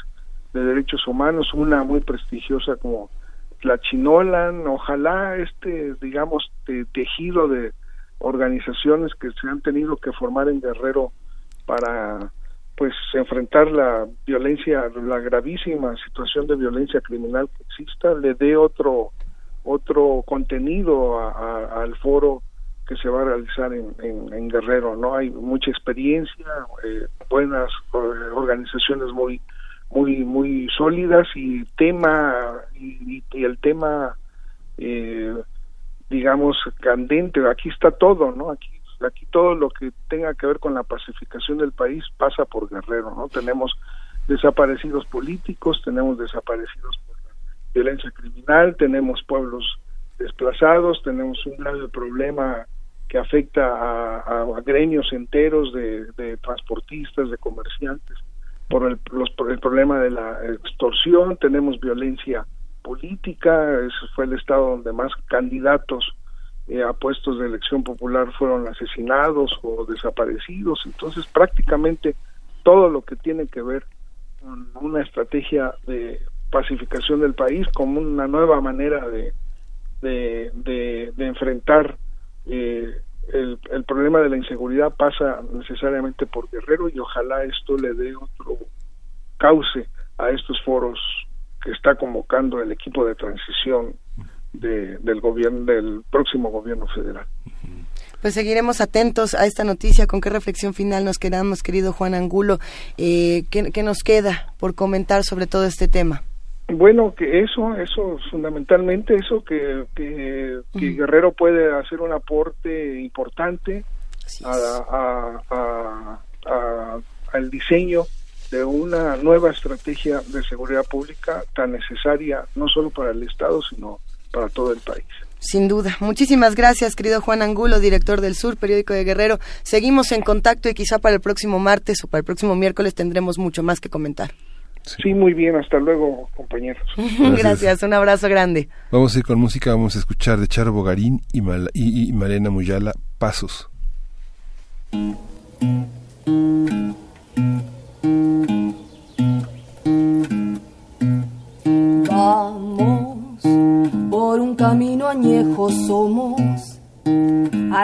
de derechos humanos, una muy prestigiosa como la Chinolan. Ojalá este, digamos, tejido de organizaciones que se han tenido que formar en Guerrero para pues enfrentar la violencia, la gravísima situación de violencia criminal que exista, le dé otro otro contenido al foro que se va a realizar en, en, Guerrero, ¿no? Hay mucha experiencia, eh, buenas eh, organizaciones muy muy muy sólidas y tema y, y el tema eh, digamos candente. Aquí está todo no aquí aquí todo lo que tenga que ver con la pacificación del país pasa por Guerrero, ¿no? Tenemos desaparecidos políticos, tenemos desaparecidos por la violencia criminal, tenemos pueblos desplazados, tenemos un grave problema que afecta a, gremios enteros de, transportistas, de comerciantes, por el, por el problema de la extorsión, tenemos violencia política, ese fue el estado donde más candidatos eh, a puestos de elección popular fueron asesinados o desaparecidos. Entonces, prácticamente todo lo que tiene que ver con una estrategia de pacificación del país como una nueva manera de, de, enfrentar eh, el, el, problema de la inseguridad pasa necesariamente por Guerrero y ojalá esto le dé otro cauce a estos foros que está convocando el equipo de transición del gobierno del próximo gobierno federal. Pues seguiremos atentos a esta noticia. ¿Con qué reflexión final nos quedamos, querido Juan Angulo? Eh, ¿qué, nos queda por comentar sobre todo este tema? Bueno, que eso, eso, fundamentalmente eso, que, que, Guerrero puede hacer un aporte importante a, a, al diseño de una nueva estrategia de seguridad pública tan necesaria no solo para el Estado, sino para todo el país. Sin duda. Muchísimas gracias, querido Juan Angulo, director del Sur, periódico de Guerrero. Seguimos en contacto y quizá para el próximo martes o para el próximo miércoles tendremos mucho más que comentar. Sí, muy bien. Hasta luego, compañeros. Gracias. un abrazo grande. Vamos a ir con música. Vamos a escuchar de Charo Bogarín y, y, y Malena Muyala, Pasos.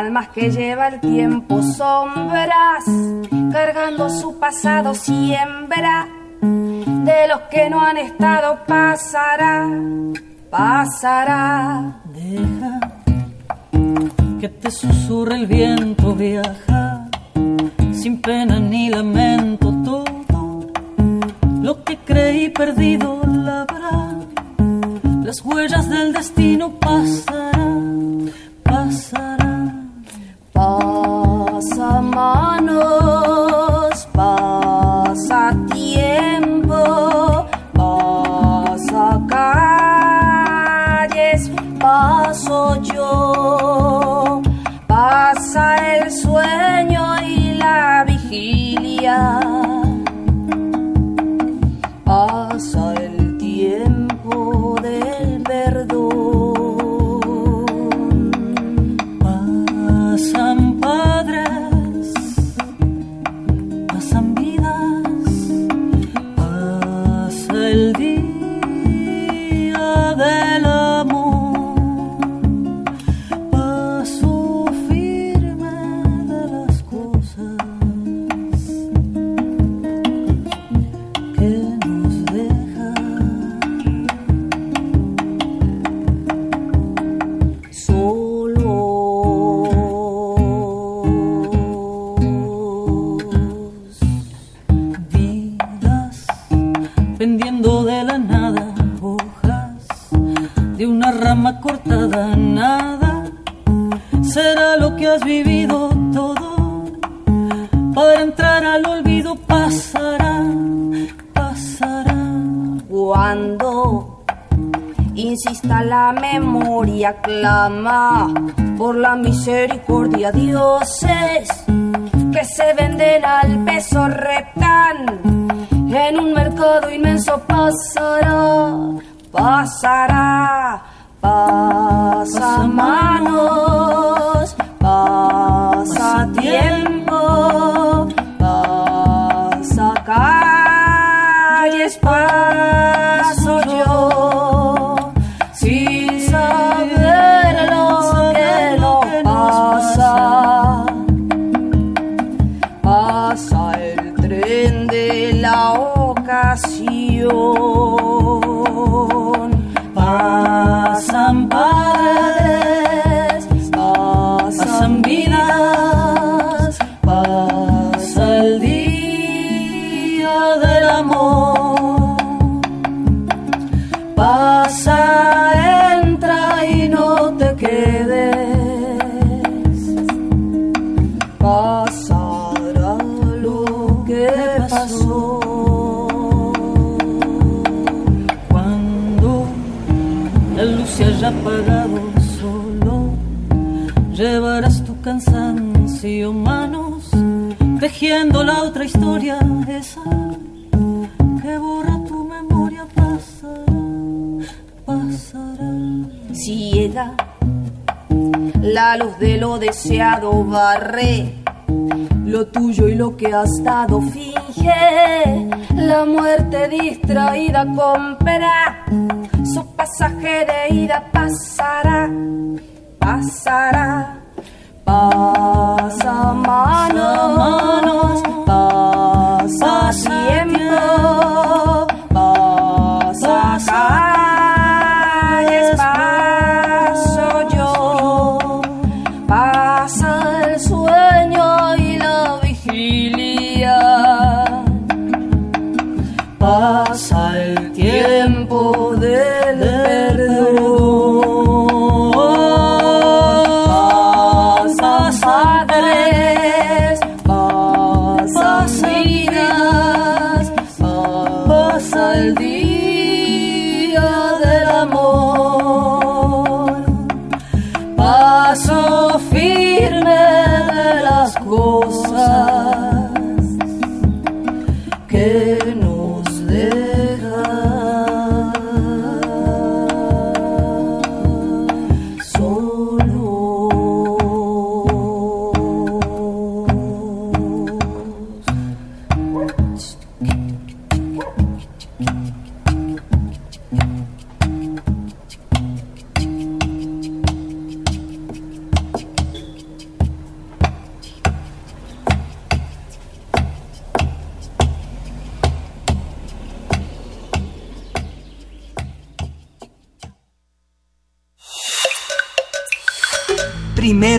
Almas que lleva el tiempo sombras, cargando su pasado siembra. De los que no han estado pasará, pasará. Deja que te susurre el viento, viaja sin pena ni lamento todo. Lo que creí perdido la verdad las huellas del destino pasarán, pasarán. Pasa insista la memoria, clama por la misericordia, dioses que se venden al peso reptan en un mercado inmenso pasará, pasará, pasa manos, pasa tiempo, pasa calles, paso cansancio manos, tejiendo la otra historia, esa que borra tu memoria, pasará, pasará. Ciega, la luz de lo deseado barre lo tuyo y lo que has dado finge la muerte distraída compra su pasaje de ida pasará pasará pasa manos pasa tiempo pasa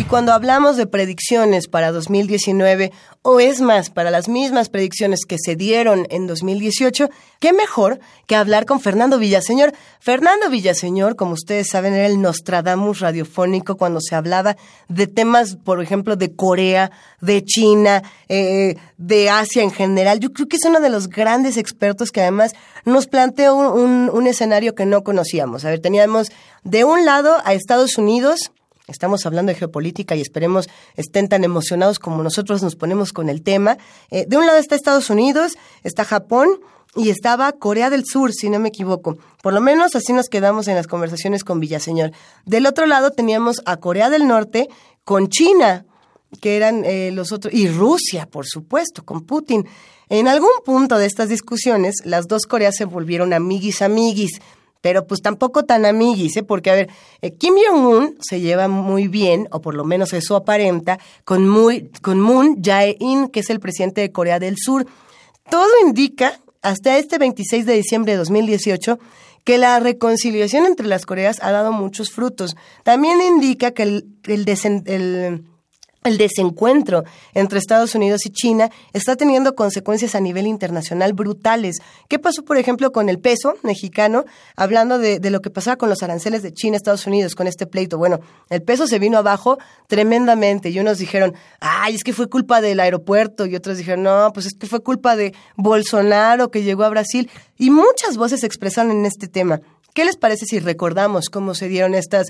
Y cuando hablamos de predicciones para 2019, o es más, para las mismas predicciones que se dieron en 2018, qué mejor que hablar con Fernando Villaseñor. Fernando Villaseñor, como ustedes saben, era el Nostradamus radiofónico cuando se hablaba de temas, por ejemplo, de Corea, de China, eh, de Asia en general. Yo creo que es uno de los grandes expertos que además nos planteó un, un- un escenario que no conocíamos. A ver, teníamos de un lado a Estados Unidos, Estamos hablando de geopolítica y esperemos estén tan emocionados como nosotros nos ponemos con el tema. Eh, de un lado está Estados Unidos, está Japón y estaba Corea del Sur, si no me equivoco. Por lo menos así nos quedamos en las conversaciones con Villaseñor. Del otro lado teníamos a Corea del Norte con China, que eran eh, los otros, y Rusia, por supuesto, con Putin. En algún punto de estas discusiones, las dos Coreas se volvieron amiguis amiguis, pero pues tampoco tan amiguis, ¿eh? porque a ver, eh, Kim Jong-un se lleva muy bien, o por lo menos eso aparenta, con, muy, con Moon Jae-in, que es el presidente de Corea del Sur. Todo indica, hasta este 26 de diciembre de 2018, que la reconciliación entre las Coreas ha dado muchos frutos. También indica que el, el, el desencuentro entre Estados Unidos y China está teniendo consecuencias a nivel internacional brutales. ¿Qué pasó, por ejemplo, con el peso mexicano? Hablando de, lo que pasaba con los aranceles de China, Estados Unidos, con este pleito. Bueno, el peso se vino abajo tremendamente y unos dijeron, ay, es que fue culpa del aeropuerto y otros dijeron, no, pues es que fue culpa de Bolsonaro que llegó a Brasil. Y muchas voces se expresaron en este tema. ¿Qué les parece si recordamos cómo se dieron estas,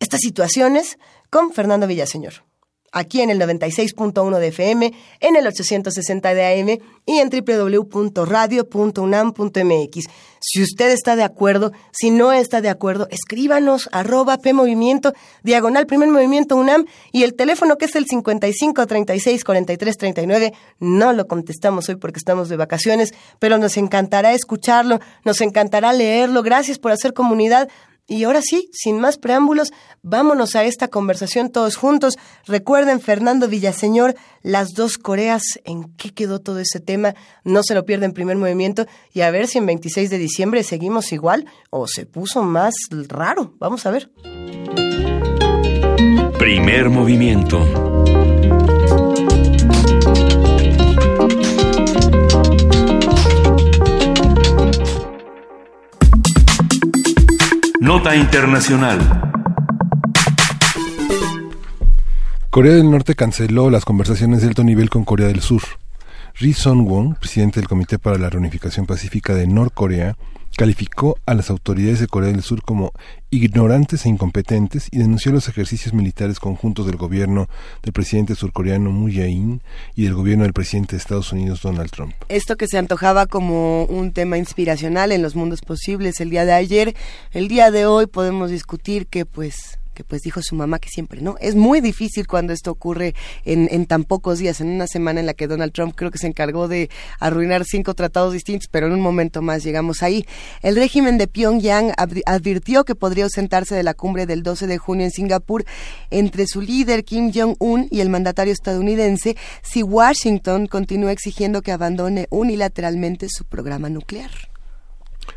estas situaciones con Fernando Villaseñor? Aquí en el 96.1 de FM, en el 860 de AM y en www.radio.unam.mx. Si usted está de acuerdo, si no está de acuerdo, escríbanos arroba P Movimiento, diagonal Primer Movimiento UNAM y el teléfono que es el 55 36 43 39. No lo contestamos hoy porque estamos de vacaciones, pero nos encantará escucharlo, nos encantará leerlo. Gracias por hacer comunidad. Y ahora sí, sin más preámbulos, vámonos a esta conversación todos juntos. Recuerden, Fernando Villaseñor, las dos Coreas, ¿en qué quedó todo ese tema? No se lo pierden primer movimiento y a ver si en 26 de diciembre seguimos igual o se puso más raro. Vamos a ver. Primer movimiento. Nota Internacional. Corea del Norte canceló las conversaciones de alto nivel con Corea del Sur. Ri Son-won, presidente del Comité para la Reunificación Pacífica de Norcorea, calificó a las autoridades de Corea del Sur como ignorantes e incompetentes y denunció los ejercicios militares conjuntos del gobierno del presidente surcoreano Moon Jae-in y del gobierno del presidente de Estados Unidos Donald Trump. Esto que se antojaba como un tema inspiracional en los mundos posibles el día de ayer, el día de hoy podemos discutir que pues que pues dijo su mamá que siempre no. Es muy difícil cuando esto ocurre en, en, tan pocos días, en una semana en la que Donald Trump creo que se encargó de arruinar cinco tratados distintos, pero en un momento más llegamos ahí. El régimen de Pyongyang advirtió que podría ausentarse de la cumbre del 12 de junio en Singapur entre su líder Kim Jong-un y el mandatario estadounidense si Washington continúa exigiendo que abandone unilateralmente su programa nuclear.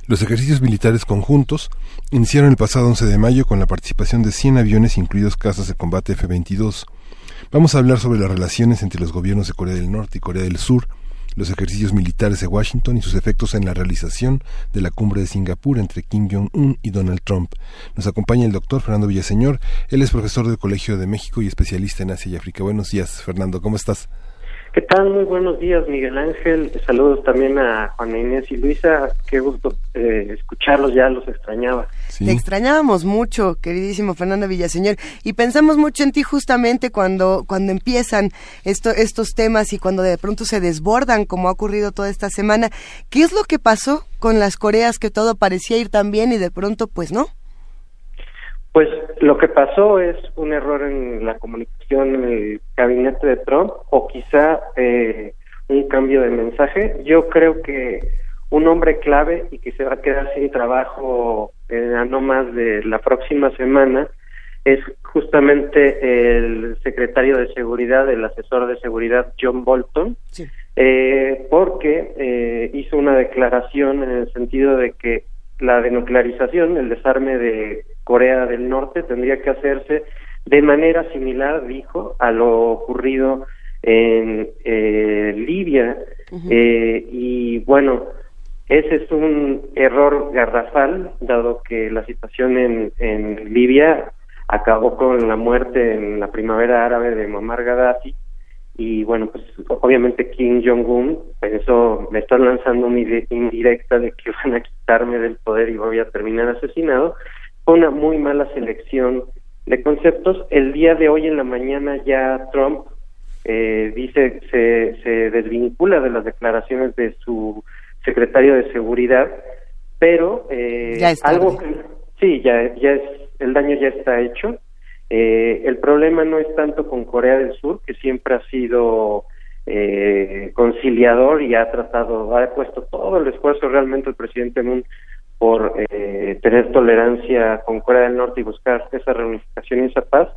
Los ejercicios militares conjuntos iniciaron el pasado 11 de mayo con la participación de 100 aviones, incluidos cazas de combate F-22. Vamos a hablar sobre las relaciones entre los gobiernos de Corea del Norte y Corea del Sur, los ejercicios militares de Washington y sus efectos en la realización de la cumbre de Singapur entre Kim Jong-un y Donald Trump. Nos acompaña el doctor Fernando Villaseñor. Él es profesor del Colegio de México y especialista en Asia y África. Buenos días, Fernando. ¿Cómo estás? ¿Qué tal? Muy buenos días, Miguel Ángel. Saludos también a Juana Inés y Luisa. Qué gusto eh, escucharlos, ya los extrañaba. Sí. extrañábamos mucho, queridísimo Fernando Villaseñor, y pensamos mucho en ti justamente cuando, cuando empiezan esto, estos temas y cuando de pronto se desbordan, como ha ocurrido toda esta semana. ¿Qué es lo que pasó con las Coreas que todo parecía ir tan bien y de pronto pues no? Pues lo que pasó es un error en la comunicación en el gabinete de Trump o quizá eh, un cambio de mensaje. Yo creo que un hombre clave y que se va a quedar sin trabajo a no más de la próxima semana es justamente el secretario de seguridad, el asesor de seguridad John Bolton, eh, porque eh, hizo una declaración en el sentido de que la denuclearización, el desarme de Corea del Norte tendría que hacerse de manera similar, dijo, a lo ocurrido en eh, Libia. eh, y bueno, ese es un error garrafal, dado que la situación en, en Libia acabó con la muerte en la primavera árabe de Muammar Gaddafi y bueno, pues obviamente Kim Jong-un pensó, me están lanzando una indirecta de que van a quitarme del poder y voy a terminar asesinado, fue una muy mala selección de conceptos. El día de hoy en la mañana ya Trump eh, dice, se, se desvincula de las declaraciones de su secretario de seguridad, pero eh, algo que, sí, ya, ya es, el daño ya está hecho eh, el problema no es tanto con Corea del Sur, que siempre ha sido eh, conciliador y ha tratado, ha puesto todo el esfuerzo realmente el presidente Moon por eh, tener tolerancia con Corea del Norte y buscar esa reunificación y esa paz,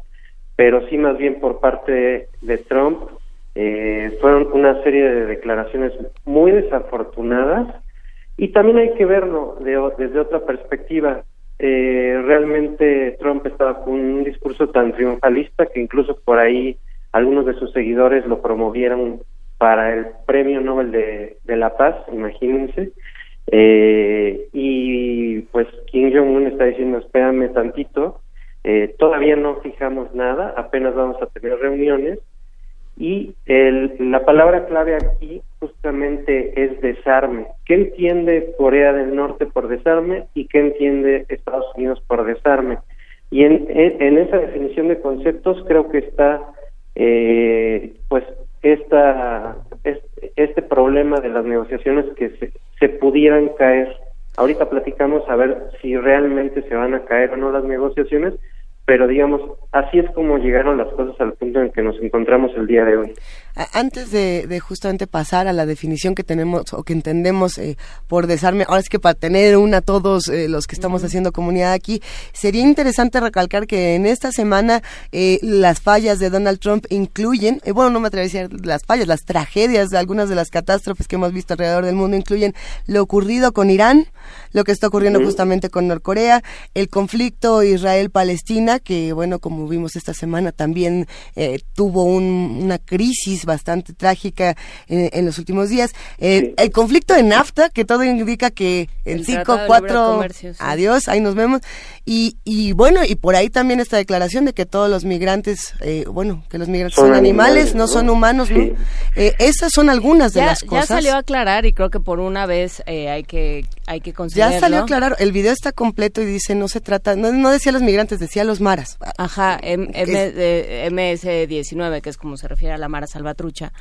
pero sí más bien por parte de Trump eh, fueron una serie de declaraciones muy desafortunadas y también hay que verlo desde otra perspectiva eh, realmente Trump estaba con un discurso tan triunfalista que incluso por ahí algunos de sus seguidores lo promovieron para el Premio Nobel de, la Paz, imagínense, eh, y pues Kim Jong-un está diciendo, espérame tantito, eh, todavía no fijamos nada, apenas vamos a tener reuniones, y el, la palabra clave aquí justamente es desarme. ¿Qué entiende Corea del Norte por desarme y qué entiende Estados Unidos por desarme? Y en, en, esa definición de conceptos creo que está eh, pues esta, este, problema de las negociaciones que se, se pudieran caer. Ahorita platicamos a ver si realmente se van a caer o no las negociaciones, pero digamos, así es como llegaron las cosas al punto en que nos encontramos el día de hoy. Antes de, justamente pasar a la definición que tenemos o que entendemos eh, por desarme, ahora es que para tener una todos eh, los que estamos haciendo comunidad aquí, sería interesante recalcar que en esta semana eh, las fallas de Donald Trump incluyen, bueno, no me atrevería a decir las fallas, las tragedias de algunas de las catástrofes que hemos visto alrededor del mundo incluyen lo ocurrido con Irán, lo que está ocurriendo justamente con Norcorea, el conflicto Israel-Palestina, que bueno, como vimos esta semana también eh, tuvo una crisis bastante trágica en, los últimos días. Eh, el conflicto de NAFTA, que todo indica que en cinco, cuatro, adiós, ahí nos vemos. Y, y bueno, y por ahí también esta declaración de que todos los migrantes, eh, bueno, que los migrantes son, animales, no, son humanos, ¿no? esas son algunas de las cosas. Ya salió a aclarar y creo que por una vez hay que hay que Ya salió a aclarar, el video está completo y dice, no se trata, no, no decía los migrantes, decía los maras. Ajá, MS-19, que es como se refiere a la Mara Salvatrucha.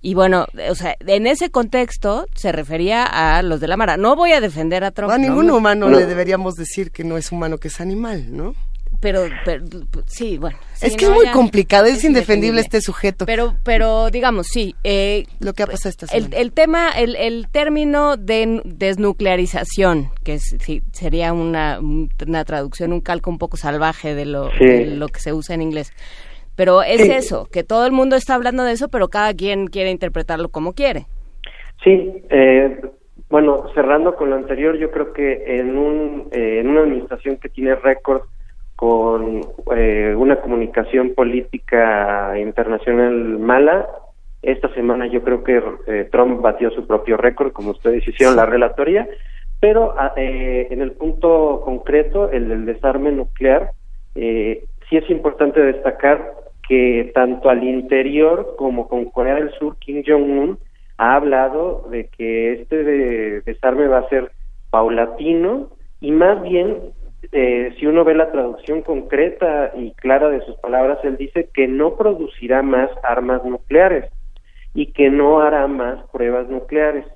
Y bueno, o sea, en ese contexto se refería a los de la Mara. No voy a defender a Trump. a ningún humano le deberíamos decir que no es humano, que es animal, ¿no? pero, sí, bueno. es que es muy complicado, es, indefendible este sujeto. Pero, pero digamos, sí. Eh, Lo que ha pasado esta semana. El, tema, el, el término de desnuclearización, que sería una, una traducción, un calco un poco salvaje de lo, lo que se usa en inglés. Pero es eso, que todo el mundo está hablando de eso, pero cada quien quiere interpretarlo como quiere. Sí, eh, bueno, cerrando con lo anterior, yo creo que en, un, eh, en una administración que tiene récord con eh, una comunicación política internacional mala. Esta semana yo creo que eh, Trump batió su propio récord, como ustedes hicieron la relatoria, pero ah, eh, en el punto concreto, el del desarme nuclear, sí es importante destacar que tanto al interior como con Corea del Sur, Kim Jong-un ha hablado de que este desarme va a ser paulatino y más bien eh, si uno ve la traducción concreta y clara de sus palabras, él dice que no producirá más armas nucleares y que no hará más pruebas nucleares,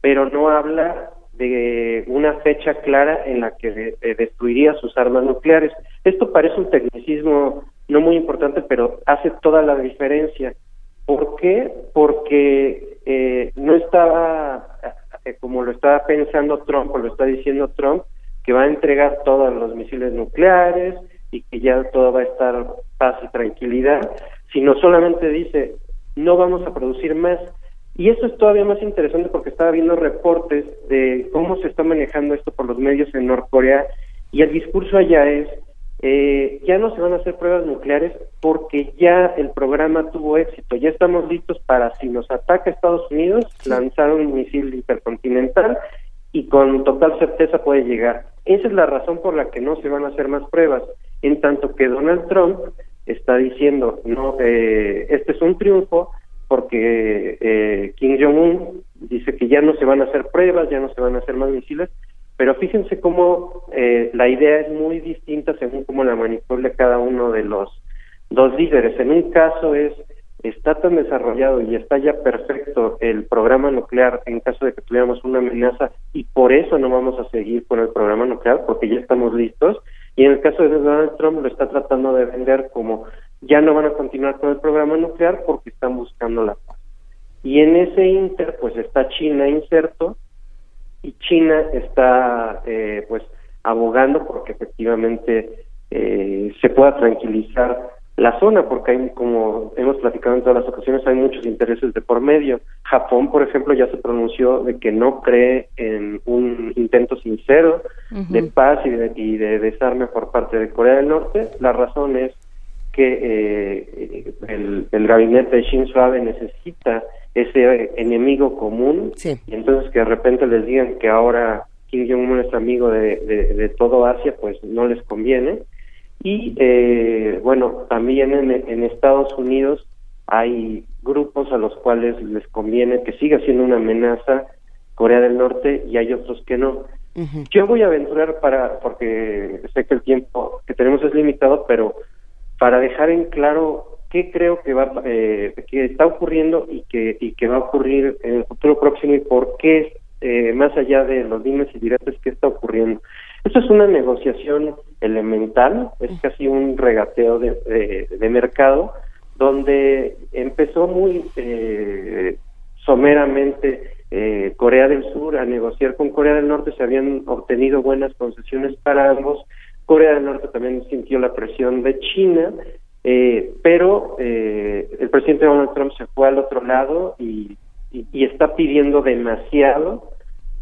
pero no habla de una fecha clara en la que destruiría sus armas nucleares. Esto parece un tecnicismo no muy importante, pero hace toda la diferencia. ¿Por qué? Porque eh, no estaba, eh, como lo estaba pensando Trump o lo está diciendo Trump, que va a entregar todos los misiles nucleares y que ya todo va a estar paz y tranquilidad, sino solamente dice, no vamos a producir más. Y eso es todavía más interesante porque estaba viendo reportes de cómo se está manejando esto por los medios en Norcorea y el discurso allá es, eh, ya no se van a hacer pruebas nucleares porque ya el programa tuvo éxito, ya estamos listos para si nos ataca Estados Unidos, lanzar un misil intercontinental y con total certeza puede llegar. Esa es la razón por la que no se van a hacer más pruebas, en tanto que Donald Trump está diciendo, no, eh, este es un triunfo porque eh, Kim Jong-un dice que ya no se van a hacer pruebas, ya no se van a hacer más misiles, pero fíjense cómo eh, la idea es muy distinta según cómo la manipula cada uno de los dos líderes. En un caso es está tan desarrollado y está ya perfecto el programa nuclear en caso de que tuviéramos una amenaza y por eso no vamos a seguir con el programa nuclear porque ya estamos listos y en el caso de Donald Trump lo está tratando de vender como ya no van a continuar con el programa nuclear porque están buscando la paz y en ese inter pues está China inserto y China está eh, pues abogando porque efectivamente eh, se pueda tranquilizar la zona, porque hay, como hemos platicado en todas las ocasiones, hay muchos intereses de por medio. Japón, por ejemplo, ya se pronunció de que no cree en un intento sincero de paz y de, desarme por parte de Corea del Norte. La razón es que eh, el, el, gabinete de Shinzo Abe necesita ese enemigo común y entonces que de repente les digan que ahora Kim Jong-un es amigo de, de, todo Asia, pues no les conviene. Y eh, bueno, también en, en Estados Unidos hay grupos a los cuales les conviene que siga siendo una amenaza Corea del Norte y hay otros que no. Yo voy a aventurar para, porque sé que el tiempo que tenemos es limitado, pero para dejar en claro qué creo que va, eh, que está ocurriendo y que y que va a ocurrir en el futuro próximo y por qué eh, más allá de los dimes y diretes qué está ocurriendo. Esto es una negociación elemental, es casi un regateo de, de, mercado donde empezó muy eh, someramente eh, Corea del Sur a negociar con Corea del Norte, se habían obtenido buenas concesiones para ambos. Corea del Norte también sintió la presión de China, eh, pero eh, el presidente Donald Trump se fue al otro lado y, y, está pidiendo demasiado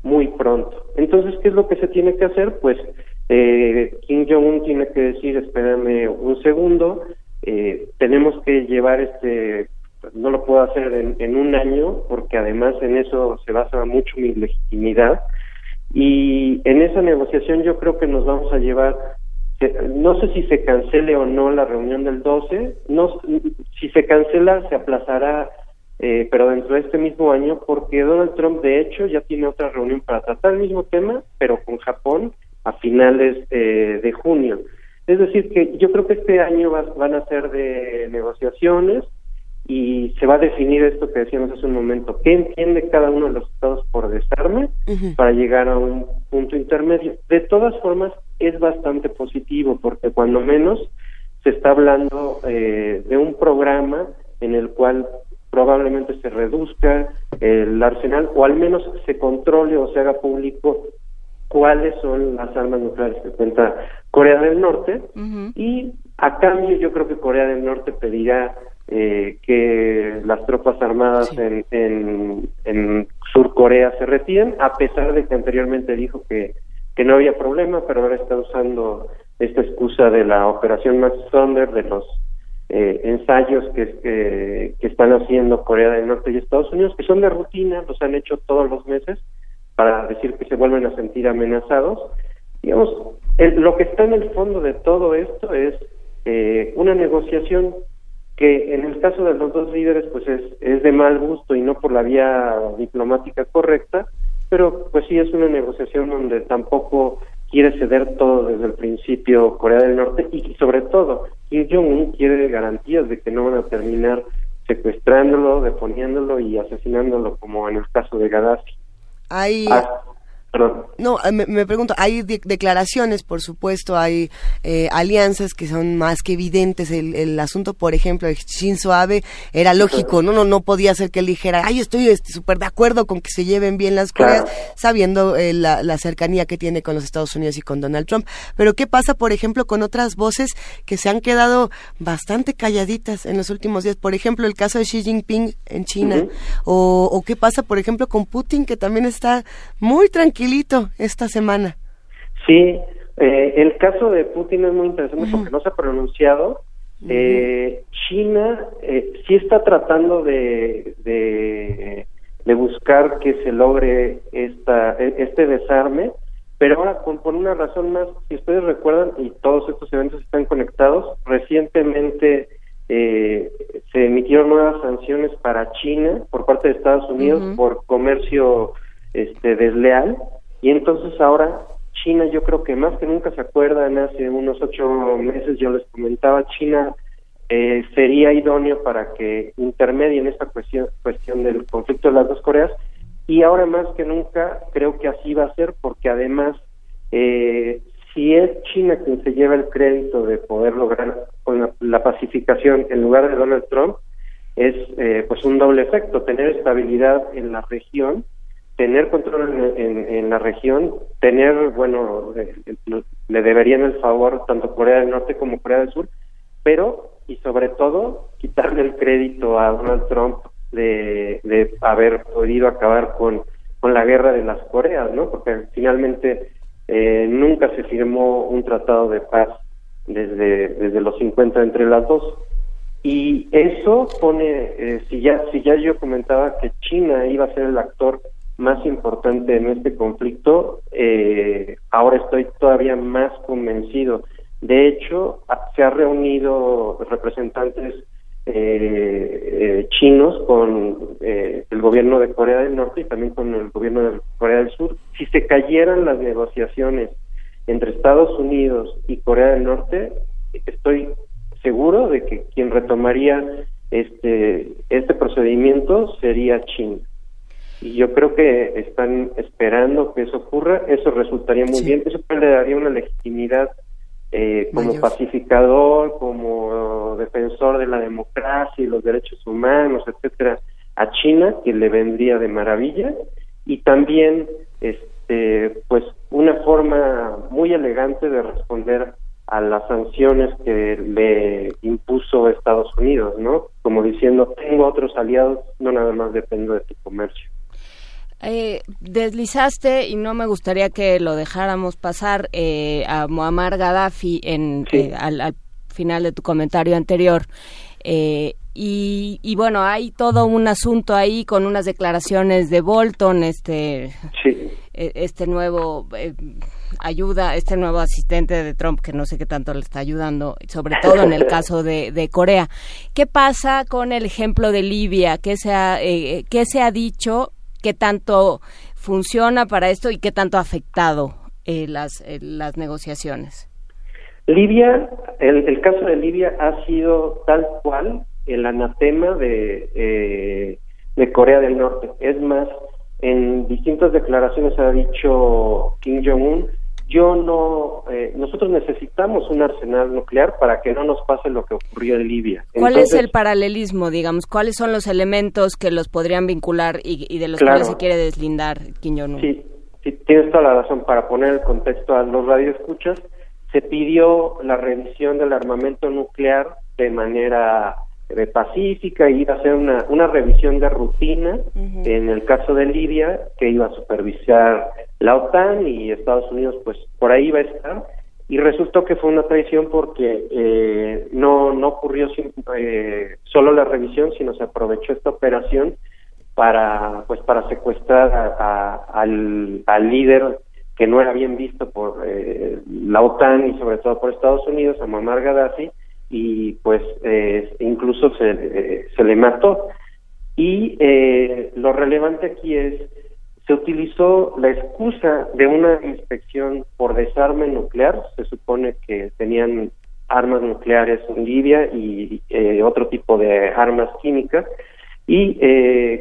muy pronto. Entonces, ¿qué es lo que se tiene que hacer? Pues eh, Kim Jong-un tiene que decir, espérame un segundo, eh, tenemos que llevar este no lo puedo hacer en, un año porque además en eso se basa mucho mi legitimidad y en esa negociación yo creo que nos vamos a llevar no sé si se cancele o no la reunión del 12 no si se cancela se aplazará eh, pero dentro de este mismo año porque Donald Trump de hecho ya tiene otra reunión para tratar el mismo tema pero con Japón a finales eh, de junio. Es decir que yo creo que este año van a ser de negociaciones y se va a definir esto que decíamos hace un momento, qué entiende cada uno de los estados por desarme para llegar a un punto intermedio. De todas formas, es bastante positivo porque cuando menos se está hablando eh, de un programa en el cual probablemente se reduzca el arsenal o al menos se controle o se haga público cuáles son las armas nucleares que cuenta Corea del Norte. Y a cambio yo creo que Corea del Norte pedirá eh, que las tropas armadas en, en, en Sur Corea se retiren, a pesar de que anteriormente dijo que, que no había problema, pero ahora está usando esta excusa de la operación Max Thunder, de los eh, ensayos que, que, que, están haciendo Corea del Norte y Estados Unidos, que son de rutina, los han hecho todos los meses para decir que se vuelven a sentir amenazados. Digamos, lo que está en el fondo de todo esto es eh, una negociación que en el caso de los dos líderes pues es, es de mal gusto y no por la vía diplomática correcta, pero pues sí es una negociación donde tampoco quiere ceder todo desde el principio Corea del Norte y sobre todo Kim Jong-un quiere garantías de que no van a terminar secuestrándolo, deponiéndolo y asesinándolo como en el caso de Gaddafi. Hay, ah, no, eh, me, pregunto, hay declaraciones, por supuesto, hay eh, alianzas que son más que evidentes. El, asunto, por ejemplo, de Shinzo Abe era lógico, no, no, no podía ser que él dijera, ay, estoy este, súper de acuerdo con que se lleven bien las cosas, sabiendo eh, la, la, cercanía que tiene con los Estados Unidos y con Donald Trump. Pero ¿qué pasa, por ejemplo, con otras voces que se han quedado bastante calladitas en los últimos días? Por ejemplo, el caso de Xi Jinping en China, o, o qué pasa, por ejemplo, con Putin, que también está muy tranquilo esta semana. Sí, eh, el caso de Putin es muy interesante porque no se ha pronunciado. Eh, China eh, sí está tratando de, de, buscar que se logre esta, e, este desarme, pero ahora con, por una razón más, si ustedes recuerdan, y todos estos eventos están conectados, recientemente eh, se emitieron nuevas sanciones para China por parte de Estados Unidos por comercio este desleal. Y entonces ahora China yo creo que más que nunca se acuerdan hace unos ocho meses yo les comentaba China eh, sería idóneo para que intermedie en esta cuestión cuestión del conflicto de las dos Coreas. Y ahora más que nunca creo que así va a ser porque además eh, si es China quien se lleva el crédito de poder lograr con la, pacificación en lugar de Donald Trump es eh, pues un doble efecto tener estabilidad en la región tener control en, la región, tener, bueno, le, deberían el favor tanto Corea del Norte como Corea del Sur, pero, y sobre todo, quitarle el crédito a Donald Trump de, de haber podido acabar con, con la guerra de las Coreas, ¿no? Porque finalmente eh, nunca se firmó un tratado de paz desde, desde los 50 entre las dos. Y eso pone, eh, si, ya, si ya yo comentaba que China iba a ser el actor más importante en este conflicto, eh, ahora estoy todavía más convencido. De hecho, se ha reunido representantes eh, chinos con el gobierno de Corea del Norte y también con el gobierno de Corea del Sur. Si se cayeran las negociaciones entre Estados Unidos y Corea del Norte, estoy seguro de que quien retomaría este este procedimiento sería China. Y yo creo que están esperando que eso ocurra, eso resultaría muy bien, eso le daría una legitimidad eh, como pacificador, como defensor de la democracia y los derechos humanos, etcétera, a China, que le vendría de maravilla, y también este pues una forma muy elegante de responder a las sanciones que le impuso Estados Unidos, ¿no? Como diciendo, tengo otros aliados, no nada más dependo de tu comercio. Eh, deslizaste, y no me gustaría que lo dejáramos pasar, eh, a Muammar Gaddafi en, eh, al, final de tu comentario anterior. Eh, y, y, bueno, hay todo un asunto ahí con unas declaraciones de Bolton, este, este nuevo ayuda, este nuevo asistente de Trump, que no sé qué tanto le está ayudando, sobre todo en el caso de, de Corea. ¿Qué pasa con el ejemplo de Libia? ¿Qué se ha, eh, ¿qué se ha dicho? ¿Qué tanto funciona para esto y qué tanto ha afectado eh, las, eh, las negociaciones? Libia, el, el, caso de Libia ha sido tal cual el anatema de, eh, de Corea del Norte. Es más, en distintas declaraciones ha dicho Kim Jong-un, yo no, eh, nosotros necesitamos un arsenal nuclear para que no nos pase lo que ocurrió en Libia. ¿Cuál es el paralelismo, digamos? ¿Cuáles son los elementos que los podrían vincular y, de los cuales se quiere deslindar Kim Jong-un? Sí, sí, tienes toda la razón. Para poner el contexto a los radioescuchas, se pidió la revisión del armamento nuclear de manera de pacífica y iba a hacer una, una revisión de rutina en el caso de Libia que iba a supervisar la OTAN y Estados Unidos pues por ahí iba a estar y resultó que fue una traición porque eh, no no ocurrió eh, solo la revisión sino se aprovechó esta operación para pues para secuestrar al, al líder que no era bien visto por eh, la OTAN y sobre todo por Estados Unidos a Muammar Gaddafi y pues eh, incluso se, eh, se le mató. Y lo relevante aquí es, se utilizó la excusa de una inspección por desarme nuclear, se supone que tenían armas nucleares en Libia y otro tipo de armas químicas, y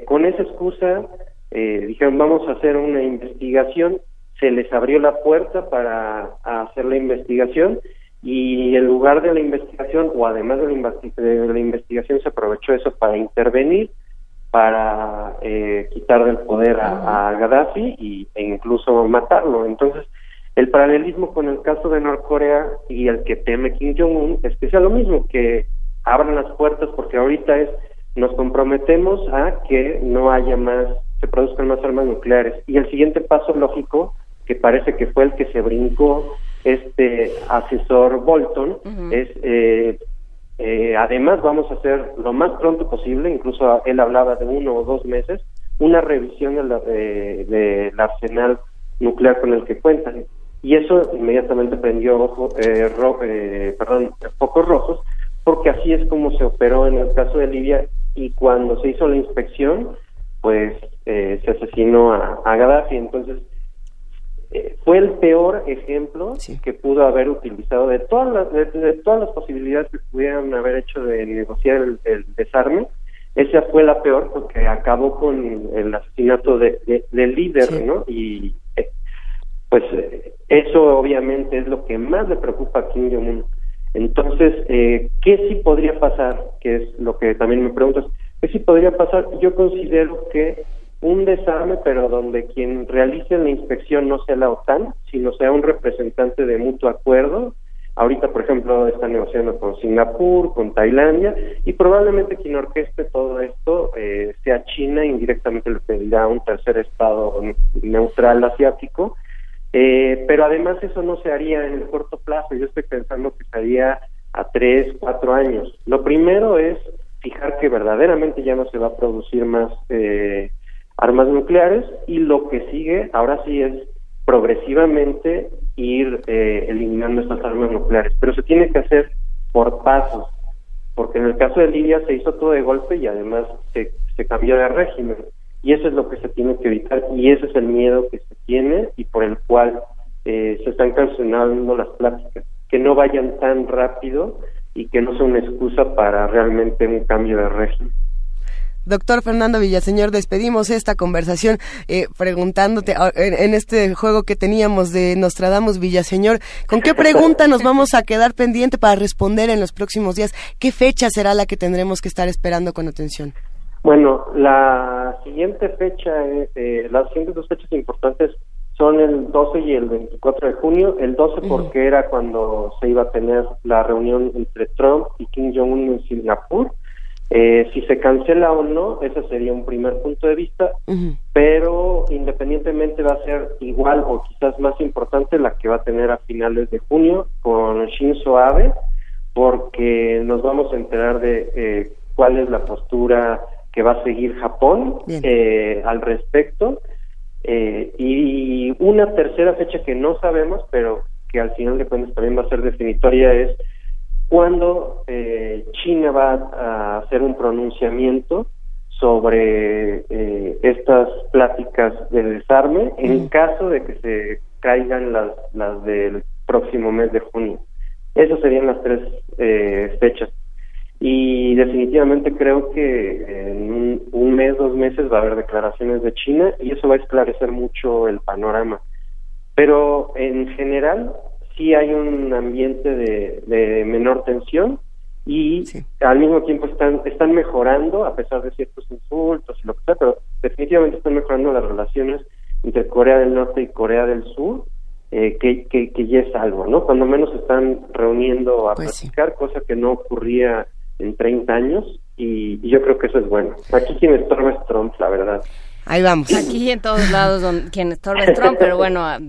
con esa excusa dijeron vamos a hacer una investigación, se les abrió la puerta para hacer la investigación y en lugar de la investigación o además de la, investigación se aprovechó eso para intervenir para eh, quitar del poder a, Gaddafi y, e incluso matarlo. Entonces el paralelismo con el caso de Norcorea y el que teme Kim Jong-un es que sea lo mismo que abran las puertas porque ahorita es nos comprometemos a que no haya más se produzcan más armas nucleares. Y el siguiente paso lógico que parece que fue el que se brincó este asesor Bolton es eh, eh, además vamos a hacer lo más pronto posible incluso él hablaba de uno o dos meses una revisión del de, arsenal nuclear con el que cuentan. Y eso inmediatamente prendió ojo, eh, eh, perdón, focos rojos porque así es como se operó en el caso de Libia y cuando se hizo la inspección pues se asesinó a, a Gaddafi. Entonces eh, fue el peor ejemplo que pudo haber utilizado de todas las de, todas las posibilidades que pudieran haber hecho de negociar el, desarme. Esa fue la peor porque acabó con el asesinato de, del líder no y eh, pues eh, eso obviamente es lo que más le preocupa a Kim Jong Un entonces qué sí podría pasar que es lo que también me preguntas. Qué sí podría pasar yo considero que un desarme, pero donde quien realice la inspección no sea la OTAN, sino sea un representante de mutuo acuerdo. Ahorita, por ejemplo, están negociando con Singapur, con Tailandia, y probablemente quien orqueste todo esto eh, sea China, indirectamente le pedirá un tercer estado neutral asiático, Eh, pero además eso no se haría en el corto plazo, yo estoy pensando que se haría a tres, cuatro años. Lo primero es fijar que verdaderamente ya no se va a producir más eh, armas nucleares y lo que sigue ahora sí es progresivamente ir eh, eliminando estas armas nucleares, pero se tiene que hacer por pasos, porque en el caso de Libia se hizo todo de golpe y además se, se cambió de régimen. Y eso es lo que se tiene que evitar y ese es el miedo que se tiene y por el cual eh, se están cancelando las pláticas, que no vayan tan rápido y que no sea una excusa para realmente un cambio de régimen. Doctor Fernando Villaseñor, despedimos esta conversación eh, preguntándote ah, en, este juego que teníamos de Nostradamus Villaseñor, ¿con qué pregunta nos vamos a quedar pendiente para responder en los próximos días? ¿Qué fecha será la que tendremos que estar esperando con atención? Bueno, la siguiente fecha, eh, las siguientes dos fechas importantes son el 12 y el 24 de junio. El 12 porque era cuando se iba a tener la reunión entre Trump y Kim Jong-un en Singapur. Eh, si se cancela o no, ese sería un primer punto de vista, pero independientemente va a ser igual o quizás más importante la que va a tener a finales de junio con Shinzo Abe, porque nos vamos a enterar de eh, cuál es la postura que va a seguir Japón eh, al respecto. Eh, y una tercera fecha que no sabemos, pero que al final de cuentas también va a ser definitoria, es cuándo eh, China va a hacer un pronunciamiento sobre estas pláticas de desarme en caso de que se caigan las, las del próximo mes de junio. Esas serían las tres fechas y definitivamente creo que en un, mes, dos meses va a haber declaraciones de China y eso va a esclarecer mucho el panorama. Pero en general sí hay un ambiente de, menor tensión y al mismo tiempo están están mejorando a pesar de ciertos insultos y lo que sea, pero definitivamente están mejorando las relaciones entre Corea del Norte y Corea del Sur, eh, que, que, ya es algo, ¿no? Cuando menos están reuniendo a pues platicar, cosa que no ocurría en 30 años y, yo creo que eso es bueno. Aquí quien estorba es Trump, la verdad. Ahí vamos. Aquí en todos lados donde, quien estorba es Trump, pero bueno, ah.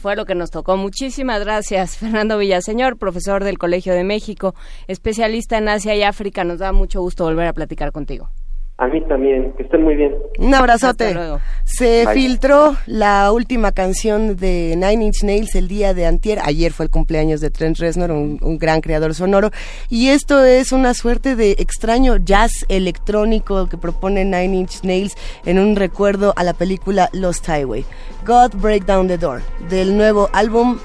fue lo que nos tocó. Muchísimas gracias, Fernando Villaseñor, profesor del Colegio de México, especialista en Asia y África. Nos da mucho gusto volver a platicar contigo. A mí también, que estén muy bien. Un abrazote. Se filtró la última canción de Nine Inch Nails el día de antier. Ayer fue el cumpleaños de Trent Reznor, un, un, gran creador sonoro. Y esto es una suerte de extraño jazz electrónico que propone Nine Inch Nails en un recuerdo a la película Lost Highway. God Break Down the Door, del nuevo álbum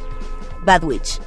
Bad Witch.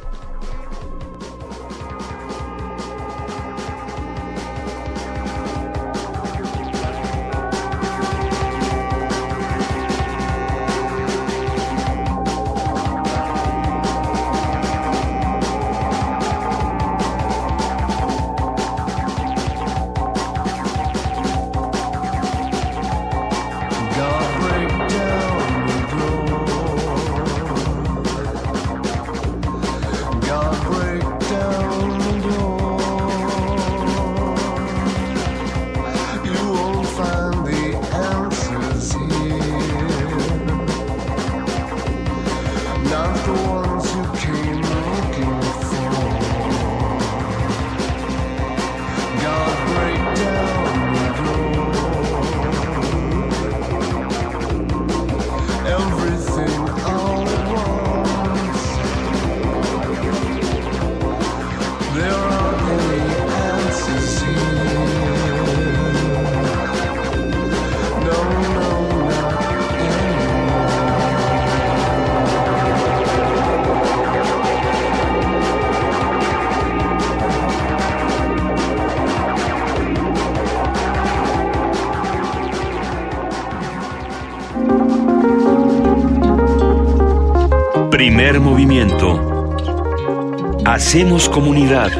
Hacemos comunidad.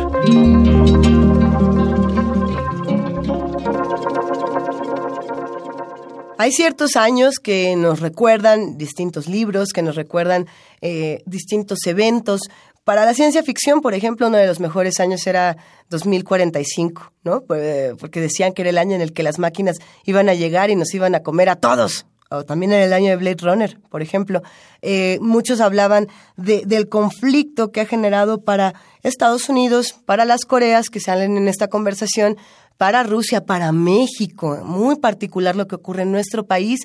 Hay ciertos años que nos recuerdan distintos libros, que nos recuerdan eh, distintos eventos. Para la ciencia ficción, por ejemplo, uno de los mejores años era 2045, ¿no? Porque decían que era el año en el que las máquinas iban a llegar y nos iban a comer a todos o también en el año de Blade Runner, por ejemplo. Eh, muchos hablaban del conflicto que ha generado para Estados Unidos, para las Coreas que salen en esta conversación, para Rusia, para México, muy particular lo que ocurre en nuestro país,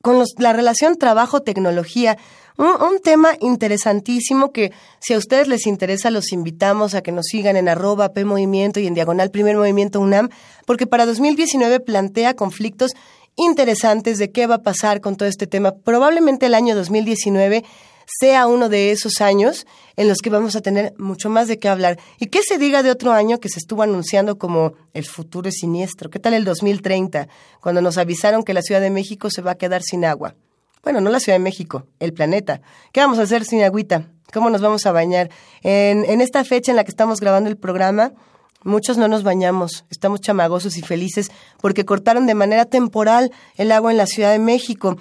con la relación trabajo-tecnología. Un, tema interesantísimo que si a ustedes les interesa los invitamos a que nos sigan en arroba P Movimiento y en diagonal Primer Movimiento UNAM, porque para 2019 plantea conflictos interesantes de qué va a pasar con todo este tema. Probablemente el año 2019 sea uno de esos años en los que vamos a tener mucho más de qué hablar. ¿Y qué se diga de otro año que se estuvo anunciando como el futuro es siniestro? ¿Qué tal el 2030, cuando nos avisaron que la Ciudad de México se va a quedar sin agua? Bueno, no la Ciudad de México, el planeta. ¿Qué vamos a hacer sin agüita? ¿Cómo nos vamos a bañar? En, en esta fecha en la que estamos grabando el programa, Muchos no nos bañamos, estamos chamagosos y felices porque cortaron de manera temporal el agua en la Ciudad de México.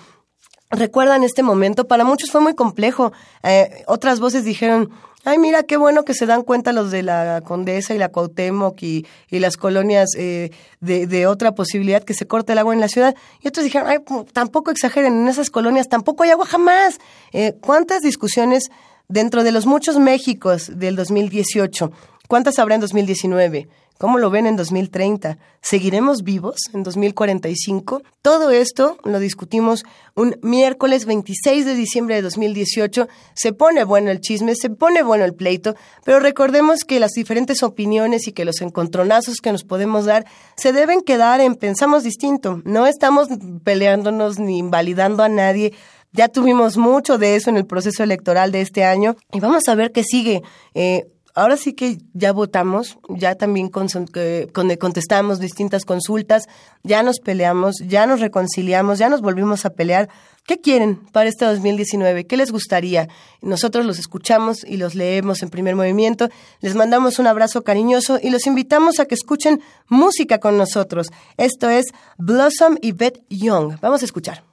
¿Recuerdan este momento? Para muchos fue muy complejo. Eh, otras voces dijeron, ay, mira, qué bueno que se dan cuenta los de la Condesa y la Cuauhtémoc y, y las colonias eh, de, otra posibilidad que se corte el agua en la ciudad. Y otros dijeron, ay, tampoco exageren, en esas colonias tampoco hay agua jamás. Eh, ¿Cuántas discusiones dentro de los muchos Méxicos del 2018 ¿Cuántas habrá en 2019? ¿Cómo lo ven en 2030? ¿Seguiremos vivos en 2045? Todo esto lo discutimos un miércoles 26 de diciembre de 2018. Se pone bueno el chisme, se pone bueno el pleito, pero recordemos que las diferentes opiniones y que los encontronazos que nos podemos dar se deben quedar en pensamos distinto. No estamos peleándonos ni invalidando a nadie. Ya tuvimos mucho de eso en el proceso electoral de este año y vamos a ver qué sigue. Eh, ahora sí que ya votamos, ya también contestamos distintas consultas, ya nos peleamos, ya nos reconciliamos, ya nos volvimos a pelear. ¿Qué quieren para este 2019? ¿Qué les gustaría? Nosotros los escuchamos y los leemos en primer movimiento. Les mandamos un abrazo cariñoso y los invitamos a que escuchen música con nosotros. Esto es Blossom y Beth Young. Vamos a escuchar.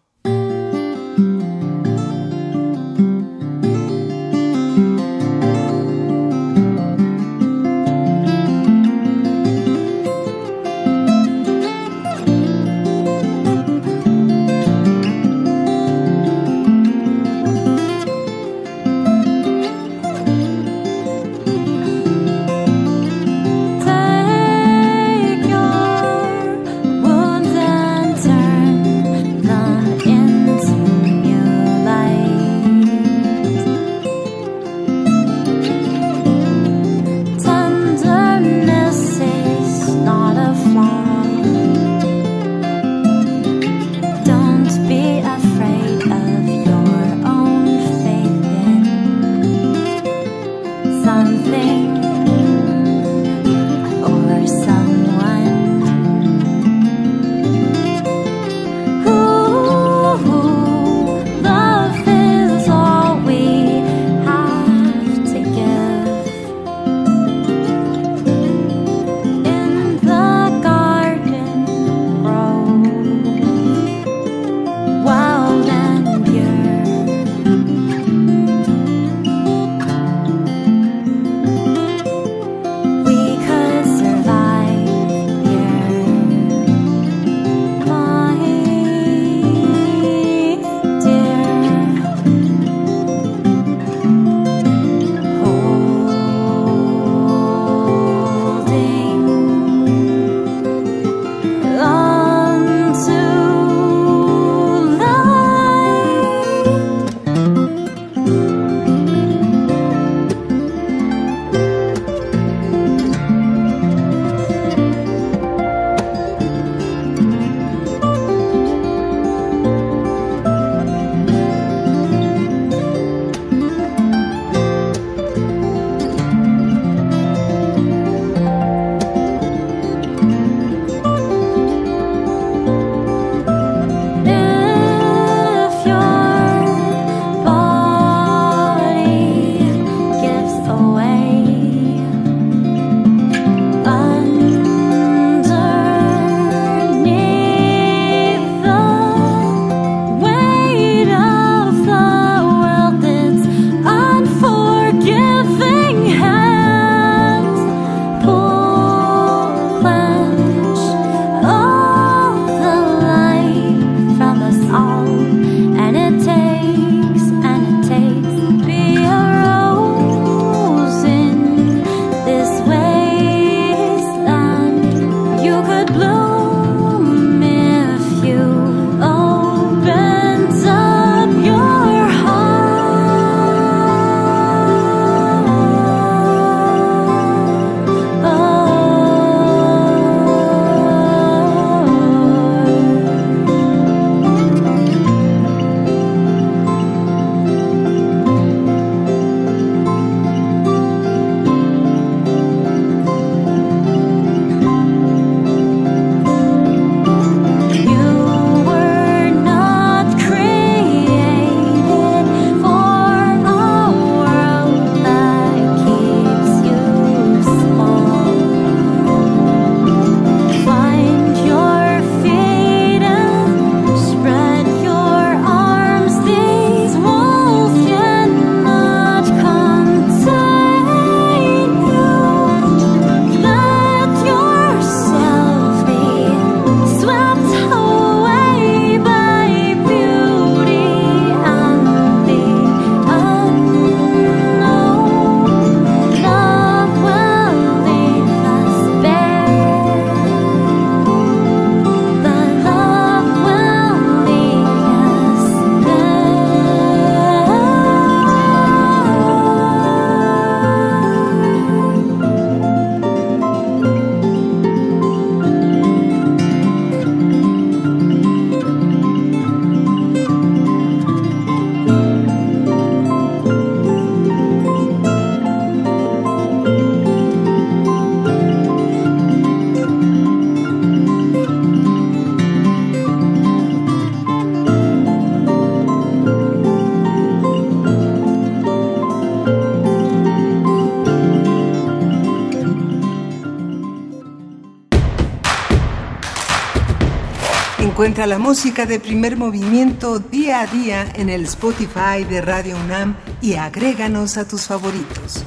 Encuentra la música de primer movimiento día a día en el Spotify de Radio UNAM y agréganos a tus favoritos.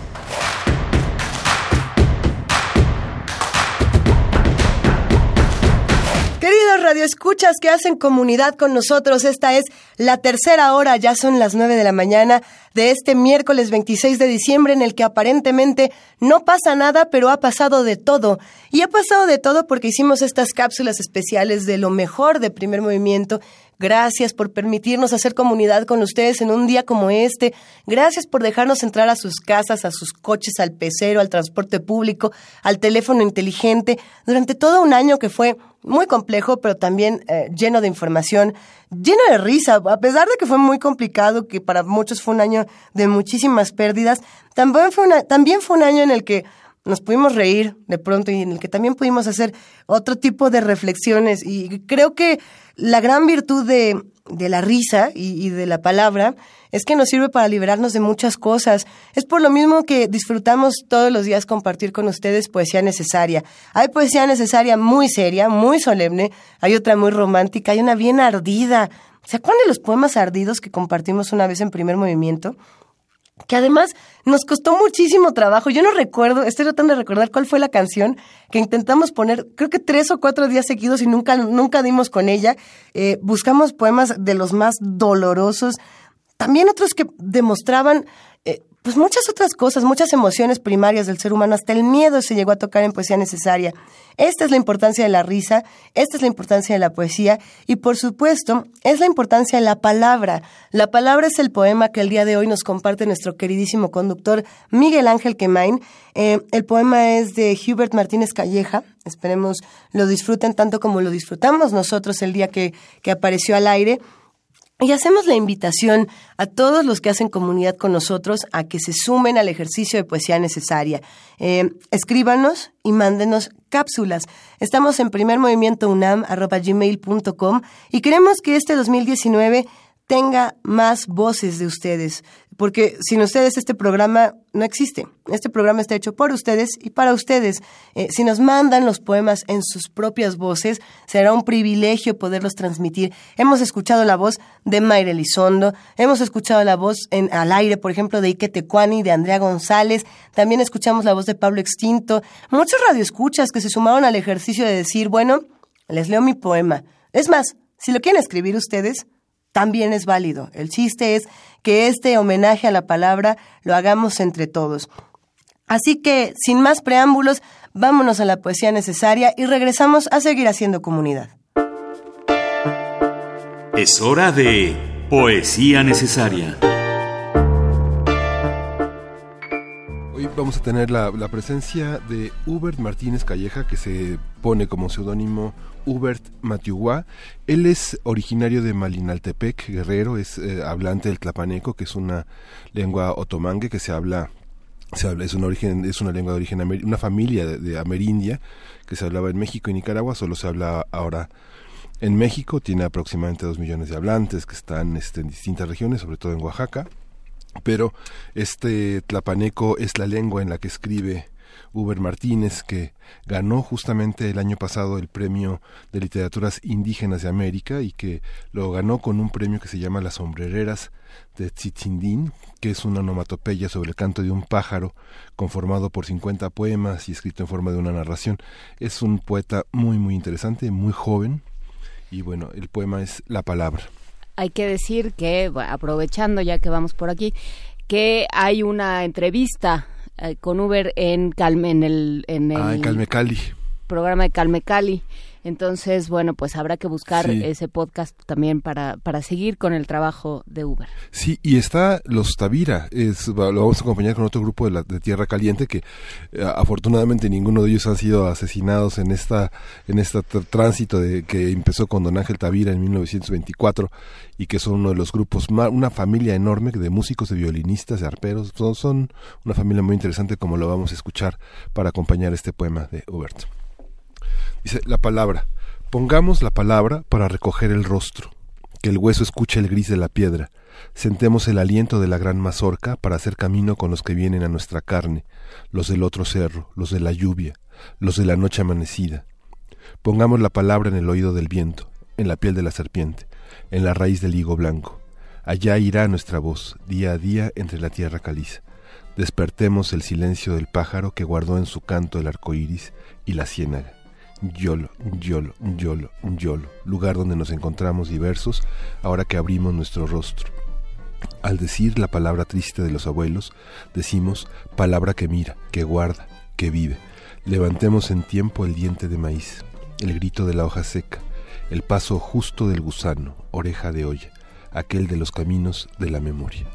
Queridos radioescuchas que hacen comunidad con nosotros, esta es la tercera hora, ya son las nueve de la mañana de este miércoles 26 de diciembre en el que aparentemente no pasa nada, pero ha pasado de todo. Y ha pasado de todo porque hicimos estas cápsulas especiales de lo mejor de primer movimiento Gracias por permitirnos hacer comunidad con ustedes en un día como este. Gracias por dejarnos entrar a sus casas, a sus coches, al pecero, al transporte público, al teléfono inteligente, durante todo un año que fue muy complejo, pero también eh, lleno de información, lleno de risa, a pesar de que fue muy complicado, que para muchos fue un año de muchísimas pérdidas, también fue, una, también fue un año en el que nos pudimos reír de pronto y en el que también pudimos hacer otro tipo de reflexiones. Y creo que la gran virtud de, de la risa y, y, de la palabra es que nos sirve para liberarnos de muchas cosas. Es por lo mismo que disfrutamos todos los días compartir con ustedes poesía necesaria. Hay poesía necesaria muy seria, muy solemne, hay otra muy romántica, hay una bien ardida. ¿Se acuerdan de los poemas ardidos que compartimos una vez en primer movimiento? que además nos costó muchísimo trabajo. Yo no recuerdo, estoy tratando de recordar cuál fue la canción que intentamos poner, creo que tres o cuatro días seguidos y nunca, nunca dimos con ella. Eh, buscamos poemas de los más dolorosos, también otros que demostraban pues muchas otras cosas, muchas emociones primarias del ser humano, hasta el miedo se llegó a tocar en poesía necesaria. Esta es la importancia de la risa, esta es la importancia de la poesía y por supuesto es la importancia de la palabra. La palabra es el poema que el día de hoy nos comparte nuestro queridísimo conductor Miguel Ángel Quemain. Eh, el poema es de Hubert Martínez Calleja, esperemos lo disfruten tanto como lo disfrutamos nosotros el día que, que apareció al aire. Y hacemos la invitación a todos los que hacen comunidad con nosotros a que se sumen al ejercicio de poesía necesaria. Eh, escríbanos y mándenos cápsulas. Estamos en primermovimientounam.gmail.com y queremos que este 2019 tenga más voces de ustedes porque sin ustedes este programa no existe. Este programa está hecho por ustedes y para ustedes. Eh, si nos mandan los poemas en sus propias voces, será un privilegio poderlos transmitir. Hemos escuchado la voz de Mayra Elizondo, hemos escuchado la voz en, al aire, por ejemplo, de Ike Tecuani, de Andrea González, también escuchamos la voz de Pablo Extinto, muchos radioescuchas que se sumaron al ejercicio de decir, bueno, les leo mi poema. Es más, si lo quieren escribir ustedes, también es válido. El chiste es que este homenaje a la palabra lo hagamos entre todos. Así que, sin más preámbulos, vámonos a la poesía necesaria y regresamos a seguir haciendo comunidad. Es hora de poesía necesaria. Hoy vamos a tener la, la presencia de Hubert Martínez Calleja, que se pone como seudónimo Hubert Matiuguá. Él es originario de Malinaltepec, guerrero, es eh, hablante del tlapaneco, que es una lengua otomangue que se habla se habla, es una origen, es una lengua de origen una familia de, amerindia que se hablaba en México y Nicaragua, solo se habla ahora en México, tiene aproximadamente dos millones de hablantes que están este, en distintas regiones, sobre todo en Oaxaca, pero este tlapaneco es la lengua en la que escribe Uber Martínez, que ganó justamente el año pasado el Premio de Literaturas Indígenas de América y que lo ganó con un premio que se llama Las Sombrereras de Tzitzindín, que es una onomatopeya sobre el canto de un pájaro conformado por 50 poemas y escrito en forma de una narración. Es un poeta muy, muy interesante, muy joven y bueno, el poema es La Palabra. Hay que decir que, aprovechando ya que vamos por aquí, que hay una entrevista eh, con Uber en Calme, en el, en ah, el Calme Cali. programa de Calme Cali. Entonces, bueno, pues habrá que buscar ese podcast también para, para seguir con el trabajo de Uber. Sí, y está Los Tavira, es, lo vamos a acompañar con otro grupo de, la, de Tierra Caliente que eh, afortunadamente ninguno de ellos han sido asesinados en esta en este tránsito de, que empezó con Don Ángel Tavira en 1924 y que son uno de los grupos, una familia enorme de músicos, de violinistas, de arperos, son, son una familia muy interesante como lo vamos a escuchar para acompañar este poema de Hubert. Dice la palabra. Pongamos la palabra para recoger el rostro, que el hueso escuche el gris de la piedra. Sentemos el aliento de la gran mazorca para hacer camino con los que vienen a nuestra carne, los del otro cerro, los de la lluvia, los de la noche amanecida. Pongamos la palabra en el oído del viento. en la piel de la serpiente, en la raíz del higo blanco. Allá irá nuestra voz, día a día, entre la tierra caliza. Despertemos el silencio del pájaro que guardó en su canto el arco iris y la ciénaga. Yolo, yolo, yolo, yolo, lugar donde nos encontramos diversos ahora que abrimos nuestro rostro. Al decir la palabra triste de los abuelos, decimos palabra que mira, que guarda, que vive. Levantemos en tiempo el diente de maíz, el grito de la hoja seca, el paso justo del gusano, oreja de olla, aquel de los caminos de la memoria.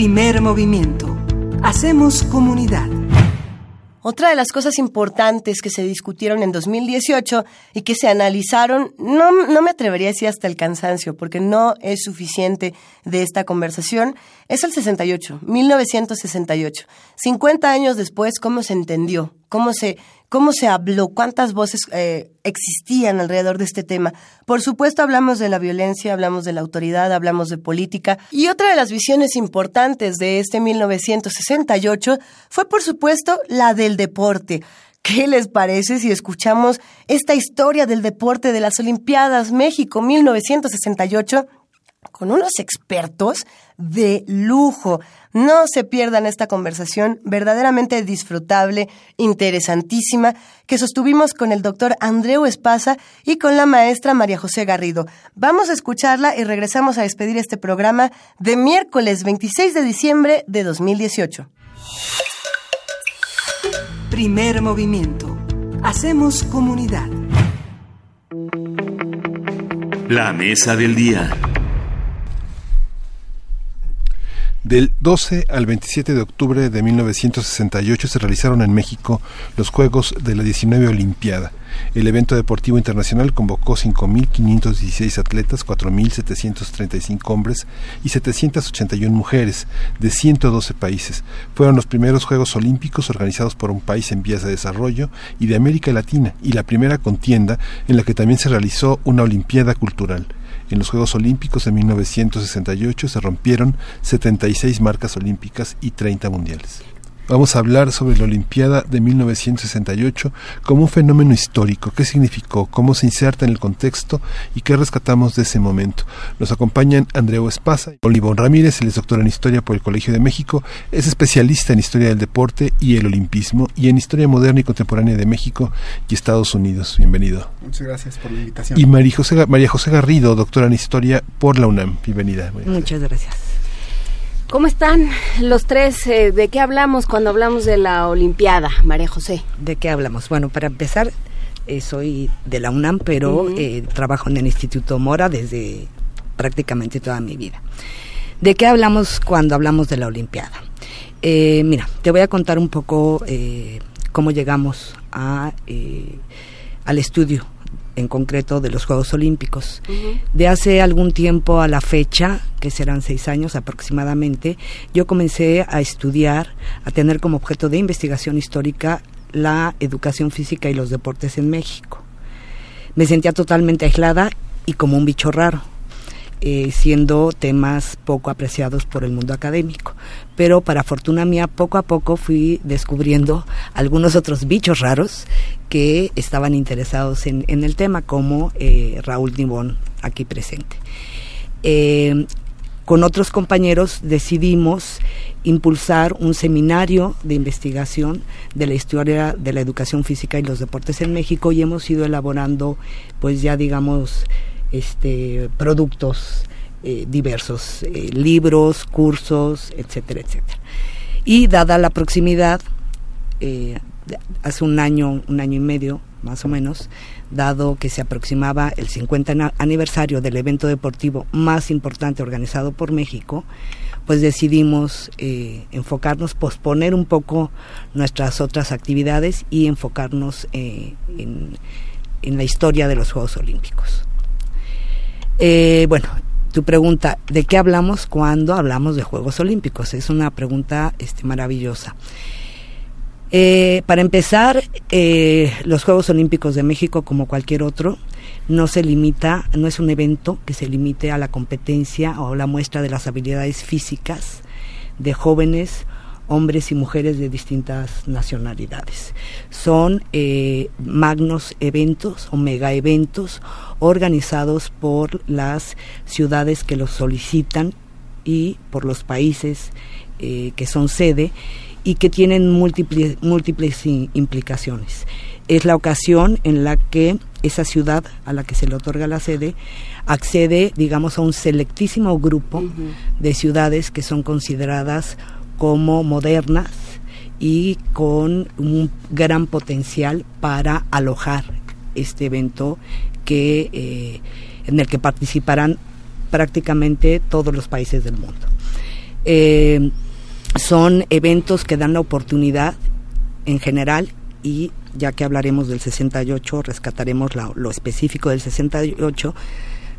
Primer movimiento. Hacemos comunidad. Otra de las cosas importantes que se discutieron en 2018 y que se analizaron, no, no, me atrevería a decir hasta el cansancio, porque no es suficiente de esta conversación, es el 68, 1968. 50 años después, ¿cómo se entendió? ¿Cómo se, cómo se habló? ¿Cuántas voces eh, existían alrededor de este tema? Por supuesto, hablamos de la violencia, hablamos de la autoridad, hablamos de política. Y otra de las visiones importantes de este 1968 fue, por supuesto, la del deporte. ¿Qué les parece si escuchamos esta historia del deporte de las Olimpiadas México 1968 con unos expertos de lujo? No se pierdan esta conversación verdaderamente disfrutable, interesantísima, que sostuvimos con el doctor Andreu Espasa y con la maestra María José Garrido. Vamos a escucharla y regresamos a despedir este programa de miércoles 26 de diciembre de 2018. Primer movimiento. Hacemos comunidad. La mesa del día. Del 12 al 27 de octubre de 1968 se realizaron en México los Juegos de la 19 Olimpiada. El evento deportivo internacional convocó 5.516 atletas, 4.735 hombres y 781 mujeres de 112 países. Fueron los primeros Juegos Olímpicos organizados por un país en vías de desarrollo y de América Latina y la primera contienda en la que también se realizó una Olimpiada Cultural. En los Juegos Olímpicos de 1968 se rompieron 76 marcas olímpicas y 30 mundiales. Vamos a hablar sobre la Olimpiada de 1968 como un fenómeno histórico, qué significó, cómo se inserta en el contexto y qué rescatamos de ese momento. Nos acompañan Andreu Espasa, Olivón Ramírez, él es doctor en Historia por el Colegio de México, es especialista en Historia del Deporte y el Olimpismo y en Historia Moderna y Contemporánea de México y Estados Unidos. Bienvenido. Muchas gracias por la invitación. Y María José, María José Garrido, doctora en Historia por la UNAM. Bienvenida. Muchas gracias. ¿Cómo están los tres? Eh, ¿De qué hablamos cuando hablamos de la Olimpiada, María José? ¿De qué hablamos? Bueno, para empezar, eh, soy de la UNAM, pero eh, trabajo en el Instituto Mora desde prácticamente toda mi vida. ¿De qué hablamos cuando hablamos de la Olimpiada? mira, te voy a contar un poco cómo llegamos a, al estudio en concreto de los Juegos Olímpicos. De hace algún tiempo a la fecha, que serán seis años aproximadamente, yo comencé a estudiar, a tener como objeto de investigación histórica la educación física y los deportes en México. Me sentía totalmente aislada y como un bicho raro. Eh, siendo temas poco apreciados por el mundo académico. Pero para fortuna mía, poco a poco fui descubriendo algunos otros bichos raros que estaban interesados en, el tema, como eh, Raúl Nibón, aquí presente. Eh, con otros compañeros decidimos impulsar un seminario de investigación de la historia de la educación física y los deportes en México y hemos ido elaborando pues ya digamos este, productos eh, diversos, eh, libros, cursos, etcétera, etcétera. Y dada la proximidad, eh, hace un año, un año y medio más o menos, dado que se aproximaba el 50 aniversario del evento deportivo más importante organizado por México, pues decidimos enfocarnos, posponer un poco nuestras otras actividades y enfocarnos en, en la historia de los Juegos Olímpicos. Eh, bueno, tu pregunta, ¿de qué hablamos cuando hablamos de Juegos Olímpicos? Es una pregunta este, maravillosa. Eh, para empezar, eh, los Juegos Olímpicos de México, como cualquier otro, no se limita, no es un evento que se limite a la competencia o a la muestra de las habilidades físicas de jóvenes hombres y mujeres de distintas nacionalidades. Son eh, magnos eventos o mega eventos organizados por las ciudades que los solicitan y por los países eh, que son sede y que tienen múltiples, múltiples implicaciones. Es la ocasión en la que esa ciudad a la que se le otorga la sede accede, digamos, a un selectísimo grupo de ciudades que son consideradas como modernas y con un gran potencial para alojar este evento que eh, en el que participarán prácticamente todos los países del mundo. Eh, son eventos que dan la oportunidad en general y ya que hablaremos del 68, rescataremos lo específico del 68,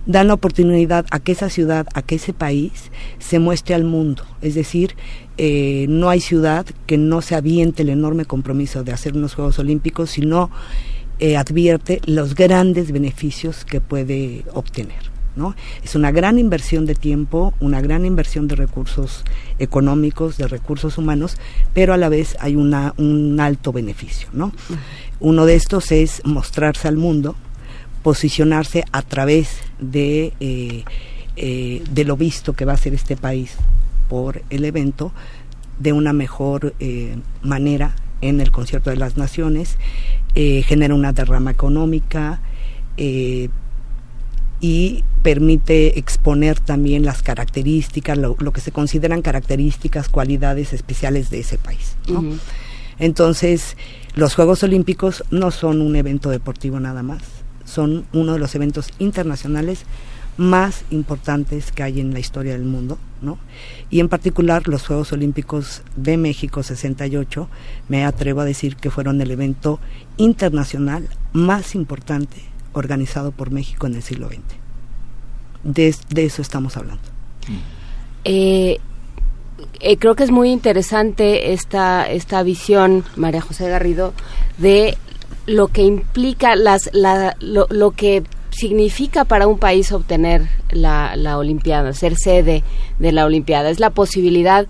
dan la oportunidad a que esa ciudad, a que ese país se muestre al mundo. Es decir, eh, no hay ciudad que no se aviente el enorme compromiso de hacer unos Juegos Olímpicos, sino eh, advierte los grandes beneficios que puede obtener. ¿no? Es una gran inversión de tiempo, una gran inversión de recursos económicos, de recursos humanos, pero a la vez hay una, un alto beneficio. ¿no? Uno de estos es mostrarse al mundo, posicionarse a través de, eh, eh, de lo visto que va a ser este país por el evento de una mejor eh, manera en el concierto de las naciones, genera una derrama económica, y permite exponer también las características, lo, que se consideran características, cualidades especiales de ese país. Entonces, los Juegos Olímpicos no son un evento deportivo nada más, son uno de los eventos internacionales más importantes que hay en la historia del mundo, ¿no? Y en particular los Juegos Olímpicos de México 68, me atrevo a decir que fueron el evento internacional más importante organizado por México en el siglo XX. De, eso estamos hablando. Eh, eh, creo que es muy interesante esta, esta visión, María José Garrido, de lo que implica las, lo, lo que significa para un país obtener la, la Olimpiada, ser sede de la Olimpiada. Es la posibilidad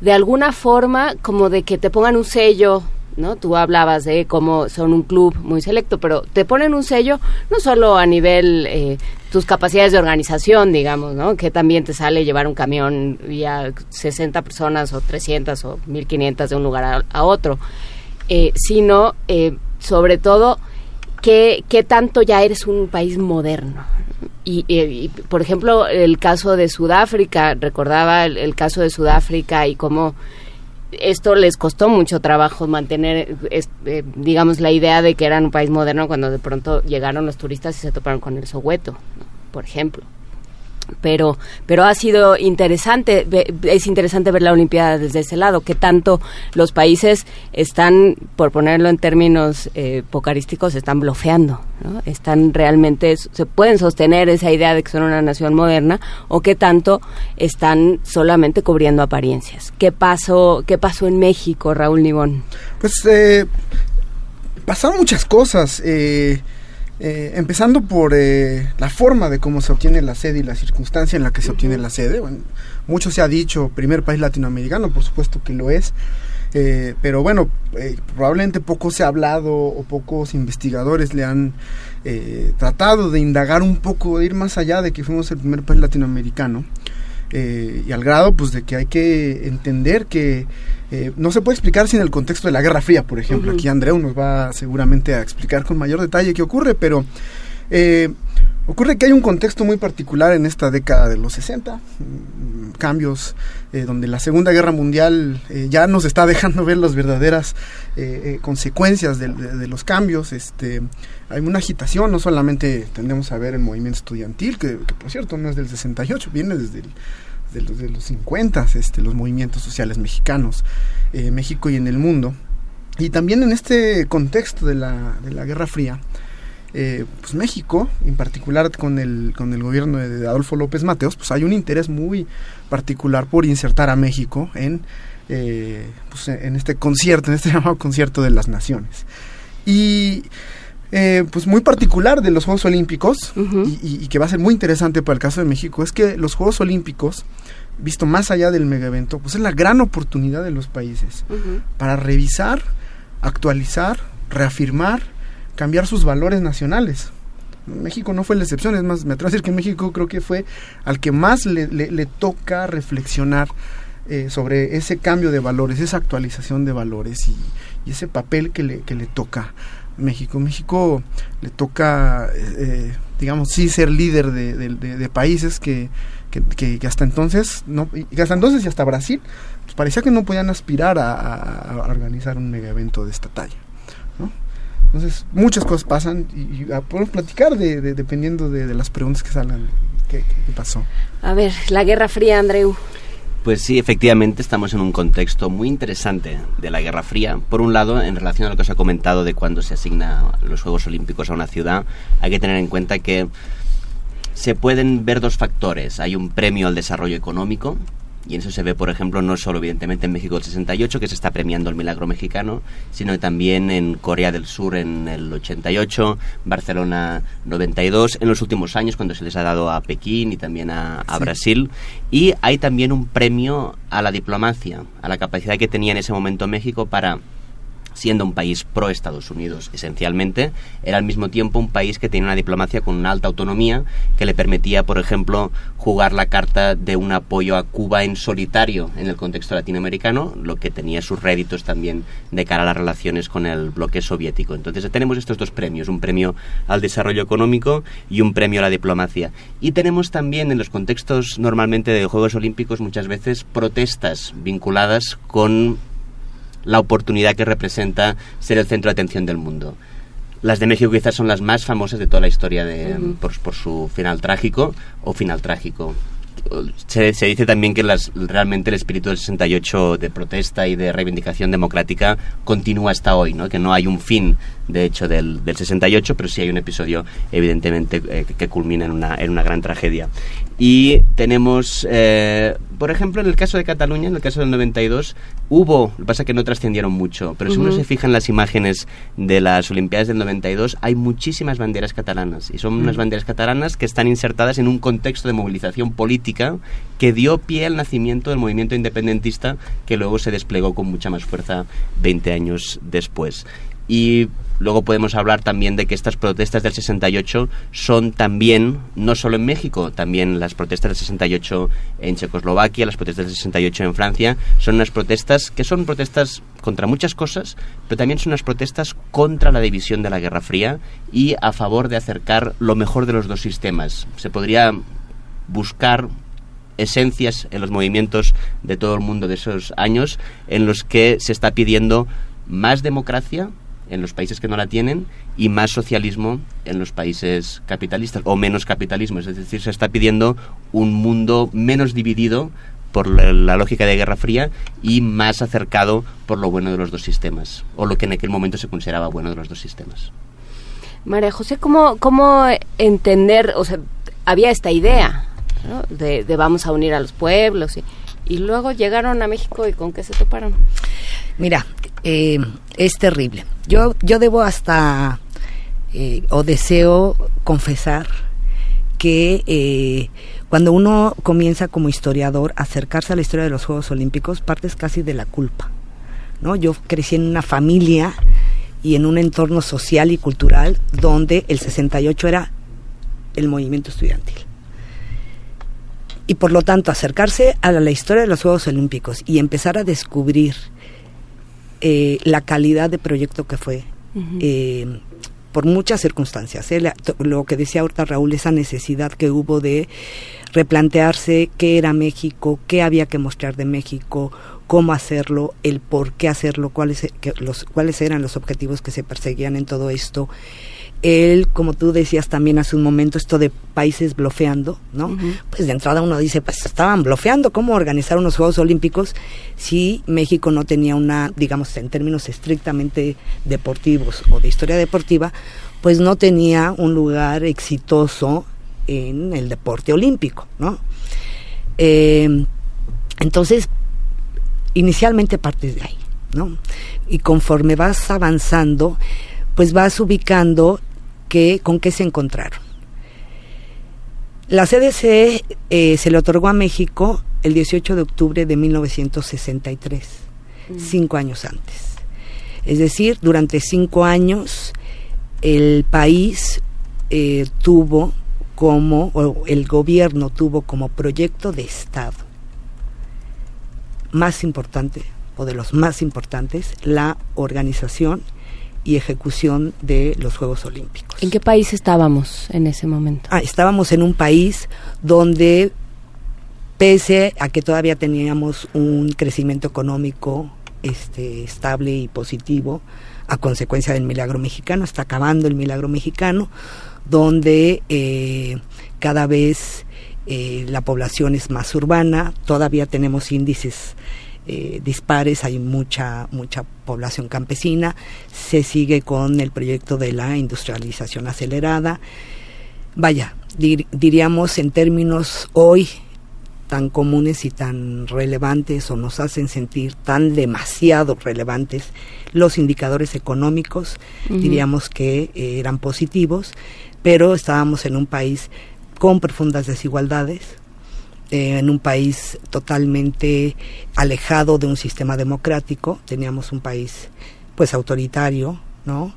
de alguna forma como de que te pongan un sello ¿no? Tú hablabas de cómo son un club muy selecto, pero te ponen un sello no solo a nivel eh, tus capacidades de organización, digamos, ¿no? Que también te sale llevar un camión y a 60 personas o 300 o 1500 de un lugar a, otro, eh, sino eh, sobre todo qué, qué tanto ya eres un país moderno. Y, por ejemplo, el caso de Sudáfrica, recordaba el, caso de Sudáfrica y cómo esto les costó mucho trabajo mantener, eh, digamos, la idea de que eran un país moderno cuando de pronto llegaron los turistas y se toparon con el Soweto, por ejemplo pero pero ha sido interesante es interesante ver la olimpiada desde ese lado que tanto los países están por ponerlo en términos eh, pocarísticos están bloqueando están realmente se pueden sostener esa idea de que son una nación moderna o que tanto están solamente cubriendo apariencias. Qué pasó qué pasó en México Raúl Nibón pues eh, pasaron muchas cosas eh, eh, empezando por eh, la forma de cómo se obtiene la sede y la circunstancia en la que se obtiene la sede. Bueno, mucho se ha dicho, primer país latinoamericano, por supuesto que lo es. Eh, pero bueno, probablemente poco se ha hablado o pocos investigadores le han tratado de indagar un poco, de ir más allá de que fuimos el primer país latinoamericano. Y al grado pues de que hay que entender que eh, no se puede explicar sin el contexto de la Guerra Fría, por ejemplo. Aquí Andreu nos va seguramente a explicar con mayor detalle qué ocurre, pero eh, ocurre que hay un contexto muy particular en esta década de los 60, mm, cambios eh, donde la Segunda Guerra Mundial ya nos está dejando ver las verdaderas consecuencias de, los cambios. Este, hay una agitación, no solamente tendemos a ver el movimiento estudiantil, que, que por cierto no es del 68, viene desde el de los, de los 50, este, los movimientos sociales mexicanos, eh, México y en el mundo. Y también en este contexto de la, de la Guerra Fría, eh, pues México, en particular con el, con el gobierno de Adolfo López Mateos, pues hay un interés muy particular por insertar a México en, eh, pues en este concierto, en este llamado concierto de las naciones. Y eh, pues muy particular de los Juegos Olímpicos y, que va a ser muy interesante para el caso de México es que los Juegos Olímpicos, visto más allá del mega evento, pues es la gran oportunidad de los países para revisar, actualizar, reafirmar, cambiar sus valores nacionales. México no fue la excepción, es más, me atrevo a decir que México creo que fue al que más le, toca reflexionar eh, sobre ese cambio de valores, esa actualización de valores y, ese papel que le, que le toca México. México le toca, eh, digamos, sí ser líder de, países que, que, hasta entonces, no, y hasta entonces y hasta Brasil, pues parecía que no podían aspirar a, organizar un mega evento de esta talla. Entonces, muchas cosas pasan y, podemos platicar de, dependiendo de, las preguntas que salgan. ¿Qué, ¿Qué pasó? A ver, la Guerra Fría, Andreu. Pues sí, efectivamente estamos en un contexto muy interesante de la Guerra Fría. Por un lado, en relación a lo que os ha comentado de cuando se asigna los Juegos Olímpicos a una ciudad, hay que tener en cuenta que se pueden ver dos factores. Hay un premio al desarrollo económico, y eso se ve, por ejemplo, no solo evidentemente en México del 68, que se está premiando el milagro mexicano, sino también en Corea del Sur en el 88, Barcelona 92, en los últimos años cuando se les ha dado a Pekín y también a, Brasil. Y hay también un premio a la diplomacia, a la capacidad que tenía en ese momento México para siendo un país pro Estados Unidos esencialmente, era al mismo tiempo un país que tenía una diplomacia con una alta autonomía que le permitía, por ejemplo, jugar la carta de un apoyo a Cuba en solitario en el contexto latinoamericano, lo que tenía sus réditos también de cara a las relaciones con el bloque soviético. Entonces tenemos estos dos premios, un premio al desarrollo económico y un premio a la diplomacia. Y tenemos también en los contextos normalmente de Juegos Olímpicos muchas veces protestas vinculadas con la oportunidad que representa ser el centro de atención del mundo. Las de México quizás son las más famosas de toda la historia de, por, por su final trágico o final trágico se, se, dice también que las, realmente el espíritu del 68 de protesta y de reivindicación democrática continúa hasta hoy, ¿no? que no hay un fin, de hecho, del, del 68, pero sí hay un episodio, evidentemente, eh, que culmina en una, en una gran tragedia. Y tenemos, eh, por ejemplo, en el caso de Cataluña, en el caso del 92, hubo, lo que pasa es que no trascendieron mucho, pero si uno se fija en las imágenes de las Olimpiadas del 92, hay muchísimas banderas catalanas. Y son unas Mm. banderas catalanas que están insertadas en un contexto de movilización política que dio pie al nacimiento del movimiento independentista que luego se desplegó con mucha más fuerza 20 años después. Y luego podemos hablar también de que estas protestas del 68 son también, no solo en México, también las protestas del 68 en Checoslovaquia, las protestas del 68 en Francia, son unas protestas que son protestas contra muchas cosas, pero también son unas protestas contra la división de la Guerra Fría y a favor de acercar lo mejor de los dos sistemas. Se podría buscar esencias en los movimientos de todo el mundo de esos años en los que se está pidiendo más democracia en los países que no la tienen y más socialismo en los países capitalistas o menos capitalismo. Es decir, se está pidiendo un mundo menos dividido por la, lógica de Guerra Fría y más acercado por lo bueno de los dos sistemas o lo que en aquel momento se consideraba bueno de los dos sistemas. María José, ¿cómo, cómo entender, o sea, había esta idea de, vamos a unir a los pueblos y luego llegaron a México y con qué se toparon? Mira, eh, es terrible. Yo, yo debo hasta, eh, o deseo confesar que eh, cuando uno comienza como historiador a acercarse a la historia de los Juegos Olímpicos, partes casi de la culpa. ¿no? Yo crecí en una familia y en un entorno social y cultural donde el 68 era el movimiento estudiantil. Y por lo tanto, acercarse a la, historia de los Juegos Olímpicos y empezar a descubrir eh, la calidad de proyecto que fue, eh, por muchas circunstancias. ¿eh? La- lo que decía ahorita Raúl, esa necesidad que hubo de replantearse qué era México, qué había que mostrar de México, cómo hacerlo, el por qué hacerlo, cuáles, que- los, cuáles eran los objetivos que se perseguían en todo esto. Él, como tú decías también hace un momento, esto de países blofeando, ¿no? Pues de entrada uno dice, pues estaban blofeando, ¿cómo organizar unos Juegos Olímpicos si México no tenía una, digamos, en términos estrictamente deportivos o de historia deportiva, pues no tenía un lugar exitoso en el deporte olímpico, ¿no? Eh, entonces, inicialmente partes de ahí, ¿no? Y conforme vas avanzando, pues vas ubicando que, con qué se encontraron. La CDC eh, se le otorgó a México el 18 de octubre de 1963, cinco años antes. Es decir, durante cinco años el país eh, tuvo como, o el gobierno tuvo como proyecto de Estado más importante, o de los más importantes, la organización y ejecución de los Juegos Olímpicos. ¿En qué país estábamos en ese momento? Ah, estábamos en un país donde, pese a que todavía teníamos un crecimiento económico este, estable y positivo, a consecuencia del milagro mexicano, está acabando el milagro mexicano, donde eh, cada vez eh, la población es más urbana, todavía tenemos índices eh, dispares, hay mucha mucha población campesina, se sigue con el proyecto de la industrialización acelerada. Vaya, dir- diríamos en términos hoy tan comunes y tan relevantes o nos hacen sentir tan demasiado relevantes los indicadores económicos, diríamos que eh, eran positivos, pero estábamos en un país con profundas desigualdades, eh, en un país totalmente alejado de un sistema democrático, teníamos un país pues autoritario, ¿no?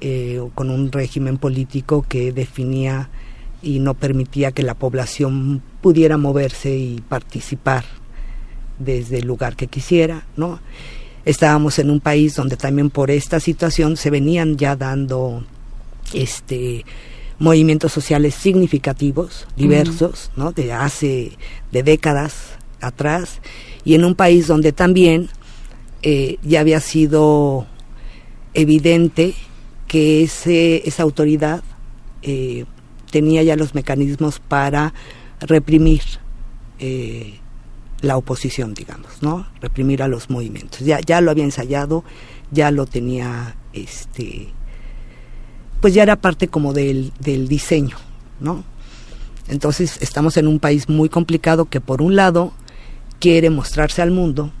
Eh, con un régimen político que definía y no permitía que la población pudiera moverse y participar desde el lugar que quisiera, ¿no? Estábamos en un país donde también por esta situación se venían ya dando este movimientos sociales significativos, diversos, ¿no? De hace de décadas atrás y en un país donde también eh, ya había sido evidente que ese, esa autoridad eh, tenía ya los mecanismos para reprimir eh, la oposición, digamos, ¿no? Reprimir a los movimientos. Ya, ya lo había ensayado, ya lo tenía, este, pues ya era parte como del, del diseño, ¿no? Entonces estamos en un país muy complicado que por un lado quiere mostrarse al mundo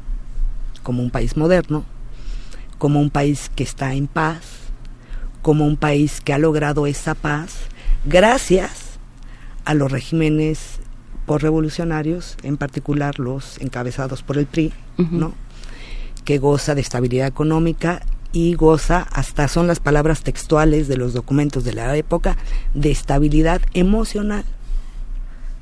como un país moderno, como un país que está en paz, como un país que ha logrado esa paz gracias a los regímenes revolucionarios, en particular los encabezados por el PRI, ¿no? que goza de estabilidad económica y goza, hasta son las palabras textuales de los documentos de la época, de estabilidad emocional.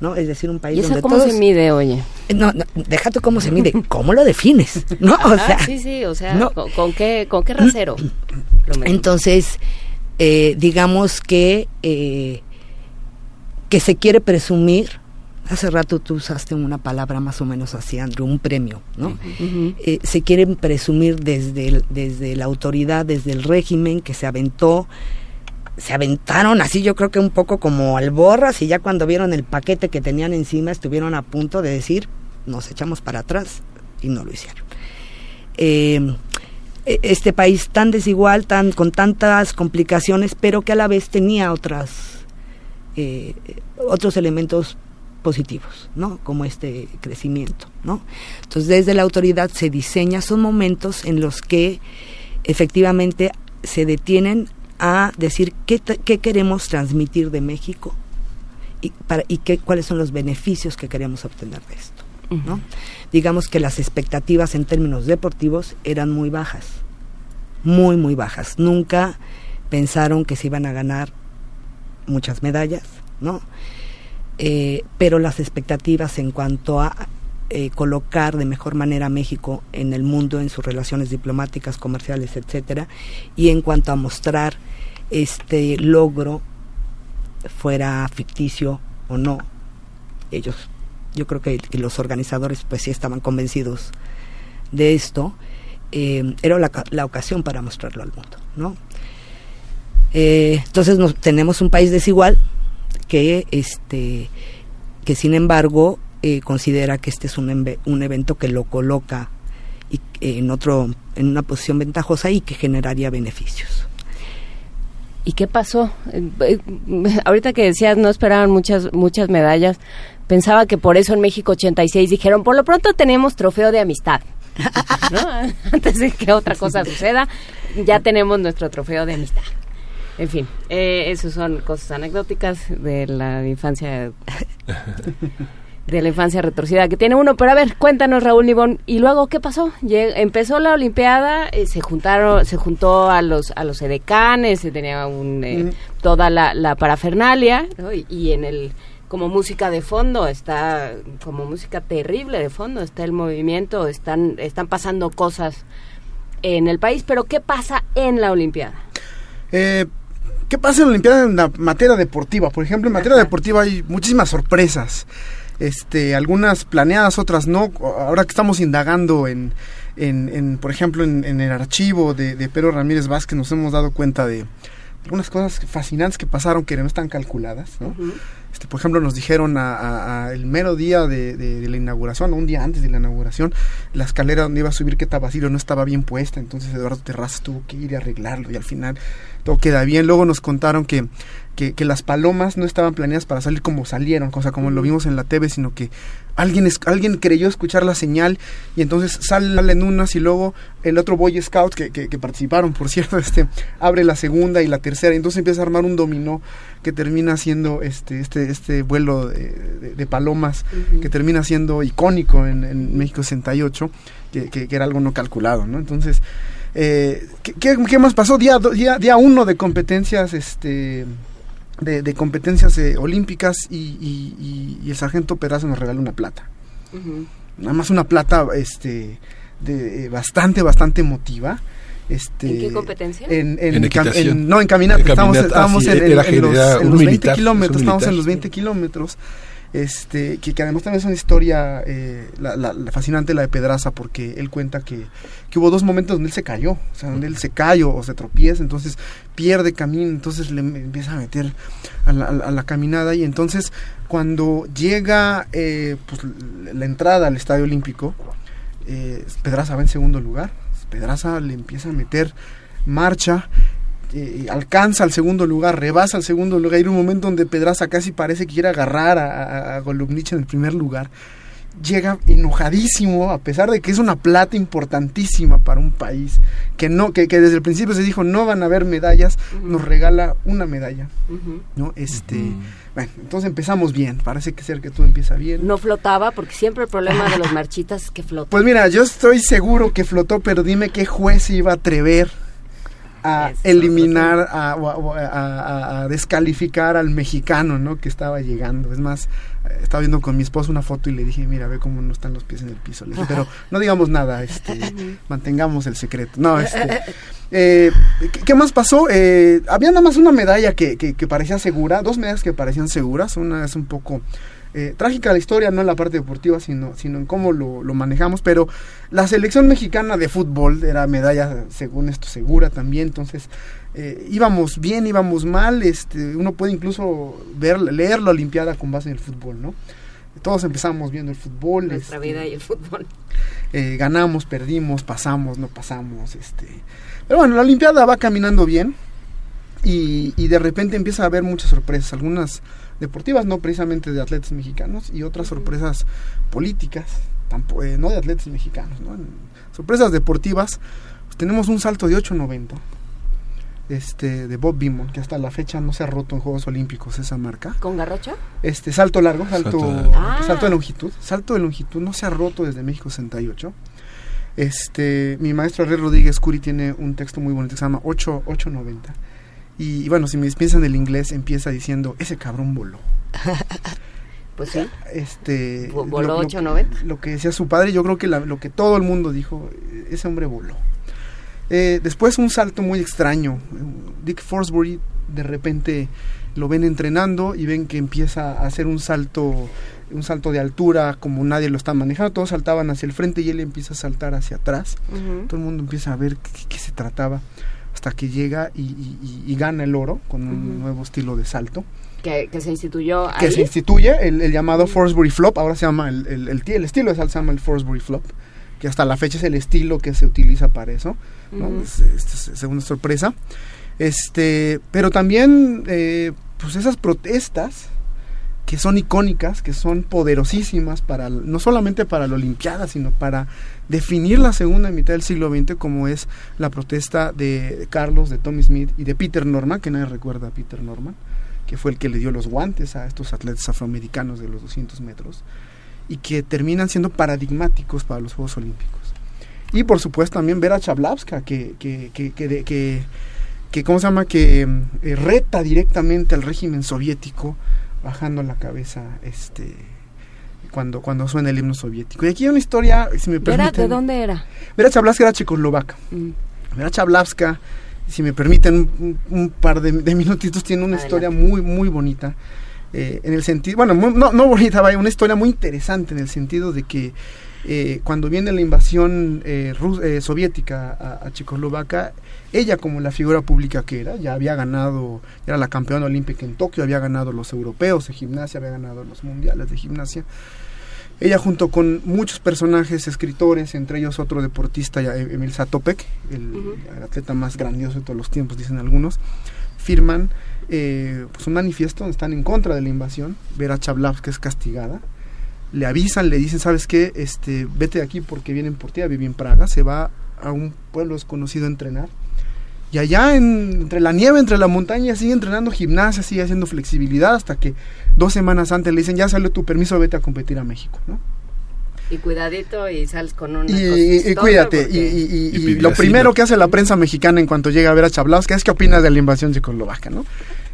¿no? Es decir, un país ¿Y eso donde cómo todos... se mide, oye? No, no, déjate cómo se mide, ¿cómo lo defines? ¿No? o Ajá, sea, sí, sí, o sea, no. ¿con, con qué, ¿con qué rasero? medimos? Entonces, eh, digamos que, eh, que se quiere presumir, hace rato tú usaste una palabra más o menos así, Andrew, un premio, ¿no? Eh, se quieren presumir desde, el- desde la autoridad, desde el régimen que se aventó, se aventaron así yo creo que un poco como alborras y ya cuando vieron el paquete que tenían encima estuvieron a punto de decir, nos echamos para atrás y no lo hicieron. Eh, e- este país tan desigual, tan con tantas complicaciones, pero que a la vez tenía otras eh, otros elementos positivos, ¿no? Como este crecimiento, ¿no? Entonces, desde la autoridad se diseña son momentos en los que efectivamente se detienen a decir qué, qué queremos transmitir de México y, para, y qué, cuáles son los beneficios que queremos obtener de esto, ¿no? Digamos que las expectativas en términos deportivos eran muy bajas, muy, muy bajas. Nunca pensaron que se iban a ganar muchas medallas, ¿no? Eh, pero las expectativas en cuanto a eh, colocar de mejor manera a México en el mundo, en sus relaciones diplomáticas, comerciales, etcétera, y en cuanto a mostrar este logro, fuera ficticio o no, ellos, yo creo que, los organizadores pues sí estaban convencidos de esto, eh, era la, la ocasión para mostrarlo al mundo, ¿no? Eh, entonces nos, tenemos un país desigual que este que sin embargo eh, considera que este es un, un evento que lo coloca y, en otro en una posición ventajosa y que generaría beneficios. ¿Y qué pasó? Eh, eh, Ahorita que decías no esperaban muchas muchas medallas, pensaba que por eso en México 86 dijeron, por lo pronto tenemos trofeo de amistad. Antes de que otra cosa suceda, ya tenemos nuestro trofeo de amistad. En fin, eh, esas son cosas anecdóticas de la infancia de la infancia retorcida que tiene uno. Pero a ver, cuéntanos Raúl Nibón, y luego qué pasó? Empezó la Olimpiada, eh, se juntaron, se juntó a los a los edecanes, se tenía un, eh, toda la, la parafernalia, ¿no? y, y en el como música de fondo está como música terrible de fondo está el movimiento, están están pasando cosas en el país, pero qué pasa en la Olimpiada. Eh, ¿Qué pasa en la Olimpiada en la materia deportiva? Por ejemplo, en materia deportiva hay muchísimas sorpresas. Este, algunas planeadas, otras no. Ahora que estamos indagando en, en, en, por ejemplo, en, en el archivo de, de Pedro Ramírez Vázquez, nos hemos dado cuenta de algunas cosas fascinantes que pasaron que no están calculadas, ¿no? Este, por ejemplo, nos dijeron a, a- a el mero día de, de- de la inauguración, un día antes de la inauguración, la escalera donde iba a subir Queta Basilio no estaba bien puesta, entonces Eduardo Terrazas tuvo que ir a arreglarlo y al final todo queda bien. Luego nos contaron que, que, que las palomas no estaban planeadas para salir como salieron, cosa como lo vimos en la TV, sino que alguien, es, alguien creyó escuchar la señal y entonces salen unas y luego el otro Boy Scout que, que, que participaron, por cierto, este abre la segunda y la tercera. Y entonces empieza a armar un dominó que termina siendo este este este vuelo de, de- de palomas que termina siendo icónico en, en México 68 que, que- que era algo no calculado no entonces Eh, ¿qué, qué, qué más pasó? Día, do- día, día uno de competencias, este, de, de competencias eh, olímpicas y, y- y- y el sargento Pedraza nos regaló una plata. Nada más una plata, este, de, eh, bastante, bastante emotiva. Este, ¿En qué competencia? En, en En en- no, en caminata. Estábamos, caminata, estábamos ah, en, sí, en- era en los, era en un los 20 militar, es un kilómetros. Estábamos en los 20 kilómetros. Este, que, además también es una historia eh, fascinante la de Pedraza porque él cuenta que, hubo dos momentos donde él se cayó, o sea, donde él se cayó o se tropieza, entonces pierde camino, entonces le em- empieza a meter a la, caminada y entonces cuando llega eh, pues, la entrada al Estadio Olímpico, eh, Pedraza va en segundo lugar, Pedraza le empieza a meter marcha, eh, alcanza al segundo lugar, rebasa al segundo lugar, hay un momento donde Pedraza casi parece que quiere agarrar a, a, a Golubnich en el primer lugar, llega enojadísimo, a pesar de que es una plata importantísima para un país, que no, que, que desde el principio se dijo no van a haber medallas, nos regala una medalla, ¿no? Este, bueno, entonces empezamos bien, parece que ser que todo empieza bien. No flotaba, porque siempre el problema de los marchitas es que flotan. Pues mira, yo estoy seguro que flotó, pero dime qué juez se iba a atrever a eliminar, a, a- descalificar al mexicano, ¿no? Que estaba llegando. Es más, estaba viendo con mi esposo una foto y le dije, mira, ve cómo no están los pies en el piso. Le dije, pero no digamos nada, este, mantengamos el secreto. No, este, eh, ¿qué, qué más pasó? Eh, había nada más una medalla que, que, que parecía segura, dos medallas que parecían seguras. Una es un poco eh, trágica la historia, no en la parte deportiva, sino, sino en cómo lo, lo manejamos. Pero la selección mexicana de fútbol era medalla, según esto, segura también. Entonces, eh, íbamos bien, íbamos mal. Este, uno puede incluso ver, leer la Olimpiada con base en el fútbol, ¿no? Todos empezamos viendo el fútbol. Nuestra este, vida y el fútbol. eh, ganamos, perdimos, pasamos, no pasamos, este. Pero bueno, la Olimpiada va caminando bien y, y de repente empieza a haber muchas sorpresas, algunas deportivas, no precisamente de atletas mexicanos, y otras sorpresas políticas, tampo- eh, no de atletas mexicanos, ¿no? En- sorpresas deportivas, pues tenemos un salto de 8.90 este, de Bob Beamon, que hasta la fecha no se ha roto en Juegos Olímpicos esa marca. ¿Con garrocha? Este, salto largo, salto, Salto salto, largo. de longitud. Salto de longitud no se ha roto desde México 68. Este, mi maestro Herrera Rodríguez Curi tiene un texto muy bonito que se llama 8, 890. Y, y bueno, si me piensan el inglés, empieza diciendo, ese cabrón voló. Pues sí. Este, Vo- voló lo- lo- 890. Lo que decía su padre, yo creo que la- lo que todo el mundo dijo, eh, ese hombre voló. Eh, después un salto muy extraño. Dick Forsbury de repente lo ven entrenando y ven que empieza a hacer un salto un salto de altura como nadie lo está manejando, todos saltaban hacia el frente y él empieza a saltar hacia atrás. Todo el mundo empieza a ver qué, qué se trataba hasta que llega y, y- gana el oro con un nuevo estilo de salto Que, que se instituyó que ahí. se instituye el, el llamado Forsbury Flop, ahora se llama el, el, el, ti- el estilo de salsa se llama el Forsbury Flop, que hasta la fecha es el estilo que se utiliza para eso, ¿no? Es- es sorpresa. Este, pero también eh, pues esas protestas que son icónicas, que son poderosísimas para no solamente para la Olimpiada, sino para definir la segunda mitad del siglo XX como es la protesta de Carlos, de Tommy Smith y de Peter Norman, que nadie recuerda a Peter Norman, que fue el que le dio los guantes a estos atletas afroamericanos de los 200 metros y que terminan siendo paradigmáticos para los Juegos Olímpicos. Y por supuesto también ver a Chablavska, que, que, que, que, ¿cómo se llama? Que eh, reta directamente al régimen soviético, bajando la cabeza este cuando, cuando suena el himno soviético. Y aquí hay una historia, si me ¿Era, permiten. ¿De dónde era? Vera Chablavska era checoslovaca. Mm. Vera Chablavska, si me permiten un, un par de, de minutitos, tiene una historia muy, muy bonita. eh, en el sentido, bueno, mu- no, no bonita, vaya, una historia muy interesante en el sentido de que eh, cuando viene la invasión eh, rus- eh, soviética a, a Checoslovaquia, ella como la figura pública que era, ya había ganado, era la campeona olímpica en Tokio, había ganado los europeos de gimnasia, había ganado los mundiales de gimnasia. Ella junto con muchos personajes, escritores, entre ellos otro deportista, ya, E- Emil Satopek, el, el atleta más grandioso de todos los tiempos, dicen algunos, firman eh, pues un manifiesto donde están en contra de la invasión. Vera Chablavska es castigada. Le avisan, le dicen, ¿sabes qué? Este, vete de aquí porque vienen por ti, a vivir en Praga. Se va a un pueblo desconocido a entrenar. Y allá, en- entre la nieve, entre la montaña, sigue entrenando gimnasia, sigue haciendo flexibilidad hasta que dos semanas antes le dicen, ya salió tu permiso, vete a competir a México, ¿no? Y cuidadito y sales con una y, y cuídate. Y, y, lo primero que hace la prensa mexicana en cuanto llega a ver a Chablauskas es qué opinas de la invasión checoslovaca, ¿no?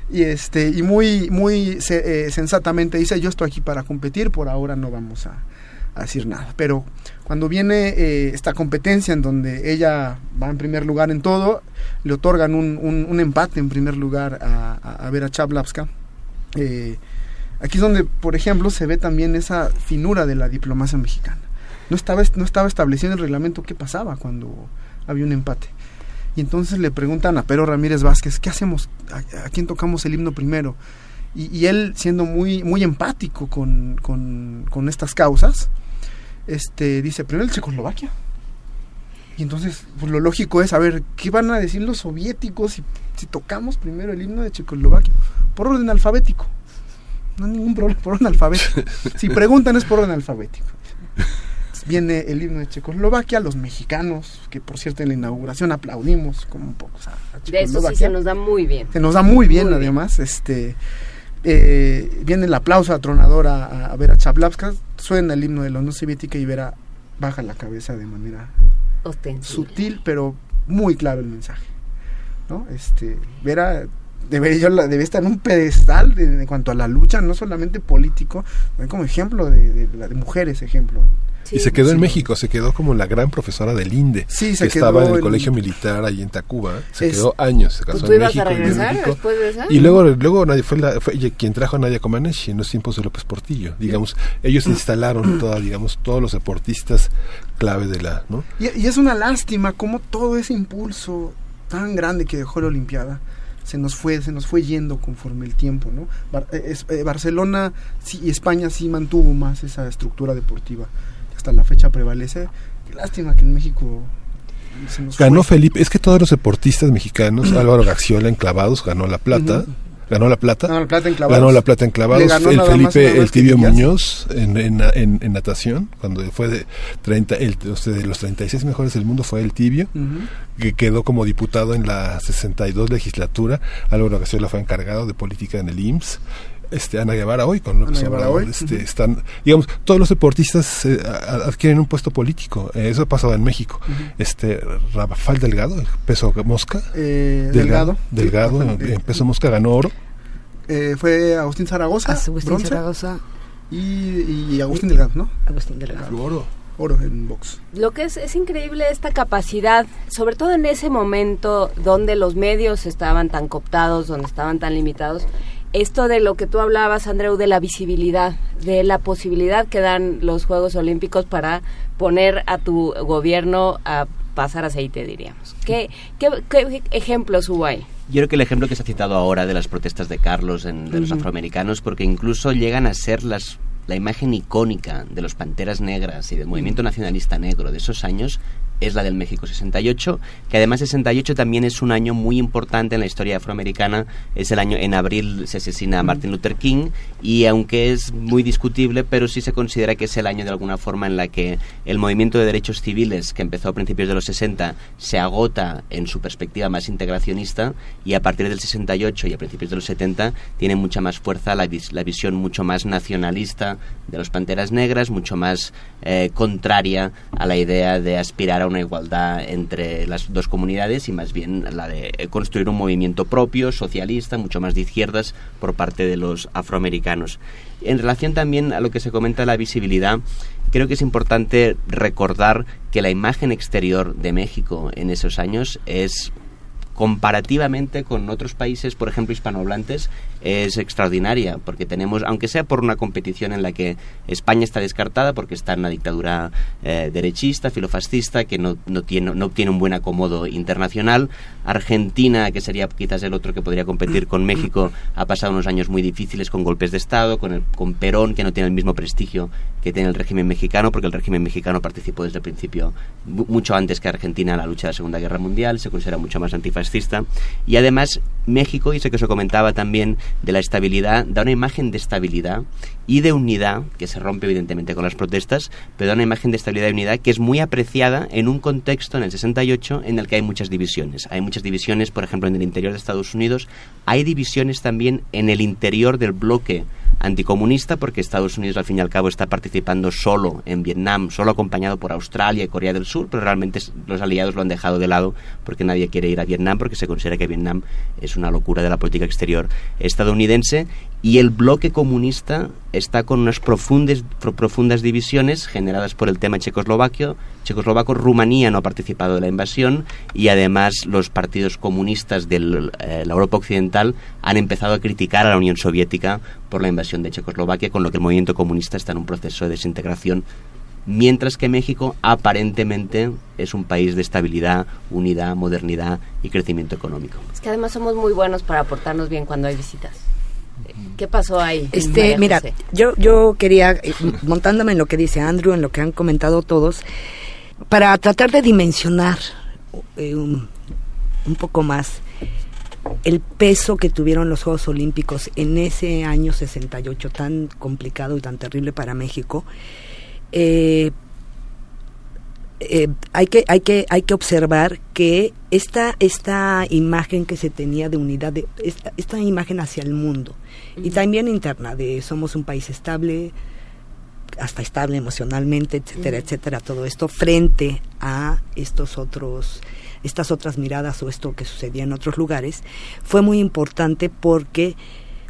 Y este y muy muy eh, sensatamente dice, yo estoy aquí para competir, por ahora no vamos a, decir nada. Pero cuando viene eh, esta competencia en donde ella va en primer lugar en todo, le otorgan un, un, empate en primer lugar a, a, a Vera Chablavska. Eh, Aquí es donde, por ejemplo, se ve también esa finura de la diplomacia mexicana. No estaba, no estaba establecido en el reglamento qué pasaba cuando había un empate. Y entonces le preguntan a Pedro Ramírez Vázquez, ¿qué hacemos? ¿A, quién tocamos el himno primero? Y, él, siendo muy, muy empático con, con, estas causas, este, dice, primero el Checoslovaquia. Y entonces, pues, lo lógico es, a ver, ¿qué van a decir los soviéticos si, si tocamos primero el himno de Checoslovaquia? Por orden alfabético. No hay ningún problema por orden alfabético. si preguntan es por orden alfabético. Viene el himno de Checoslovaquia, los mexicanos, que por cierto en la inauguración aplaudimos como un poco. de eso sí se nos da muy bien. Se nos da muy bien, además. este eh, Viene el aplauso atronador a, a Vera Chablavska, suena el himno de la Unión Soviética y Vera baja la cabeza de manera sutil, pero muy claro el mensaje. ¿no? Este, Vera debería, debe estar en un pedestal en cuanto a la lucha, no solamente político, como ejemplo de, de, mujeres, ejemplo. y se quedó en México, se quedó como la gran profesora del INDE, sí, que estaba en el colegio militar ahí en Tacuba, se quedó años, se casó en México. y luego, luego nadie fue, la, fue quien trajo a Nadia Comaneci en los tiempos de López Portillo, digamos, ellos instalaron toda, digamos, todos los deportistas clave de la, ¿no? Y, y es una lástima como todo ese impulso tan grande que dejó la Olimpiada se nos fue se nos fue yendo conforme el tiempo no eh, eh, Barcelona y España sí mantuvo más esa estructura deportiva. Hasta la fecha prevalece. Qué lástima que en México se nos ganó Felipe es que todos los deportistas mexicanos Álvaro Gaxiola en clavados ganó la plata ganó la plata. Ganó la plata en clavados. Ganó la plata en clavados. El Felipe, el Tibio Muñoz en, en, natación, cuando fue de 30, el, de los 36 mejores del mundo fue el Tibio, que quedó como diputado en la 62 legislatura. Álvaro Gasiola fue encargado de política en el IMSS este Ana Guevara hoy con López Obrador, este, están digamos todos los deportistas eh, adquieren un puesto político. Eh, eso ha pasado en México. Este Rafael Delgado peso mosca. Eh, Delgado Delgado, en peso mosca ganó oro. Fue Agustín Zaragoza Agustín Zaragoza. Y, Agustín Delgado no Agustín Delgado. Oro. Oro en box. Lo que es, es increíble esta capacidad, sobre todo en ese momento donde los medios estaban tan cooptados, donde estaban tan limitados, esto de lo que tú hablabas, Andreu, de la visibilidad, de la posibilidad que dan los Juegos Olímpicos para poner a tu gobierno a pasar aceite, diríamos. ¿Qué, qué, ejemplos hubo ahí? Yo creo que el ejemplo que se ha citado ahora de las protestas de Carlos en, de los afroamericanos, porque incluso llegan a ser las la imagen icónica de los Panteras Negras y del movimiento nacionalista negro de esos años es la del México 68, que además 68 también es un año muy importante en la historia afroamericana, es el año en abril se asesina a Martin Luther King y aunque es muy discutible, pero sí se considera que es el año de alguna forma en la que el movimiento de derechos civiles que empezó a principios de los 60 se agota en su perspectiva más integracionista y a partir del 68 y a principios de los 70 tiene mucha más fuerza la, la visión mucho más nacionalista de los Panteras Negras, mucho más eh, contraria a la idea de aspirar a una igualdad entre las dos comunidades y más bien la de construir un movimiento propio, socialista, mucho más de izquierdas por parte de los afroamericanos. En relación también a lo que se comenta de la visibilidad, creo que es importante recordar que la imagen exterior de México en esos años es comparativamente con otros países, por ejemplo, hispanohablantes, es extraordinaria, porque tenemos, aunque sea por una competición en la que España está descartada, porque está en una dictadura eh, derechista, filofascista, que no, no, tiene, no obtiene un buen acomodo internacional, Argentina, que sería quizás el otro que podría competir con México, ha pasado unos años muy difíciles con golpes de Estado, con, el, con Perón, que no tiene el mismo prestigio que tiene el régimen mexicano, porque el régimen mexicano participó desde el principio, mucho antes que Argentina, en la lucha de la Segunda Guerra Mundial, se considera mucho más antifascista, y además México, y sé que se comentaba también, de la estabilidad, da una imagen de estabilidad y de unidad, que se rompe evidentemente con las protestas, pero da una imagen de estabilidad y unidad que es muy apreciada en un contexto, en el 68, en el que hay muchas divisiones. Hay muchas divisiones, por ejemplo, en el interior de Estados Unidos, hay divisiones también en el interior del bloque anticomunista porque Estados Unidos al fin y al cabo está participando solo en Vietnam, solo acompañado por Australia y Corea del Sur, pero realmente los aliados lo han dejado de lado porque nadie quiere ir a Vietnam porque se considera que Vietnam es una locura de la política exterior estadounidense y el bloque comunista está con unas profundas, profundas divisiones generadas por el tema checoslovaquio. Checoslovaco, Rumanía no ha participado de la invasión y además los partidos comunistas de eh, la Europa Occidental han empezado a criticar a la Unión Soviética por la invasión de Checoslovaquia, con lo que el movimiento comunista está en un proceso de desintegración mientras que México aparentemente es un país de estabilidad, unidad, modernidad y crecimiento económico. Es que además somos muy buenos para aportarnos bien cuando hay visitas. ¿Qué pasó ahí? Este, mira, yo yo quería eh, montándome en lo que dice Andrew, en lo que han comentado todos, para tratar de dimensionar eh, un, poco más el peso que tuvieron los Juegos Olímpicos en ese año 68 tan complicado y tan terrible para México. Eh, eh, hay que hay que hay que observar que esta esta imagen que se tenía de unidad de esta, imagen hacia el mundo y también interna de somos un país estable hasta estable emocionalmente etcétera etcétera todo esto frente a estos otros estas otras miradas o esto que sucedía en otros lugares fue muy importante porque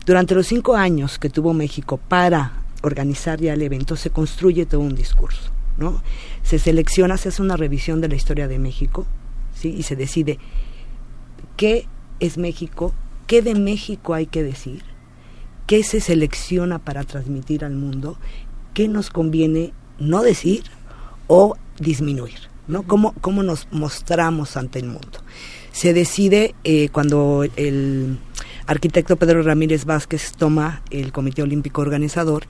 durante los cinco años que tuvo México para organizar ya el evento se construye todo un discurso ¿no? Se selecciona, se hace una revisión de la historia de México, ¿sí? Y se decide qué es México, qué de México hay que decir, qué se selecciona para transmitir al mundo, qué nos conviene no decir o disminuir, ¿no? ¿Cómo, cómo nos mostramos ante el mundo? Se decide eh, cuando el arquitecto Pedro Ramírez Vázquez toma el Comité Olímpico Organizador,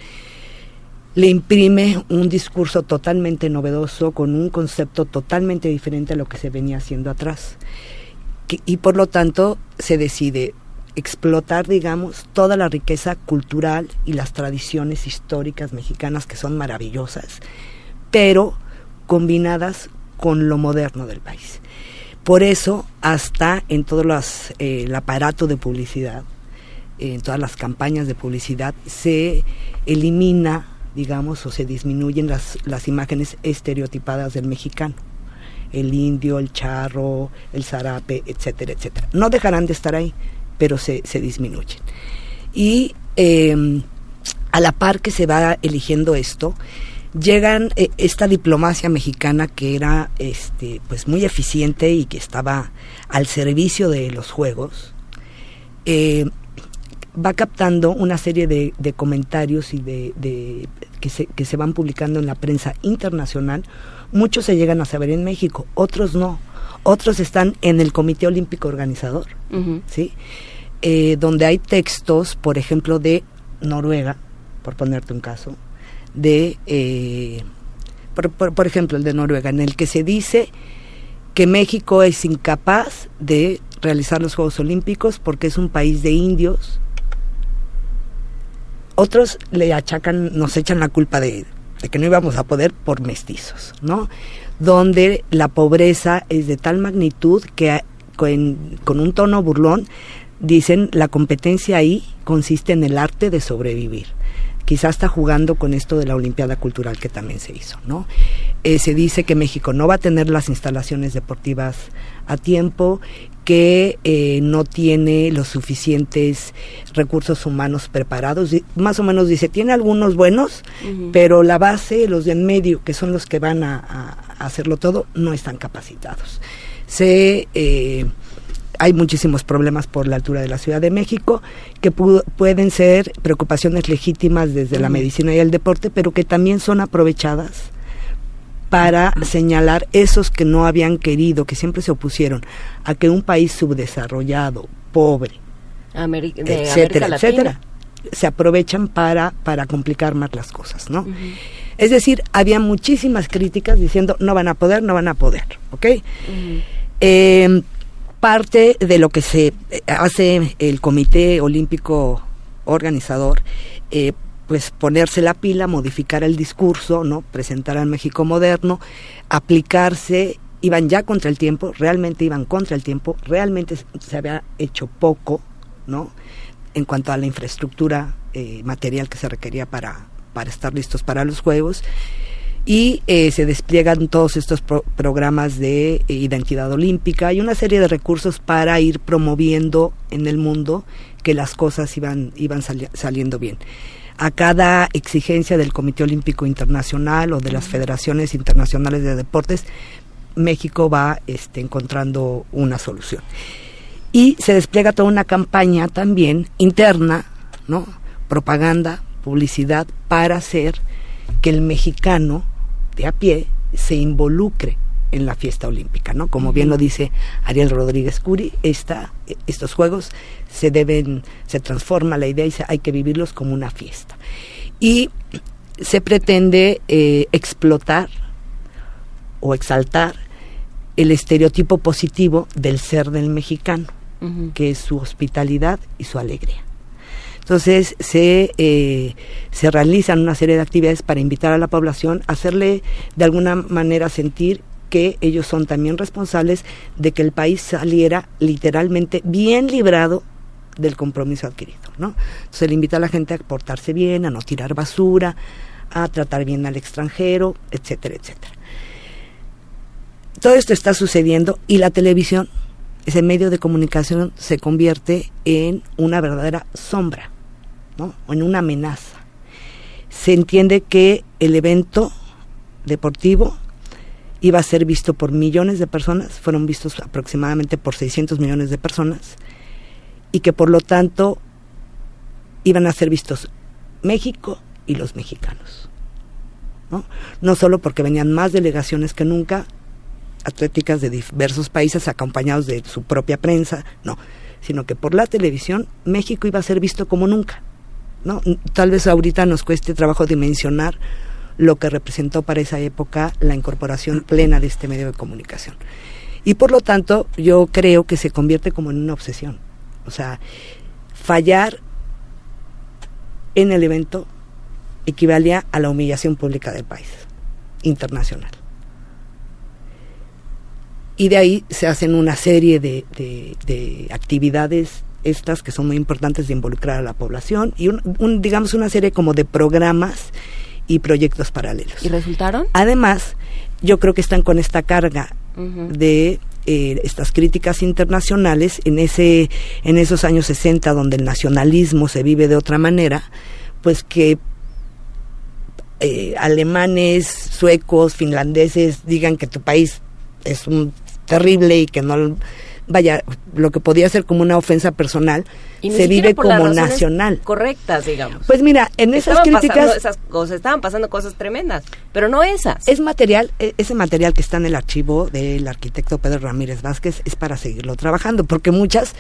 le imprime un discurso totalmente novedoso, con un concepto totalmente diferente a lo que se venía haciendo atrás. y por lo tanto se decide explotar, digamos, toda la riqueza cultural y las tradiciones históricas mexicanas que son maravillosas, pero combinadas con lo moderno del país. Por eso, hasta en todo las, eh, el aparato de publicidad, en todas las campañas de publicidad, se elimina digamos, o se disminuyen las, las imágenes estereotipadas del mexicano. El indio, el charro, el zarape, etcétera, etcétera. No dejarán de estar ahí, pero se, se disminuyen. Y em, a la par que se va eligiendo esto, llegan eh, esta diplomacia mexicana que era este pues muy eficiente y que estaba al servicio de los juegos eh, va captando una serie de, de comentarios y de, que, se, que se van publicando en la prensa internacional. Muchos se llegan a saber en México, otros no. Otros están en el Comité Olímpico Organizador, ¿sí? Eh, donde hay textos, por ejemplo, de Noruega, por ponerte un caso, de, eh, por, por ejemplo, el de Noruega, en el que se dice que México es incapaz de realizar los Juegos Olímpicos porque es un país de indios, otros le achacan, nos echan la culpa de, que no íbamos a poder por mestizos, ¿no? Donde la pobreza es de tal magnitud que con, con un tono burlón dicen la competencia ahí consiste en el arte de sobrevivir quizás está jugando con esto de la Olimpiada Cultural que también se hizo, ¿no? Eh, se dice que México no va a tener las instalaciones deportivas a tiempo, que eh, no tiene los suficientes recursos humanos preparados. Más o menos dice, tiene algunos buenos, pero la base, los de en medio, que son los que van a, hacerlo todo, no están capacitados. Se... Eh, hay muchísimos problemas por la altura de la Ciudad de México que pueden ser preocupaciones legítimas desde la medicina y el deporte, pero que también son aprovechadas para señalar esos que no habían querido, que siempre se opusieron a que un país subdesarrollado, pobre, etcétera, etcétera, se aprovechan para, para complicar más las cosas, ¿no? Es decir, había muchísimas críticas diciendo no van a poder, no van a poder, ¿ok? parte de lo que se eh, hace el Comité Olímpico Organizador, eh, pues ponerse la pila, modificar el discurso, ¿no? presentar al México moderno, aplicarse, iban ya contra el tiempo, realmente iban contra el tiempo, realmente se había hecho poco, ¿no? En cuanto a la infraestructura eh, material que se requería para, para estar listos para los Juegos y eh, se despliegan todos estos programas de eh, identidad olímpica y una serie de recursos para ir promoviendo en el mundo que las cosas iban, iban saliendo bien. A cada exigencia del Comité Olímpico Internacional o de las federaciones internacionales de deportes, México va este, encontrando una solución. Y se despliega toda una campaña también interna, ¿no? propaganda, publicidad, para hacer que el mexicano de a pie se involucre en la fiesta olímpica, ¿no? Como bien lo dice Ariel Rodríguez Curi, esta, estos juegos se deben, se transforma la idea y se, hay que vivirlos como una fiesta. Y se pretende eh, explotar o exaltar el estereotipo positivo del ser del mexicano, que es su hospitalidad y su alegría. Entonces se, eh, se realizan una serie de actividades para invitar a la población a hacerle de alguna manera sentir que ellos son también responsables de que el país saliera literalmente bien librado del compromiso adquirido, ¿no? Se le invita a la gente a portarse bien, a no tirar basura, a tratar bien al extranjero, etcétera, etcétera. Todo esto está sucediendo y la televisión, ese medio de comunicación, se convierte en una verdadera sombra o en una amenaza. Se entiende que el evento deportivo iba a ser visto por millones de personas, fueron vistos aproximadamente por 600 millones de personas, y que por lo tanto iban a ser vistos México y los mexicanos. ¿no? no solo porque venían más delegaciones que nunca, atléticas de diversos países acompañados de su propia prensa, no, sino que por la televisión México iba a ser visto como nunca. ¿no? Tal vez ahorita nos cueste trabajo dimensionar lo que representó para esa época la incorporación plena de este medio de comunicación. Y por lo tanto, yo creo que se convierte como en una obsesión. O sea, fallar en el evento equivalía a la humillación pública del país, internacional. Y de ahí se hacen una serie de, de actividades estas que son muy importantes de involucrar a la población y un, digamos una serie como de programas y proyectos paralelos. ¿Y resultaron? Además, yo creo que están con esta carga de eh, estas críticas internacionales en ese en esos años 60 donde el nacionalismo se vive de otra manera, pues que eh, alemanes, suecos, finlandeses digan que tu país es un terrible y que no vaya, lo que podía ser como una ofensa personal, se vive como nacional. Correctas, digamos. Pues mira, en esas críticas... Esas cosas, estaban pasando cosas tremendas, pero no esas. Es material, e, ese material que está en el archivo del arquitecto Pedro Ramírez Vázquez es para seguirlo trabajando, porque muchas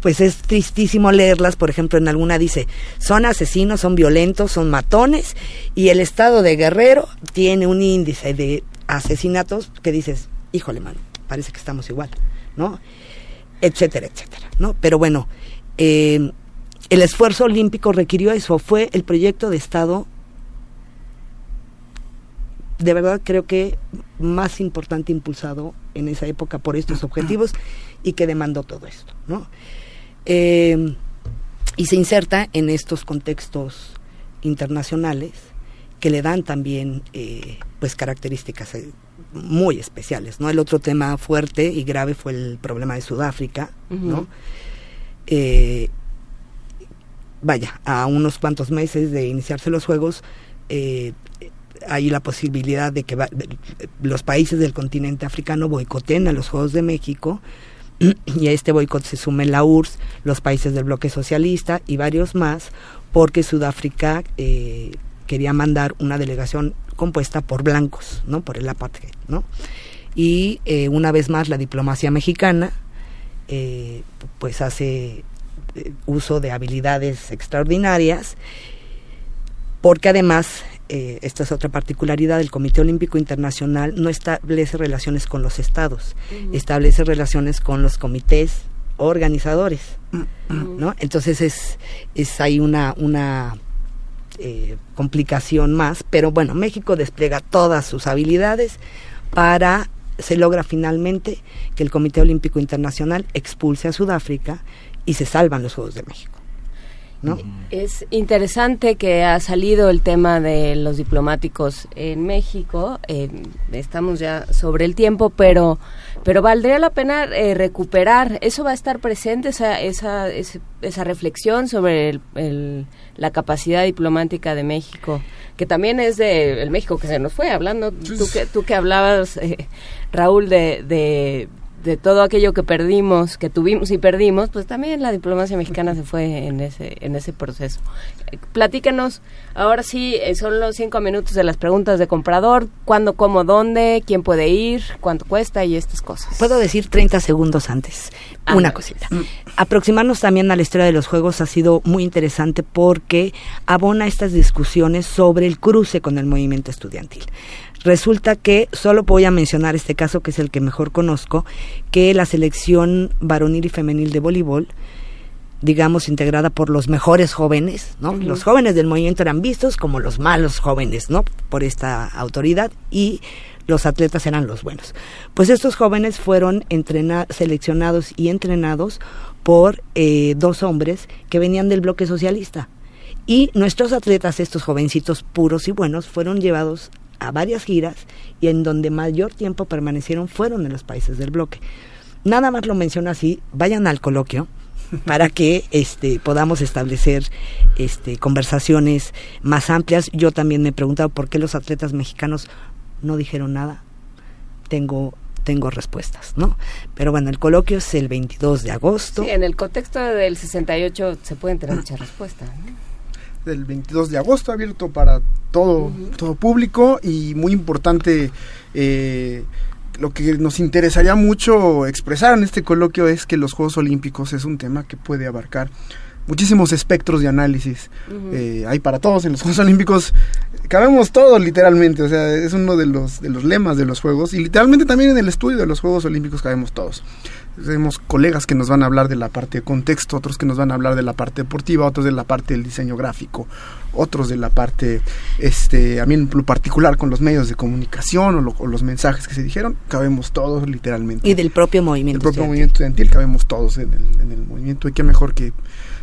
pues es tristísimo leerlas, por ejemplo, en alguna dice, son asesinos, son violentos, son matones, y el estado de Guerrero tiene un índice de asesinatos que dices, híjole, mano, parece que estamos igual, ¿no? Etcétera, etcétera, ¿no? Pero bueno, eh, el esfuerzo olímpico requirió eso, fue el proyecto de Estado, de verdad creo que más importante impulsado en esa época por estos objetivos y que demandó todo esto, ¿no? Eh, y se inserta en estos contextos internacionales que le dan también eh, pues características muy especiales, ¿no? El otro tema fuerte y grave fue el problema de Sudáfrica, ¿no? Eh, vaya, a unos cuantos meses de iniciarse los Juegos, eh, hay la posibilidad de que los países del continente africano boicoteen a los Juegos de México y a este boicot se sumen la URSS, los países del bloque socialista y varios más, porque Sudáfrica eh, quería mandar una delegación compuesta por blancos, ¿no? Por el apartheid, ¿no? Y eh, una vez más la diplomacia mexicana eh, pues hace eh, uso de habilidades extraordinarias porque además esta es otra particularidad, el Comité Olímpico Internacional no establece relaciones con los estados, establece relaciones con los comités organizadores, ¿no? Entonces es, es ahí una, una eh, complicación más, pero bueno, México despliega todas sus habilidades para, se logra finalmente que el Comité Olímpico Internacional expulse a Sudáfrica y se salvan los Juegos de México. ¿No? Es interesante que ha salido el tema de los diplomáticos en México. Eh, estamos ya sobre el tiempo, pero pero valdría la pena eh, recuperar. Eso va a estar presente esa esa esa, reflexión sobre el, la capacidad diplomática de México, que también es de el México que se nos fue hablando. Tú que tú que hablabas eh, Raúl de, de de todo aquello que perdimos, que tuvimos y perdimos, pues también la diplomacia mexicana se fue en ese, en ese proceso. platícanos, ahora sí, eh, son los cinco minutos de las preguntas de comprador, cuándo, cómo, dónde, quién puede ir, cuánto cuesta y estas cosas. Puedo decir 30 segundos antes, una cosita. Mm. Aproximarnos también a la historia de los juegos ha sido muy interesante porque abona estas discusiones sobre el cruce con el movimiento estudiantil. Resulta que solo voy a mencionar este caso, que es el que mejor conozco, que la selección varonil y femenil de voleibol, digamos, integrada por los mejores jóvenes, ¿no? Los jóvenes del movimiento eran vistos como los malos jóvenes, ¿no? Por esta autoridad y los atletas eran los buenos. Pues estos jóvenes fueron seleccionados y entrenados por eh, dos hombres que venían del bloque socialista. Y nuestros atletas, estos jovencitos puros y buenos, fueron llevados a varias giras y en donde mayor tiempo permanecieron fueron en los países del bloque. Nada más lo menciono así, vayan al coloquio para que este podamos establecer este conversaciones más amplias. Yo también me he preguntado por qué los atletas mexicanos no dijeron nada. Tengo tengo respuestas, ¿no? Pero bueno, el coloquio es el 22 de agosto. Sí, en el contexto del 68 se pueden tener muchas respuestas. ¿no? Del 22 de agosto, abierto para todo, todo público y muy importante. Eh, lo que nos interesaría mucho expresar en este coloquio es que los Juegos Olímpicos es un tema que puede abarcar muchísimos espectros de análisis. Eh, hay para todos en los Juegos Olímpicos, cabemos todos literalmente, o sea, es uno de los, de los lemas de los Juegos y literalmente también en el estudio de los Juegos Olímpicos cabemos todos. Tenemos colegas que nos van a hablar de la parte de contexto, otros que nos van a hablar de la parte deportiva, otros de la parte del diseño gráfico, otros de la parte, este, a mí en lo particular con los medios de comunicación o, los mensajes que se dijeron, cabemos todos literalmente. Y del propio movimiento. El propio movimiento estudiantil, cabemos todos en el, movimiento y qué mejor que,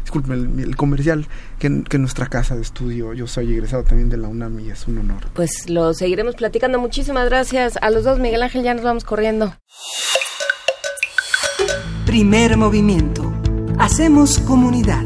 disculpen, el, comercial, que, que, nuestra casa de estudio. Yo soy egresado también de la UNAM y es un honor. Pues lo seguiremos platicando. Muchísimas gracias a los dos. Miguel Ángel, ya nos vamos corriendo. Primer movimiento. Hacemos comunidad.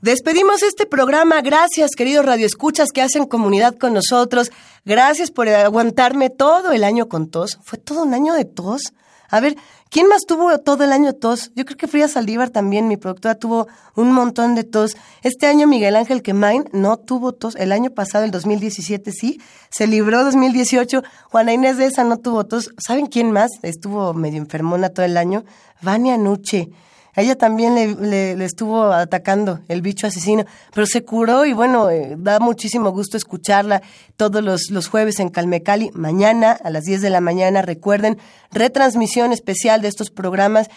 Despedimos este programa. Gracias, queridos radioescuchas que hacen comunidad con nosotros. Gracias por aguantarme todo el año con tos. ¿Fue todo un año de tos? A ver, ¿quién más tuvo todo el año tos? Yo creo que Frida Saldívar también, mi productora, tuvo un montón de tos. Este año Miguel Ángel Quemain no tuvo tos. El año pasado, el 2017, sí. Se libró 2018. Juana Inés de esa no tuvo tos. ¿Saben quién más estuvo medio enfermona todo el año? Vania Nuche ella también le, le, estuvo atacando el bicho asesino, pero se curó y bueno, eh, da muchísimo gusto escucharla todos los, los jueves en Calmecali. Mañana a las 10 de la mañana, recuerden, retransmisión especial de estos programas.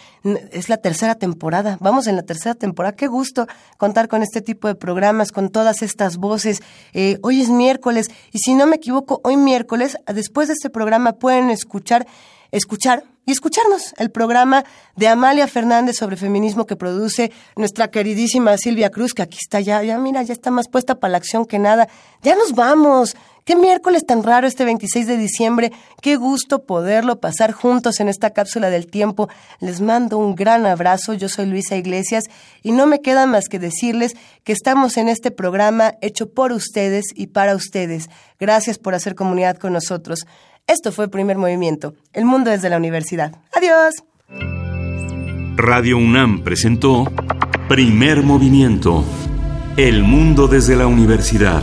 Es la tercera temporada, vamos en la tercera temporada. Qué gusto contar con este tipo de programas, con todas estas voces. Eh, hoy es miércoles y si no me equivoco, hoy miércoles, después de este programa pueden escuchar escuchar y escucharnos el programa de Amalia Fernández sobre feminismo que produce nuestra queridísima Silvia Cruz, que aquí está ya, ya mira, ya está más puesta para la acción que nada. Ya nos vamos. Qué miércoles tan raro este 26 de diciembre. Qué gusto poderlo pasar juntos en esta cápsula del tiempo. Les mando un gran abrazo. Yo soy Luisa Iglesias y no me queda más que decirles que estamos en este programa hecho por ustedes y para ustedes. Gracias por hacer comunidad con nosotros. Esto fue Primer Movimiento, El Mundo desde la Universidad. Adiós. Radio UNAM presentó Primer Movimiento, El Mundo desde la Universidad.